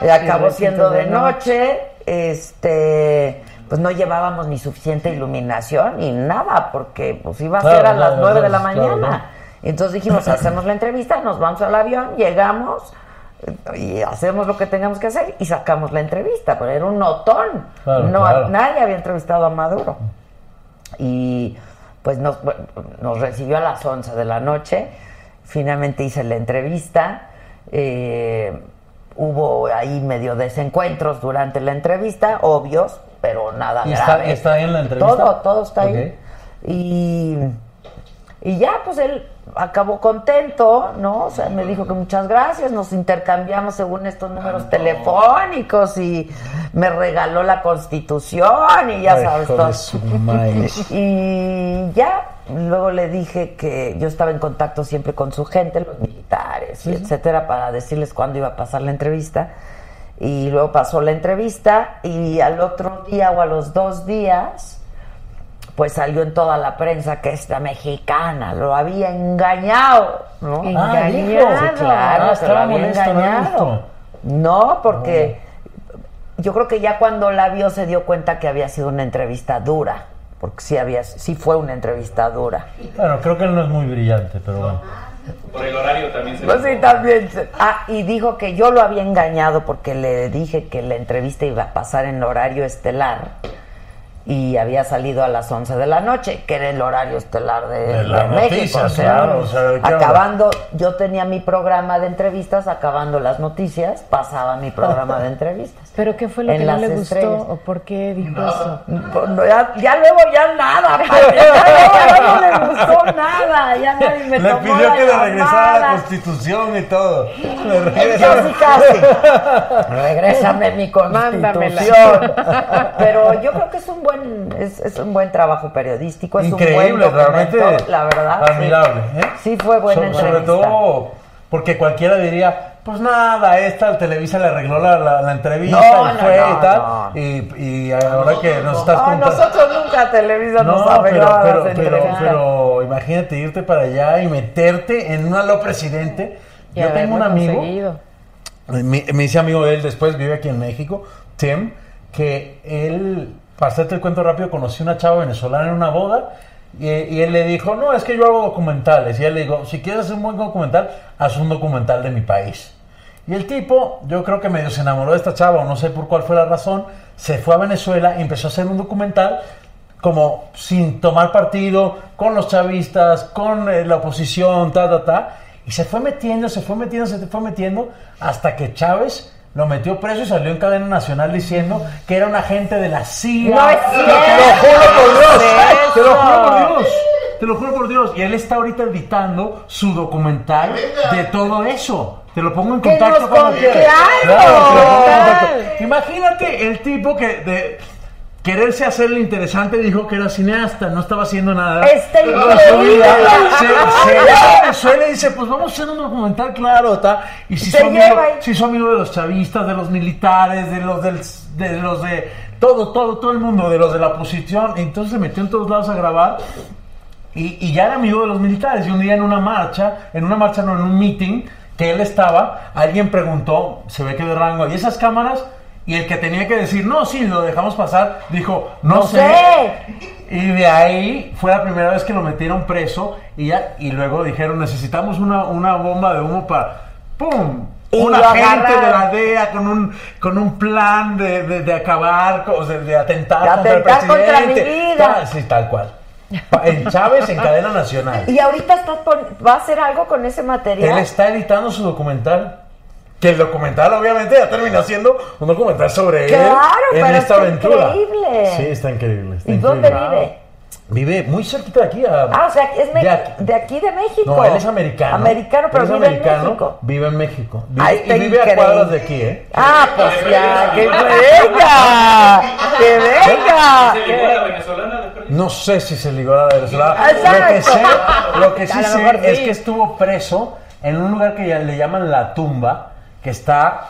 Y acabó siendo de noche. Este, pues no llevábamos ni suficiente iluminación ni nada, porque pues iba a Claro, ser a las nueve de la mañana. claro. Entonces dijimos, hacemos la entrevista, nos vamos al avión, llegamos y hacemos lo que tengamos que hacer y sacamos la entrevista, pero era un notón. Claro, no, claro. Nadie había entrevistado a Maduro. Y pues nos, recibió a las 11 de la noche. Finalmente hice la entrevista. eh, hubo ahí medio desencuentros durante la entrevista, obvios, pero nada ¿Y está, grave. está ahí en la entrevista? Todo, todo está ahí. Y, y ya, pues él acabó contento, ¿no? O sea, me dijo que muchas gracias, nos intercambiamos según estos números telefónicos y me regaló la constitución y ya Ay, sabes todo. (laughs) Y ya, luego le dije que yo estaba en contacto siempre con su gente, los militares, y etcétera, para decirles cuándo iba a pasar la entrevista. Y luego pasó la entrevista y al otro día o a los dos días, pues salió en toda la prensa que esta mexicana lo había engañado, ¿no? Ah. Sí, claro, Ah, lo estaba había molesto, no engañado. No, porque yo creo que ya cuando la vio se dio cuenta que había sido una entrevista dura, porque sí había, sí fue una entrevista dura. Bueno, creo que él no es muy brillante, pero bueno. Por el horario también se Pues sí, también. se- Ah, y dijo que yo lo había engañado porque le dije que la entrevista iba a pasar en horario estelar y había salido a las 11 de la noche, que era el horario estelar de, De las de México. noticias, o sea, claro, o sea, ¿de qué acabando, yo tenía mi programa de entrevistas, acabando las noticias, pasaba mi programa de (laughs) entrevistas. ¿Pero qué fue lo En que no le gustó? ¿O por qué dijo eso? Pues no, ya, ya luego ya nada, (laughs) padre, ya luego no le gustó (laughs) nada, ya nadie me Le tomó pidió la que le regresara la constitución y todo. Casi, regresa- casi. Regrésame mi Mándamela. constitución. Pero yo creo que es un buen, es, es un buen trabajo periodístico, es Increíble, un buen documento, realmente la verdad. sí. admirable. ¿eh? Sí fue buena So- Sobre entrevista. todo porque cualquiera diría, pues nada, esta Televisa le arregló la, la, la entrevista No, y no, fue no, y tal. Y, y ahora que nos estás Ah, contando... nosotros nunca Televisa nos No, pero, pero, las pero, imagínate irte para allá y meterte en un aló presidente. Y Yo tengo un amigo, me, me hice amigo de él después, vive aquí en México, Tim, que él, para hacerte el cuento rápido, conocí una chava venezolana en una boda y, él le dijo, no, es que yo hago documentales. Y él le dijo, si quieres hacer un buen documental, haz un documental de mi país. Y el tipo, yo creo que medio se enamoró de esta chava, o no sé por cuál fue la razón, se fue a Venezuela y empezó a hacer un documental como sin tomar partido, con los chavistas, con eh, la oposición, ta, ta, ta. Y se fue metiendo, se fue metiendo, se fue metiendo, hasta que Chávez lo metió preso y salió en cadena nacional diciendo que era un agente de la CIA. No es Te cierto. lo juro por Dios. ¿Qué es Te lo juro por? Dios. Te lo juro por Dios. Y él está ahorita editando su documental de todo eso. Te lo pongo en contacto con- quieras. ¡Claro! te lo pongo en Total. contacto. Imagínate el tipo que de quererse hacerle interesante dijo que era cineasta, no estaba haciendo nada. Está increíble. Se, (laughs) Venezuela y dice, pues vamos a hacer un documental, claro, ta. Y si son amigo, si son amigo de los chavistas, de los militares, de los del, de los de todo, todo, todo el mundo, de los de la oposición. Entonces se metió en todos lados a grabar. Y, y ya era amigo de los militares. Y un día en una marcha, en una marcha, no, en un meeting que él estaba, alguien preguntó, se ve que de rango, ¿y esas cámaras? Y el que tenía que decir, no, sí, lo dejamos pasar, dijo, no, No sé. sé. Y de ahí fue la primera vez que lo metieron preso y ya, y luego dijeron, necesitamos una, una bomba de humo para, ¡pum! Un agente de la DEA con un, con un plan de, de, de acabar, o sea, de atentar, De contra el atentar contra mi presidente. vida. Tal- sí, tal cual. En Chávez, en cadena nacional. Y ahorita está pon- va a hacer algo con ese material. Él está editando su documental. Que el documental, obviamente, ya terminó siendo un documental sobre Claro, él en pero esta está aventura. increíble. Sí, está increíble. está ¿Y dónde vive? Vive muy cerquita de aquí. a- Ah, o sea, es de aquí. de aquí de México. No, él es americano. Americano, pero vive americano, en México. Vive en México. Vive, Ay, y vive a cuadras de aquí, ¿eh? Ah, (laughs) pues ya, (laughs) que venga, que venga. ¿Se ligó a la venezolana? No sé si se ligó a la Venezuela. Exacto. Lo que sé, lo que sí (laughs) sé es que estuvo preso en un lugar que ya le llaman La Tumba, que está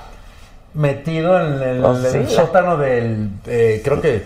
metido en el, Oh, el sí, la- sótano del, eh, creo que,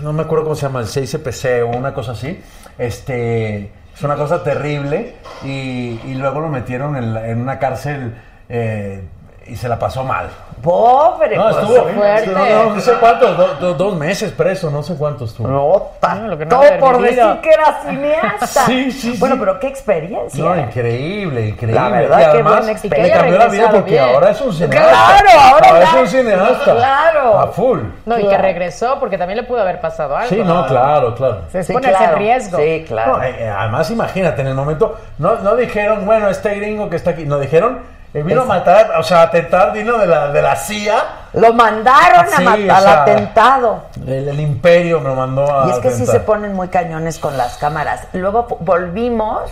no me acuerdo cómo se llama, el 6CPC o una cosa así, este, Es una cosa terrible. Y, y luego lo metieron en, la- en una cárcel eh, y se la pasó mal. Pobre, No, pues, estuvo fuerte. No, no, no sé cuántos, do- do- dos meses preso, no sé cuántos estuvo. No, lo que no Todo por decir que era cineasta. Sí, (laughs) sí, sí. Bueno, pero qué experiencia. No, increíble, increíble. La verdad, y qué además buena le experiencia. cambió la vida porque bien. ahora es un cineasta. Claro, ahora es ya- un cineasta. Claro. A full. No, y que regresó porque también le pudo haber pasado algo. Sí, no, claro, claro. Se Sí, pone claro. en riesgo. Sí, claro. No, eh, eh, además, imagínate, en el momento, no, no dijeron, bueno, este gringo que está aquí, no dijeron, eh, vino a matar, o sea, atentar, vino de la, de la CIA. Lo mandaron a Sí, matar al sea, atentado. El, el imperio me mandó a Y es que sí atentar. se ponen muy cañones con las cámaras. Luego volvimos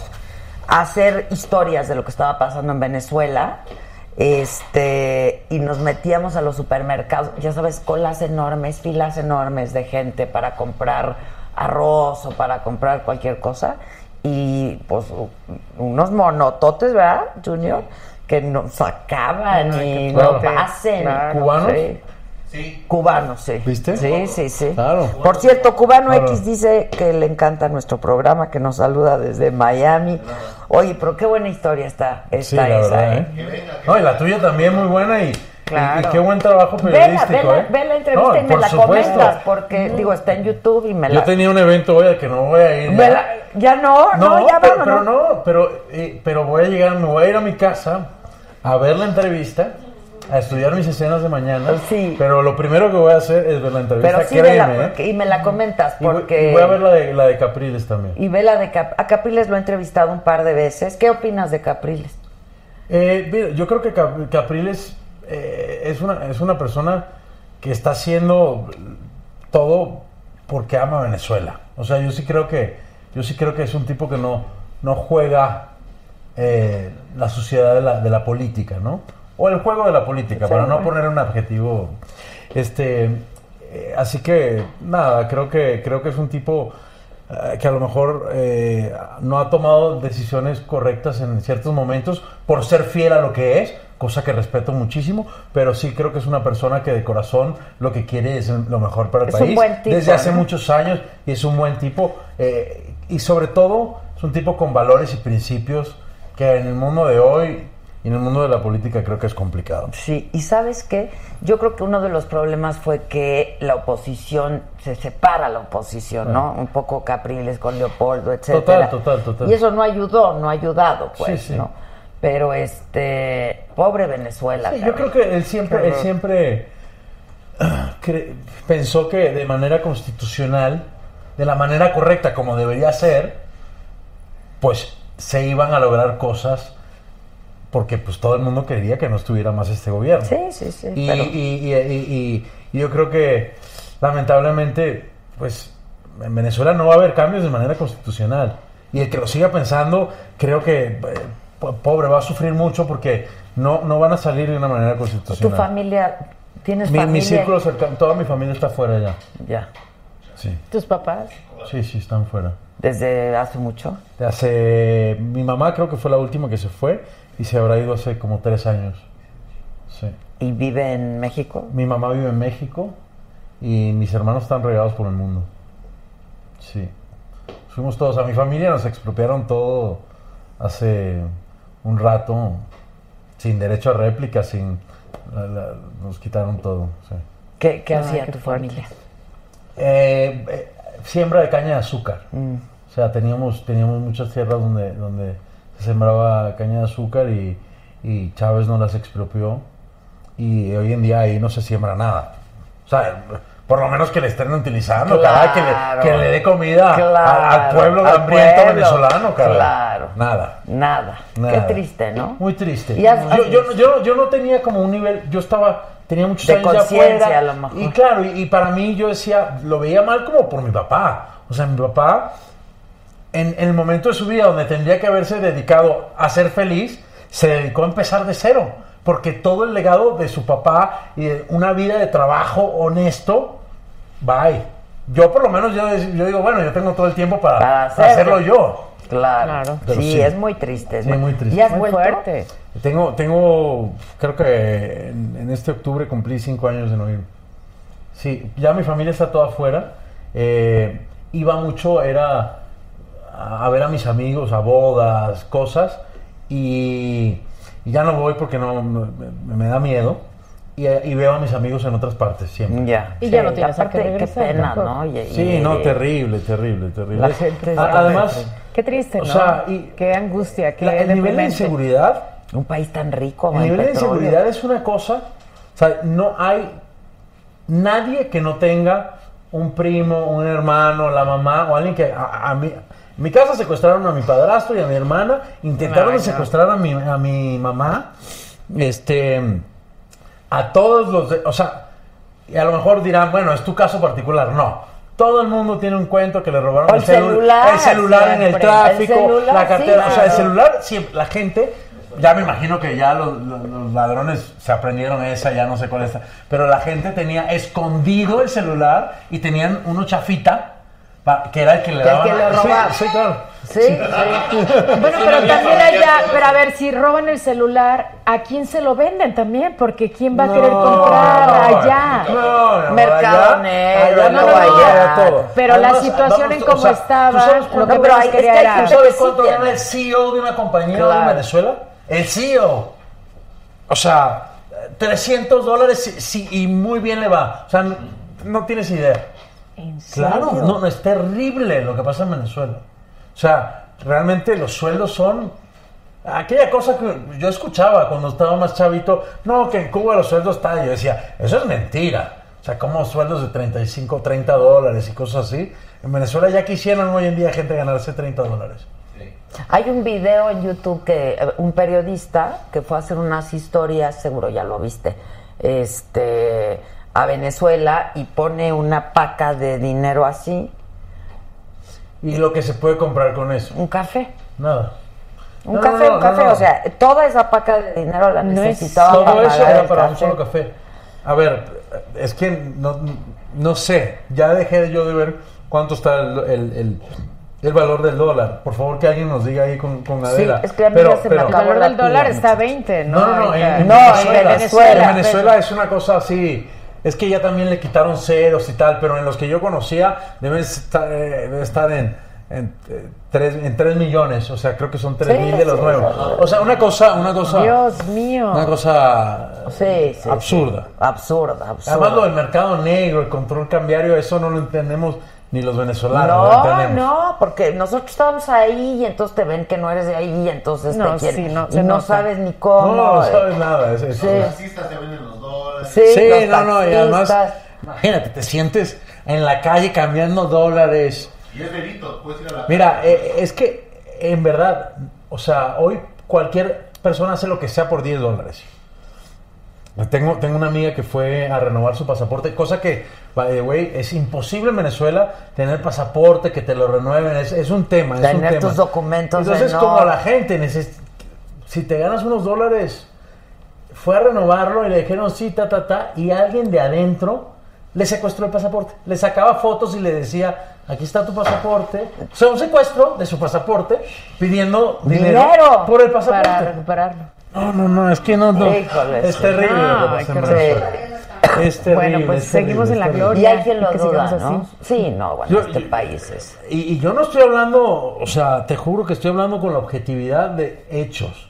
a hacer historias de lo que estaba pasando en Venezuela. Este, y nos metíamos a los supermercados, ya sabes, colas enormes, filas enormes de gente para comprar arroz o para comprar cualquier cosa. Y pues unos monototes, ¿verdad, Junior? Que nos sacaban Ay, y nos pasen. Claro. ¿Cubanos? Sí. Sí. Cubanos, sí. ¿Viste? Sí, sí, sí. Claro. Por cierto, Cubano Claro. X dice que le encanta nuestro programa, que nos saluda desde Miami. Oye, pero qué buena historia está, está Sí, la esa, verdad, ¿eh? ¿eh? No, y la tuya también muy buena y, Claro. y- qué buen trabajo Vela, periodístico, vela, ¿eh? ve la entrevista No, y me la supuesto. comentas, porque, digo, está en YouTube y me la... Yo tenía un evento hoy al que no voy a ir. ya. la- no, no, ya pero, vámonos. pero no, pero, eh, pero voy a llegar, me voy a ir a mi casa a ver la entrevista, a estudiar mis escenas de mañana. Sí. Pero lo primero que voy a hacer es ver la entrevista, Pero sí, créeme, vela, ¿eh? y me la comentas, porque... y voy a ver la de, la de Capriles también. Y ve la de Cap- a Capriles lo he entrevistado un par de veces. ¿Qué opinas de Capriles? Eh, mira, yo creo que Cap- Capriles eh, es, una, es una persona que está haciendo todo porque ama Venezuela. O sea, yo sí creo que, yo sí creo que es un tipo que no, no juega eh, la suciedad de la, de la política, ¿no? O el juego de la política, para no poner un adjetivo. Este, eh, así que, nada, creo que, creo que es un tipo eh, que a lo mejor no ha tomado decisiones correctas en ciertos momentos por ser fiel a lo que es, cosa que respeto muchísimo, pero sí creo que es una persona que de corazón lo que quiere es lo mejor para el Es un país. buen tipo, desde hace ¿no? muchos años y es un buen tipo eh, y sobre todo es un tipo con valores y principios que en el mundo de hoy y en el mundo de la política creo que es complicado. Sí, y sabes qué, yo creo que uno de los problemas fue que la oposición, se separa la oposición, ¿no? Un poco Capriles con Leopoldo, etcétera. Total, total, total. Y eso no ayudó, no ha ayudado, pues, Sí, sí. ¿no? Pero este, pobre Venezuela. Sí, yo creo que él siempre, él siempre ah, cre- pensó que de manera constitucional, de la manera correcta como debería ser, pues se iban a lograr cosas porque pues todo el mundo quería que no estuviera más este gobierno. Sí, sí, sí. Y, pero- y- y- y- yo creo que lamentablemente, pues en Venezuela no va a haber cambios de manera constitucional. Y el que lo siga pensando, creo que eh, pobre va a sufrir mucho porque no, no van a salir de una manera ¿Tu constitucional. familia, tienes mi, familia? mi círculo cercano, toda mi familia está fuera ya. Ya, Sí, ¿Tus papás? sí, sí, están fuera. desde hace mucho. De Hace, mi mamá creo que fue la última que se fue y se habrá ido hace como tres años. Sí. ¿Y vive en México? Mi mamá vive en México y mis hermanos están regados por el mundo. Sí. Fuimos todos, a mi familia nos expropiaron todo hace un rato, sin derecho a réplica, sin... la- la- nos quitaron todo. sí. ¿Qué, hacía qué tu familia? Eh, eh, siembra de caña de azúcar. Mm. O sea, teníamos, teníamos muchas tierras donde, donde se sembraba caña de azúcar y, y Chávez no las expropió. Y hoy en día ahí no se siembra nada. O sea, por lo menos que le estén utilizando, caray, que Claro. le, que le dé comida a- al pueblo al hambriento pueblo. venezolano, caray. Claro. Nada. Nada. Nada. Qué triste, ¿no? Muy triste. Yo, yo, yo, yo no tenía como un nivel, yo estaba, tenía muchos De años ya conciencia, afuera. a lo mejor. Y claro, y, y para mí yo decía, lo veía mal como por mi papá. O sea, mi papá, en, en el momento de su vida donde tendría que haberse dedicado a ser feliz, se dedicó a empezar de cero. Porque todo el legado de su papá y de una vida de trabajo honesto, bye. Yo por lo menos yo, yo digo, bueno, yo tengo todo el tiempo para, Para para hacerlo. hacerlo yo. Claro. Sí, sí. es muy triste. es Sí, muy triste. ¿Y has Muy fuerte. Tengo, tengo, creo que en, en este octubre cumplí cinco años de no ir. Sí, ya mi familia está toda afuera. Eh, iba mucho, era a, a ver a mis amigos, a bodas, cosas, y, y ya no voy porque no me, me- me da miedo. Y, y veo a mis amigos en otras partes siempre. Ya. Y ya no tienes a qué aparte, regresar Qué pena. ¿no? Y- Sí, y- no, terrible, terrible, terrible. La gente Además, Qué triste, O ¿no? sea, y- qué angustia, qué la- el nivel de inseguridad Un país tan rico, El nivel de inseguridad es una cosa, o sea, no hay nadie que no tenga un primo, un hermano, la mamá o alguien que a, a mí en mi casa secuestraron a mi padrastro y a mi hermana, intentaron Ay, secuestrar a mi, a mi mamá, este, a todos los, de- o sea, y a lo mejor dirán, bueno, es tu caso particular, no. Todo el mundo tiene un cuento que le robaron el celu- celular, el celular en el tráfico, El celular, la cartera, sí, o sea, el celular, siempre, la gente, ya me imagino que ya los, los- los ladrones se aprendieron esa, ya no sé cuál es, pero la gente tenía escondido el celular y tenían uno chafita, pa- que era el que le Que el daban. que Sí, robaba. Sí, claro. Sí, sí. (laughs) Bueno, pero también allá, pero a ver, si roban el celular, ¿a quién se lo venden también? Porque ¿quién va a querer comprar no, allá? No, no, Mercado allá- negro, no, allá todo. Pero la situación en cómo estaba, ¿tú sabes lo que pero hay- es que hay ¿Tú sabes sí cuánto tiene. gana el CEO de una compañía Claro. de Venezuela? El CEO. O sea, 300 dólares sí, y muy bien le va. O sea, no tienes idea. ¿En serio? Claro, no, no, es terrible lo que pasa en Venezuela. O sea, realmente los sueldos son aquella cosa que yo escuchaba cuando estaba más chavito, no, que en Cuba los sueldos están, yo decía, eso es mentira. O sea, como sueldos de 35, 30 dólares y cosas así. En Venezuela ya quisieran hoy en día gente ganarse 30 dólares. Hay un video en YouTube que eh, un periodista que fue a hacer unas historias, seguro ya lo viste, este a Venezuela y pone una paca de dinero así, Y lo que se puede comprar con eso, un café. nada. Un No, café, no, no, un café, no, no. o sea, toda esa paca de dinero la No es- necesitaba Todo para eso era para un solo café. A ver, es que no, no sé, ya dejé yo de ver cuánto está el, el- el- el valor del dólar. Por favor, que alguien nos diga ahí con, con Sí, Adela. es que a mí Pero- ya se me El valor la del dólar está a 20, ¿no? No, no, no, en, en No, en Venezuela, Venezuela. En Venezuela es una cosa así. Es que ya también le quitaron ceros y tal, pero en los que yo conocía deben estar, eh, debe estar en, en, eh, tres, en 3 millones. O sea, creo que son 3 Sí, mil de los sí, nuevos. O sea, una cosa, una cosa, Dios mío. una cosa Sí, absurda. Absurda, absurda. Además, lo del mercado negro, el control cambiario, eso no lo entendemos ni los venezolanos. No, no, porque nosotros estábamos ahí y entonces te ven que no eres de ahí y entonces No, te quieren. sí, no, y no sabes ni cómo. No, no eh. sabes nada. es- es- Sí. Los taxistas se venden los dólares. Sí, Sí, los no, no, y además, imagínate, te sientes en la calle cambiando dólares. Y es delito, puedes ir a la Mira, eh, es que en verdad, o sea, hoy cualquier persona hace lo que sea por 10 dólares. Tengo, tengo una amiga que fue a renovar su pasaporte, cosa que, by the way, es imposible en Venezuela tener pasaporte, que te lo renueven, es, es un tema. es un Tener tema. tus documentos Entonces, en como la gente, si te ganas unos dólares, fue a renovarlo y le dijeron sí, ta, ta, ta, y alguien de adentro le secuestró el pasaporte. Le sacaba fotos y le decía, aquí está tu pasaporte. O sea, un secuestro de su pasaporte pidiendo dinero, Dinero. por el pasaporte. Para recuperarlo. No, no, no, es que no, no. Híjole, es terrible lo que No, pasa en que. Es terrible. Bueno, pues es terrible, seguimos en la gloria. Y hay quien lo que duda, ¿no? así. Sí, no, bueno, Yo- este yo- país es... Y, y yo no estoy hablando, o sea, te juro que estoy hablando con la objetividad de hechos.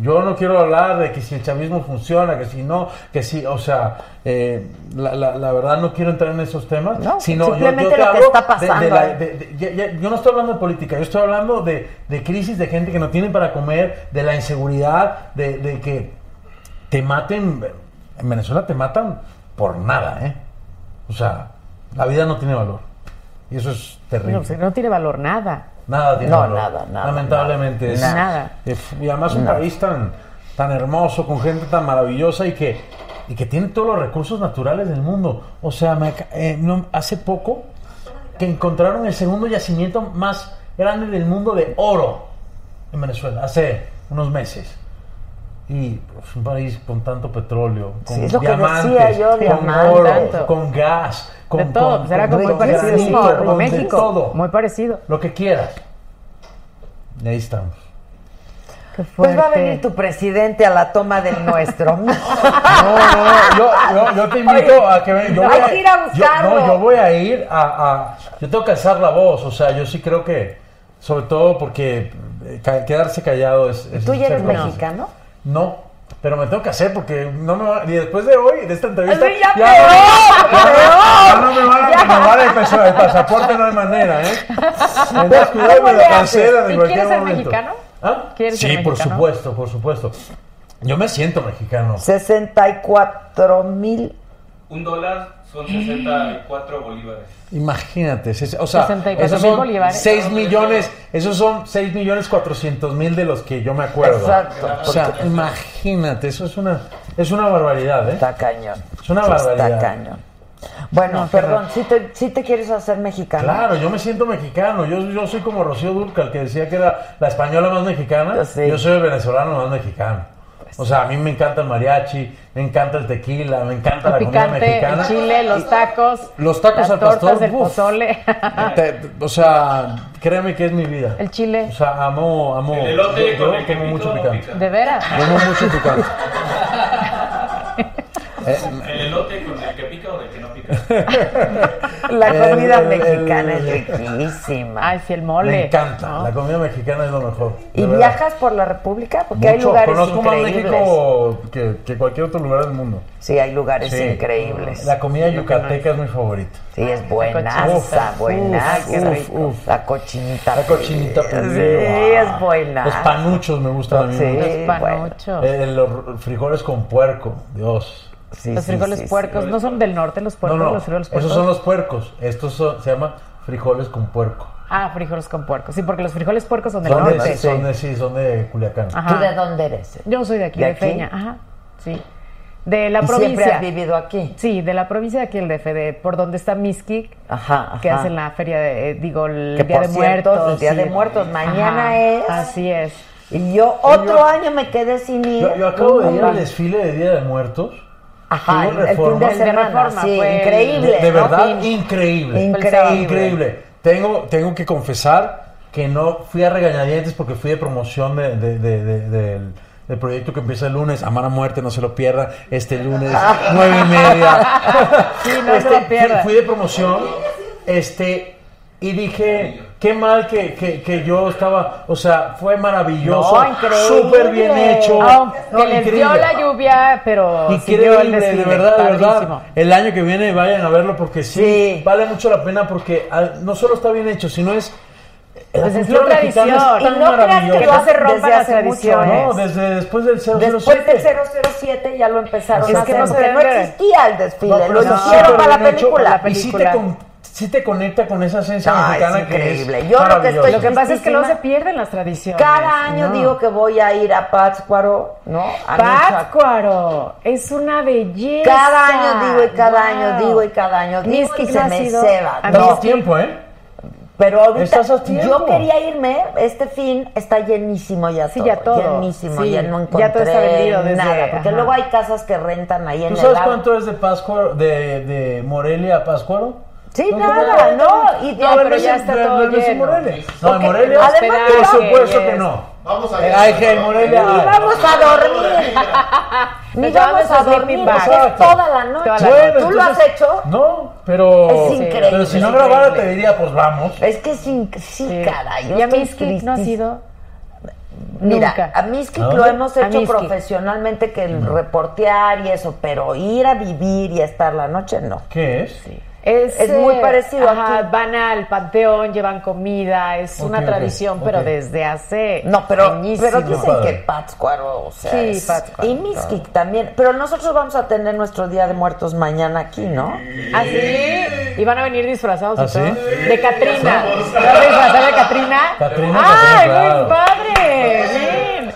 Yo no quiero hablar de que si el chavismo funciona, que si no, que si, o sea, eh, la, la- la verdad no quiero entrar en esos temas, No, sino simplemente yo, te lo que está pasando de la- ahí. de- de- ya- ya- yo no estoy hablando de política, yo estoy hablando de, de crisis de gente que no tiene para comer, de la inseguridad, de, que te maten, en Venezuela te matan por nada, ¿eh? O sea, la vida no tiene valor. Y eso es terrible. No, no tiene valor nada. Nada tiene No, valor. nada, nada, Lamentablemente. nada. es- Nada. es- y además un país tan, tan hermoso, con gente tan maravillosa y que, y que tiene todos los recursos naturales del mundo. O sea, me eh, no- hace poco que encontraron el segundo yacimiento más grande del mundo de oro en Venezuela, hace unos meses. Y pues, un país con tanto petróleo, con Sí, es lo que diamantes, decía yo, con diamante. oro, Tanto. con gas, con de todo. con- pues era con como muy parecido granito, como, como con México. todo Muy parecido. lo que quieras. Y ahí estamos. Pues va a venir tu presidente a la toma del nuestro. (laughs) No, no, yo, yo, yo te invito a que ven- yo voy a, ir a yo- no, yo voy a ir a, a- Yo tengo que alzar la voz, o sea, yo sí creo que. Sobre todo porque eh, quedarse callado es... es ¿Tú ya eres mexicano? No, pero me tengo que hacer porque no me va- y después de hoy, de esta entrevista, Ay, ya ya, peor, ya no me van a renovar el, el pasaporte, no hay manera, ¿eh? Entonces, cuidado, ¿Cómo me lo cancelan en ¿Y cualquier quieres ser momento. mexicano? ¿Ah? ¿Quieres Sí, ser por mexicano? supuesto, por supuesto. Yo me siento mexicano. 64 mil. Un dólar son 64 bolívares. Imagínate, o sea, 64 esos mil son bolívares. 6 millones, esos son 6 millones 400 mil de los que yo me acuerdo. Exacto, O sea, imagínate, eso es una, es una barbaridad, ¿eh? Está cañón. Es una Sí, barbaridad. Está cañón. Bueno, No, perdón, ¿sí te, sí te quieres hacer mexicano? Claro, yo me siento mexicano. Yo, yo soy como Rocío Durcal, que decía que era la española más mexicana. Yo soy el venezolano más mexicano. O sea, a mí me encanta el mariachi, me encanta el tequila, me encanta El la comida mexicana. el chile, los tacos. Los tacos las al tortas, pastor, el uf. pozole. (laughs) Te- o sea, créeme que es mi vida. El chile. O sea, amo, amo. El elote yo, con yo como mucho picante. pica. ¿De veras? Como mucho picante. (laughs) ¿El La comida el- mexicana el- es riquísima. Ay, sí, el mole. Me encanta. ¿no? La comida mexicana es lo mejor. ¿Y verdad. viajas por la República? Porque hay lugares Conozco más increíbles. México que, que cualquier otro lugar del mundo. Sí, hay lugares Sí. increíbles. La comida yucateca es mi favorita. Sí, es buenaza. Uf, uf, uf. La cochinita. La cochinita Sí, es buena. Los panuchos me gustan a mí. Sí. Los panuchos. Eh, los frijoles con puerco, Dios. Los frijoles puercos. ¿No son del norte los puercos? No, no, los frijoles puercos. esos son los puercos. Estos son- se llama frijoles con puerco. Ah, frijoles con puerco. Sí, porque los frijoles puercos son del Son de, norte. son de- sí, son de Culiacán. Ajá. ¿Tú de dónde eres? Yo soy de aquí, ¿De de, aquí? Feña. Ajá, sí. De la ¿Y provincia. siempre has vivido aquí? Sí, de la provincia de aquí, el DF, de por donde está Miskik, Ajá, que ajá. hacen la feria de, eh, digo, el Que Día por de cierto, Muertos. el Día de. Muertos mañana Ajá, es. Así es. Y yo otro año me quedé sin ir. Yo, yo acabo de ir al desfile de Día de Muertos. Ajá, el, el fin de semana, sí, fue increíble. De, verdad, increíble. Increíble. Increíble. Tengo, tengo que confesar que no fui a regañadientes porque fui de promoción de, de- de- de- del, proyecto que empieza el lunes. Amar a muerte, no se lo pierdan. Este lunes, nueve y media. (laughs) Sí, no se Este, lo pierdan. Fui, fui de promoción. Este. Y dije, qué mal que, que, que yo estaba, o sea, fue maravilloso, No, súper bien hecho. Aunque No, les dio increíble. la lluvia, pero Increíble, de verdad, de verdad. El año que viene vayan a verlo porque sí, vale mucho la pena porque no solo está bien hecho, sino es la Pues es mexicana tradición. es tan Y no creas que no se rompan Desde las mucho, tradiciones. No, desde después del 007. Después del 007 ya lo empezaron Es a que hacer, no se porque no existía el desfile, No, lo hicieron súper para la bien hecho, película. Y sí te, con- sí te conecta con esa esencia No, es mexicana increíble. que es Yo lo que estoy Lo que pasa es que no se pierden las tradiciones. Cada año No. digo que voy a ir a Pátzcuaro, ¿no? A. Pátzcuaro es una belleza. Cada año digo y cada Wow. año digo y cada año digo y no se me ceba. a No, tiempo, ¿eh? pero ahorita yo quería irme, este fin está llenísimo ya Sí, todo. ya todo. Llenísimo, Sí, ya no ya encontré todo está vendido desde- nada. Porque ajá. luego hay casas que rentan ahí en ¿Tú el sabes lago. cuánto es de Pátzcuaro, de, de Morelia a Pátzcuaro? Sí, No, nada, no, no. Y No, de- pero ya está todo no es en lleno. Morelia. No, en Morelia, además por supuesto que no. Vamos a Eh, ver. Ay, que en Morelia. (laughs) Ni vamos a dormir. Ni vamos a dormir. es toda la noche. Bueno, ¿Tú lo has hecho? No, pero. Es increíble, Pero si no es grabara, te diría, pues vamos. Es que sí, sí, caray. ¿Y a estoy Miskik no ha sido? Mira, Nunca. a Miskik ¿A lo hemos hecho profesionalmente que el reportear y eso, pero ir a vivir y a estar la noche, no. ¿Qué es? Es, Es muy eh, parecido ajá, aquí. Van al panteón, llevan comida, es una tradición, pero desde hace No, pero, añísimo. pero dicen que Pátzcuaro, o sea, Sí, es- Pátzcuaro, y Miskik también. Pero nosotros vamos a tener nuestro Día de Muertos mañana aquí, ¿no? ¿Ah, sí? Y van a venir disfrazados y ¿Ah, todo. sí? De Catrina. ¿Te vas a disfrazar de Catrina? Catrina, ¡Ay, muy claro. padre! Bien.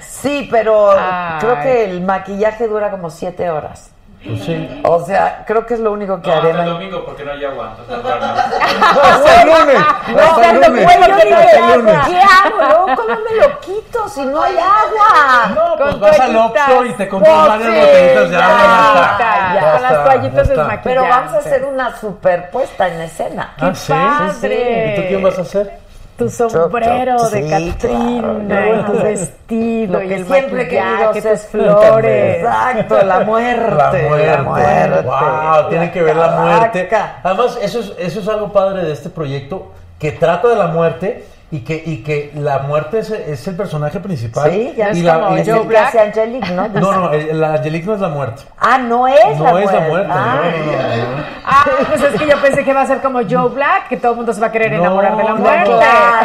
Sí, pero Ay. creo que el maquillaje dura como siete horas. Pues sí. O sea, creo que es lo único que No, haré hasta el domingo porque no hay agua. claro, (laughs) Hasta el lunes. Yo Hasta el lunes. ¿qué hago? ¿Cómo me lo quito si no hay agua? No, pues Con vas al. Oxxo y te compras Pues varias sí, botellitas de agua. ya con las toallitas desmaquilladas. Pero vamos a hacer una superpuesta en escena. Ah, sí. padre! ¿Y tú quién vas a hacer? Tu sombrero Yo- de sí, Catrina, claro. tu vestido, Lo y que el siempre maquillaje, hacer. tus flores. Exacto, la muerte. La muerte. La muerte. Wow, tienen que ver la caraca. muerte. Además, eso es, eso es algo padre de este proyecto, que trata de la muerte y que, y que la muerte es, es el personaje principal. Sí, ya y es la- como y- Joe Black. hace Angelique, ¿no? No, no, el- la Angelique no es la muerte. Ah, no es No la es la muerte. muerte, Ah. no, no, no, no. Ah, pues es que yo pensé que va a ser como Joe Black, que todo el mundo se va a querer No, enamorar de la no, muerte. No,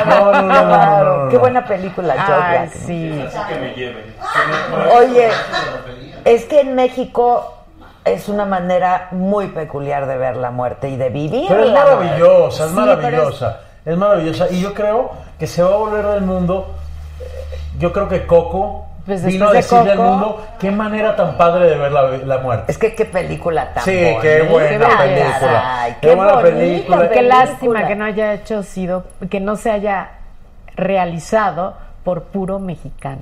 no, no, no, no, no, no. Qué buena película, Joe Ay, Black. sí. Que me lleve. Oye, es que en México es una manera muy peculiar de ver la muerte y de vivir Pero es maravillosa, es muerte. Es- maravillosa. Es maravillosa. Y yo creo que se va a volver del mundo. eh, Yo creo que Coco Pues vino a de decirle al mundo qué manera tan padre de ver la, la muerte. Es que qué película tan Sí, bonita. qué buena película. Ay, Qué qué buena bonita película. Qué película. lástima que no haya hecho sido, que no se haya realizado por puro mexicano.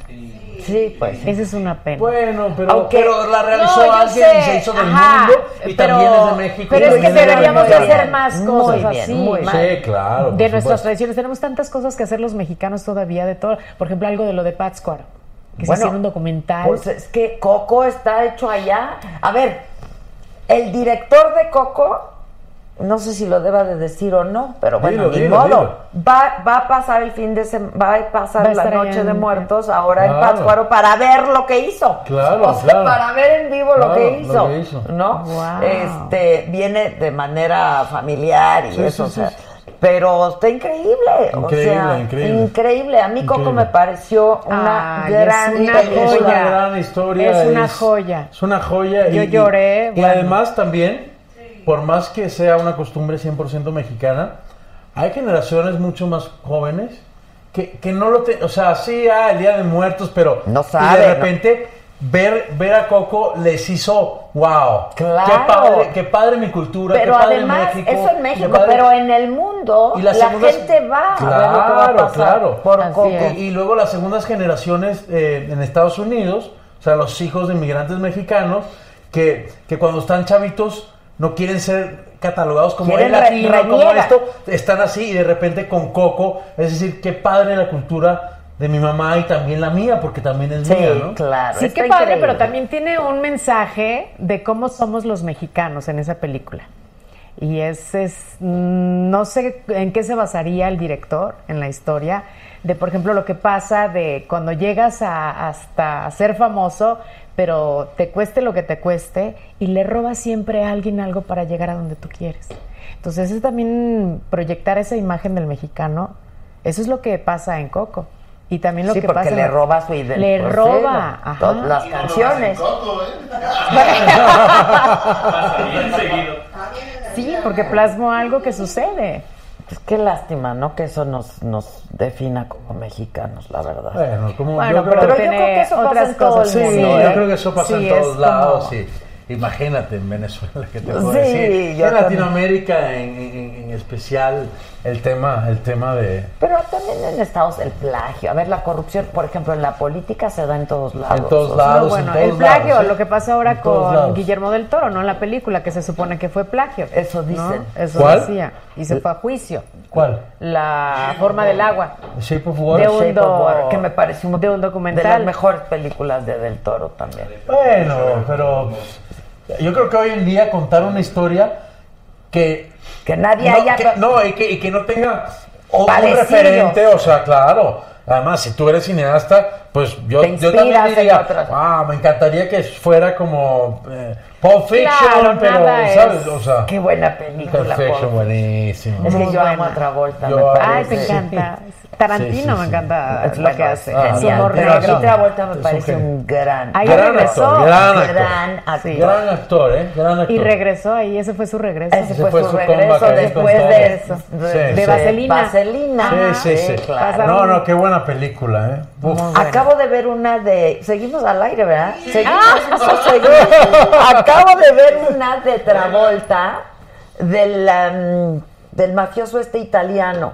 Sí, pues. Esa es una pena. Bueno, pero, Aunque- pero la realizó No, alguien y se hizo del ajá, mundo y pero- también es de México. pero es que también de deberíamos de hacer más Muy cosas bien, así. muy Sí, claro. de nuestras supuesto. tradiciones. Tenemos tantas cosas que hacer los mexicanos todavía, de todo. Por ejemplo, algo de lo de Pátzcuaro, que se hicieron un documental. Pues es que Coco está hecho allá. A ver, el director de Coco, no sé si lo deba de decir o no, pero bueno, Dilo, ni dilo, modo. dilo. Va, va a pasar el fin de semana, va a pasar Va a la noche de en- muertos ahora en Claro. Pátzcuaro para ver lo que hizo. Claro, O sea, claro. Para ver en vivo lo, que lo hizo, que hizo. ¿no? Wow. Este, viene de manera familiar y Sí, eso, sí, o sea, sí. Pero está increíble, o Increíble, sea, increíble. increíble. A mí Coco Increíble. me pareció una Ay, es gran una película. Es una gran historia. Es una joya. Es una joya. Yo y- lloré, Y, bueno. además también, por más que sea una costumbre 100% mexicana, hay generaciones mucho más jóvenes que, que no lo... Te, o sea, sí, ah, el Día de Muertos, pero... No y saben, de ¿no? repente... Ver, ver a Coco les hizo, wow, Claro. qué padre, qué padre mi cultura, Pero qué padre además, México, eso en México, padre- pero en el mundo, Y la segundas- gente va a ver lo que va a Claro, pasar claro. por Coco. Y, y luego las segundas generaciones eh, en Estados Unidos, o sea, los hijos de inmigrantes mexicanos, que, que cuando están chavitos no quieren ser catalogados como el re- latino, como esto, están así y de repente con Coco, es decir, qué padre la cultura de mi mamá y también la mía, porque también es Sí, mía, ¿no? claro. Sí, qué padre, increíble. pero también tiene un mensaje de cómo somos los mexicanos en esa película. Y es, es, mm, no sé en qué se basaría el director en la historia, de por ejemplo lo que pasa de cuando llegas a, hasta ser famoso, pero te cueste lo que te cueste y le robas siempre a alguien algo para llegar a donde tú quieres. Entonces es también proyectar esa imagen del mexicano, eso es lo que pasa en Coco. Y también lo Sí, que porque pasa le roba su identidad. Le Pues, roba, sí, ajá. todas las canciones. Pasa bien seguido. Sí, porque plasmo algo que sucede. Pues qué lástima, ¿no? Que eso nos, nos defina como mexicanos, la verdad. Bueno, como Bueno, yo creo pero Pero yo creo que eso pasa otras en todo cosas. el Sí, mundo, yo creo que eso pasa Sí, en todos como- lados. sí. Imagínate en Venezuela (laughs) que te puedo Sí, decir. yo en. Latinoamérica en, en- en especial el tema, el tema de Pero también en Estados el plagio. A ver, la corrupción, por ejemplo, en la política se da en todos lados. En todos O sea, lados. No, bueno, en todos el plagio, lados, lo que pasa ahora con lados. Guillermo del Toro, ¿no? En la película, que se supone que fue plagio. Eso ¿no? dicen. Eso ¿Cuál? decía. Y se Eh, fue a juicio. ¿Cuál? La forma del agua. The Shape of Water. De un Shape of Water, que me pareció un- de un de las documental. mejores películas de Del Toro también. Bueno, pero yo creo que hoy en día contar una historia que Que nadie no, haya... que- no, y que, y que no tenga un referente, o sea, claro. Además, si tú eres cineasta, pues yo, Te yo también diría, otras. ah, me encantaría que fuera como eh, Pulp Fiction, Claro, pero, ¿sabes? O sea, Qué buena película. Pulp Fiction, buenísimo. Es que yo amo a Travolta, Yo me. Ay, te Sí. encanta. Tarantino Sí, sí, me sí. encanta Es lo que hace. ah, es humor aquí negro. Travolta me Es un parece un gran... Ahí Gran regresó. actor, gran actor. gran actor. Gran actor, ¿eh? Gran actor. Y regresó ahí, ese fue su regreso. Ese Ese fue, fue su su regreso después de, todo. de, Sí, de sí. Vaselina. Vaselina. Sí, sí, sí. claro. No, no, qué buena película, ¿eh? Acabo de ver una de. Seguimos al aire, ¿verdad? Seguimos. Ah. (laughs) seguimos. Acabo de ver una de Travolta del, um, del mafioso este italiano.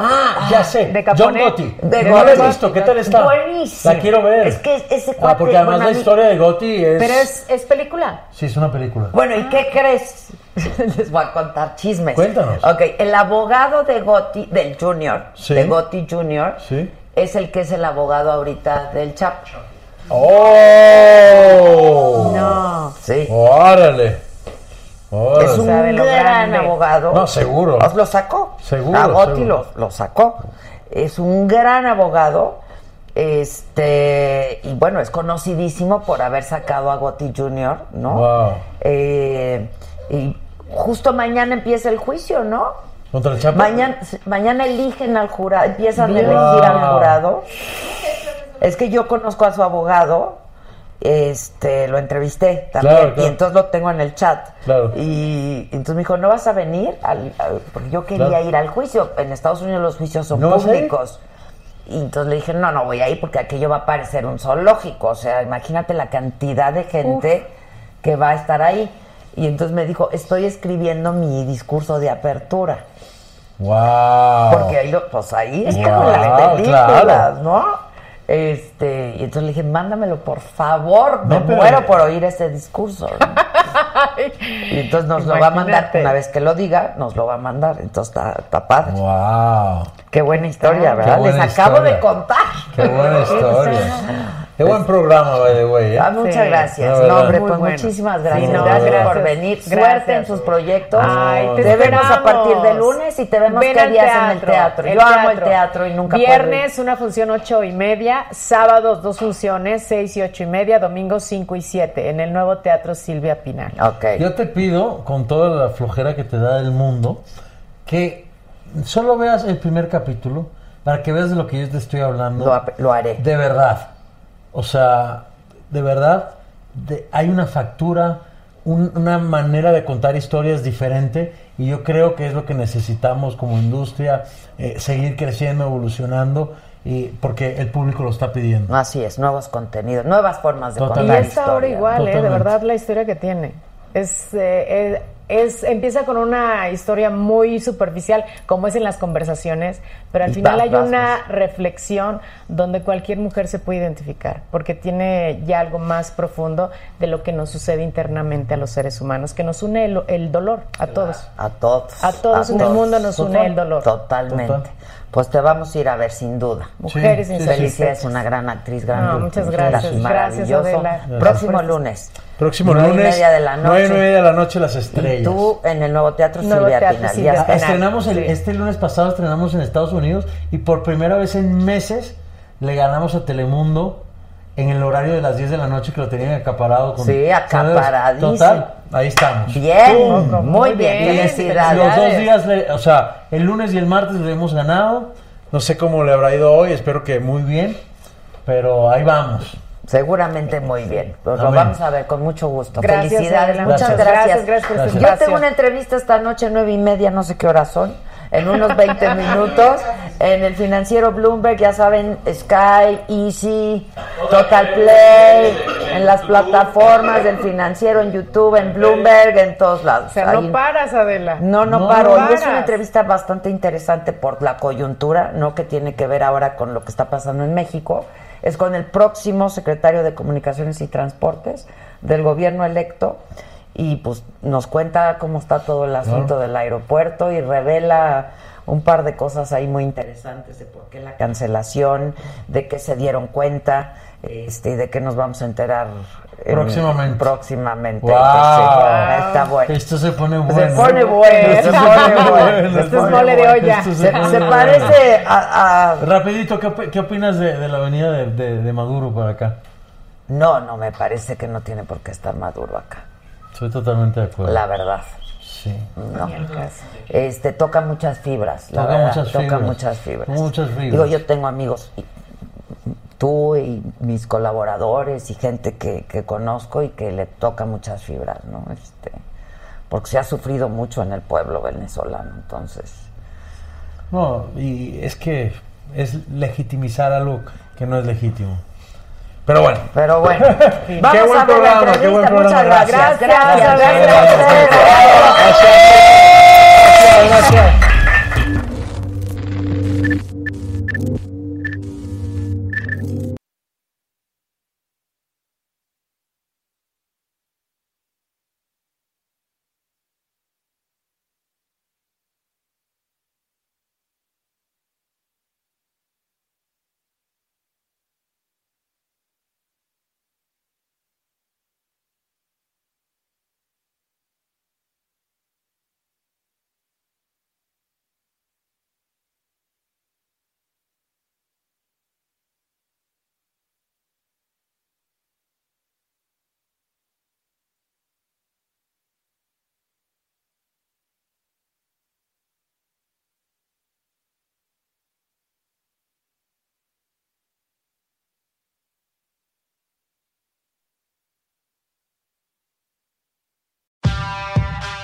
Ah, ya sé. de John Capone. Gotti. De no la he visto. ¿Qué tal está? Buenísimo. La quiero ver. Es que ese Ah, cuate. porque además bueno, la historia de Gotti es... Pero es, es película. Sí, es una película. Bueno, ¿y qué crees? (laughs) Les voy a contar chismes. Cuéntanos. Ok, el abogado de Gotti, del Junior, Sí. de Gotti Junior, Sí. Es el que es el abogado ahorita del Chapo. ¡Oh! No. Sí. ¡Órale! ¡Órale! Es un gran grande. abogado. No, seguro. Os lo sacó. Seguro, A Gotti seguro. lo, lo sacó. Es un gran abogado. Este, y bueno, es conocidísimo por haber sacado a Gotti Jr., ¿no? Wow. Eh, y justo mañana empieza el juicio, ¿no? ¿Contra el Chapo? Mañana, mañana eligen al jurado, empiezan a elegir al jurado. Es que yo conozco a su abogado, este, lo entrevisté también, Claro, claro. y entonces lo tengo en el chat. Claro. Y entonces me dijo, ¿no vas a venir? Al- al- porque yo quería Claro. ir al juicio. En Estados Unidos los juicios son públicos. Y entonces le dije, no, no voy a ir porque aquello va a parecer un zoológico. O sea, imagínate la cantidad de gente que va a estar ahí. Y entonces me dijo, estoy escribiendo mi discurso de apertura. Wow. Porque ahí, lo- pues ahí es como Wow, las películas, claro. ¿no? Este, y entonces le dije, mándamelo por favor, me No, pero- muero por oír ese discurso. (laughs) y entonces nos lo va a mandar, una vez que lo diga, nos lo va a mandar. Entonces está, padre. Wow. Qué buena historia, Qué ¿verdad? Les acabo de contar. Qué buena (laughs) historia. Qué buen programa, by the way. ¿eh? Ah, muchas Sí. gracias. No, hombre, Muy pues bueno. muchísimas gracias. Sí, no, gracias, gracias. por venir. Gracias. Suerte en sus proyectos. Ay, te te vemos a esperamos. partir de lunes y te vemos Ven qué días en el teatro. el Yo amo el teatro y nunca puedo ir. Viernes una función ocho y media, sábados dos funciones, seis y ocho y media, domingos cinco y siete, en el nuevo Teatro Silvia Pinal. Ok. Yo te pido, con toda la flojera que te da el mundo, que solo veas el primer capítulo para que veas de lo que yo te estoy hablando. Lo, lo haré. De verdad. O sea, de verdad, de- hay una factura, un- una manera de contar historias diferente y yo creo que es lo que necesitamos como industria, eh, seguir creciendo, evolucionando, y porque el público lo está pidiendo. Así es, nuevos contenidos, nuevas formas de Y contar esta ahora igual, eh, de Totalmente. verdad la historia que tiene. Es, eh, es, empieza con una historia muy superficial, como es en las conversaciones, pero al final hay una reflexión donde cualquier mujer se puede identificar, porque tiene ya algo más profundo de lo que nos sucede internamente a los seres humanos, que nos une el, el dolor a todos. A todos. A todos en el mundo nos une el dolor. Totalmente. Pues te vamos a ir a ver sin duda. Mujeres Sí, sí, Felicidades, insatisfechas. una gran actriz, gran No, muchas gracias. maravilloso. Gracias, Adela. Próximo Gracias. lunes. Próximo Nueve y lunes, media de la noche. nueve y media de la noche, las Y estrellas. tú en el nuevo teatro Nuevo Silvia Teatro Pinal. Silvia Ya está. Pinal. Estrenamos el- Sí. este lunes pasado estrenamos en Estados Unidos y por primera vez en meses le ganamos a Telemundo en el horario de las 10 de la noche que lo tenían acaparado con Sí, acaparadísimo. Total, ahí estamos. Bien, ¡Pum! muy bien. Felicidades. Los dos días, le- o sea, el lunes y el martes lo hemos ganado. No sé cómo le habrá ido hoy, espero que muy bien, pero ahí vamos. Seguramente muy bien. Pues lo vamos a ver con mucho gusto. Gracias, Felicidades, Adela. muchas Gracias. gracias. Gracias, gracias este Yo tengo una entrevista esta noche, nueve y media, no sé qué horas son, en unos 20 (laughs) minutos, en el financiero Bloomberg, ya saben, Sky, Easy, Total Play, en las plataformas del financiero, en YouTube, en Bloomberg, en todos lados. O sea, Ahí- no paras, Adela. no, no, No paro. Y es una entrevista bastante interesante por la coyuntura, ¿no? Que tiene que ver ahora con lo que está pasando en México. Es con el próximo secretario de Comunicaciones y Transportes del gobierno electo. Y pues nos cuenta cómo está todo el asunto del aeropuerto y revela un par de cosas ahí muy interesantes de por qué la cancelación, de qué se dieron cuenta, este, y de qué nos vamos a enterar en- Próximamente. ¡Wow! Entonces, está bueno. Esto se pone bueno. Se pone bueno, se pone bueno. Esto es mole de olla. Esto Se, se parece a, a- Rapidito, ¿qué, op- qué opinas de, de la venida de, de- de Maduro para acá? No, no, me parece que no tiene por qué estar Maduro acá. Soy totalmente de acuerdo. La verdad. Sí. No. Este, toca muchas fibras. La Toca verdad, muchas toca fibras. muchas fibras. Muchas fibras. Digo, yo tengo amigos, y- tú y mis colaboradores y gente que, que conozco y que le toca muchas fibras, ¿no? Este, porque se ha sufrido mucho en el pueblo venezolano, entonces. No, y es que es legitimizar algo que no es legítimo. Pero bueno. Pero bueno, (laughs) Qué vamos buen a ver programa, la qué buen entrevista. Muchas programa. gracias. Gracias. Gracias, Gracias. gracias. Gracias.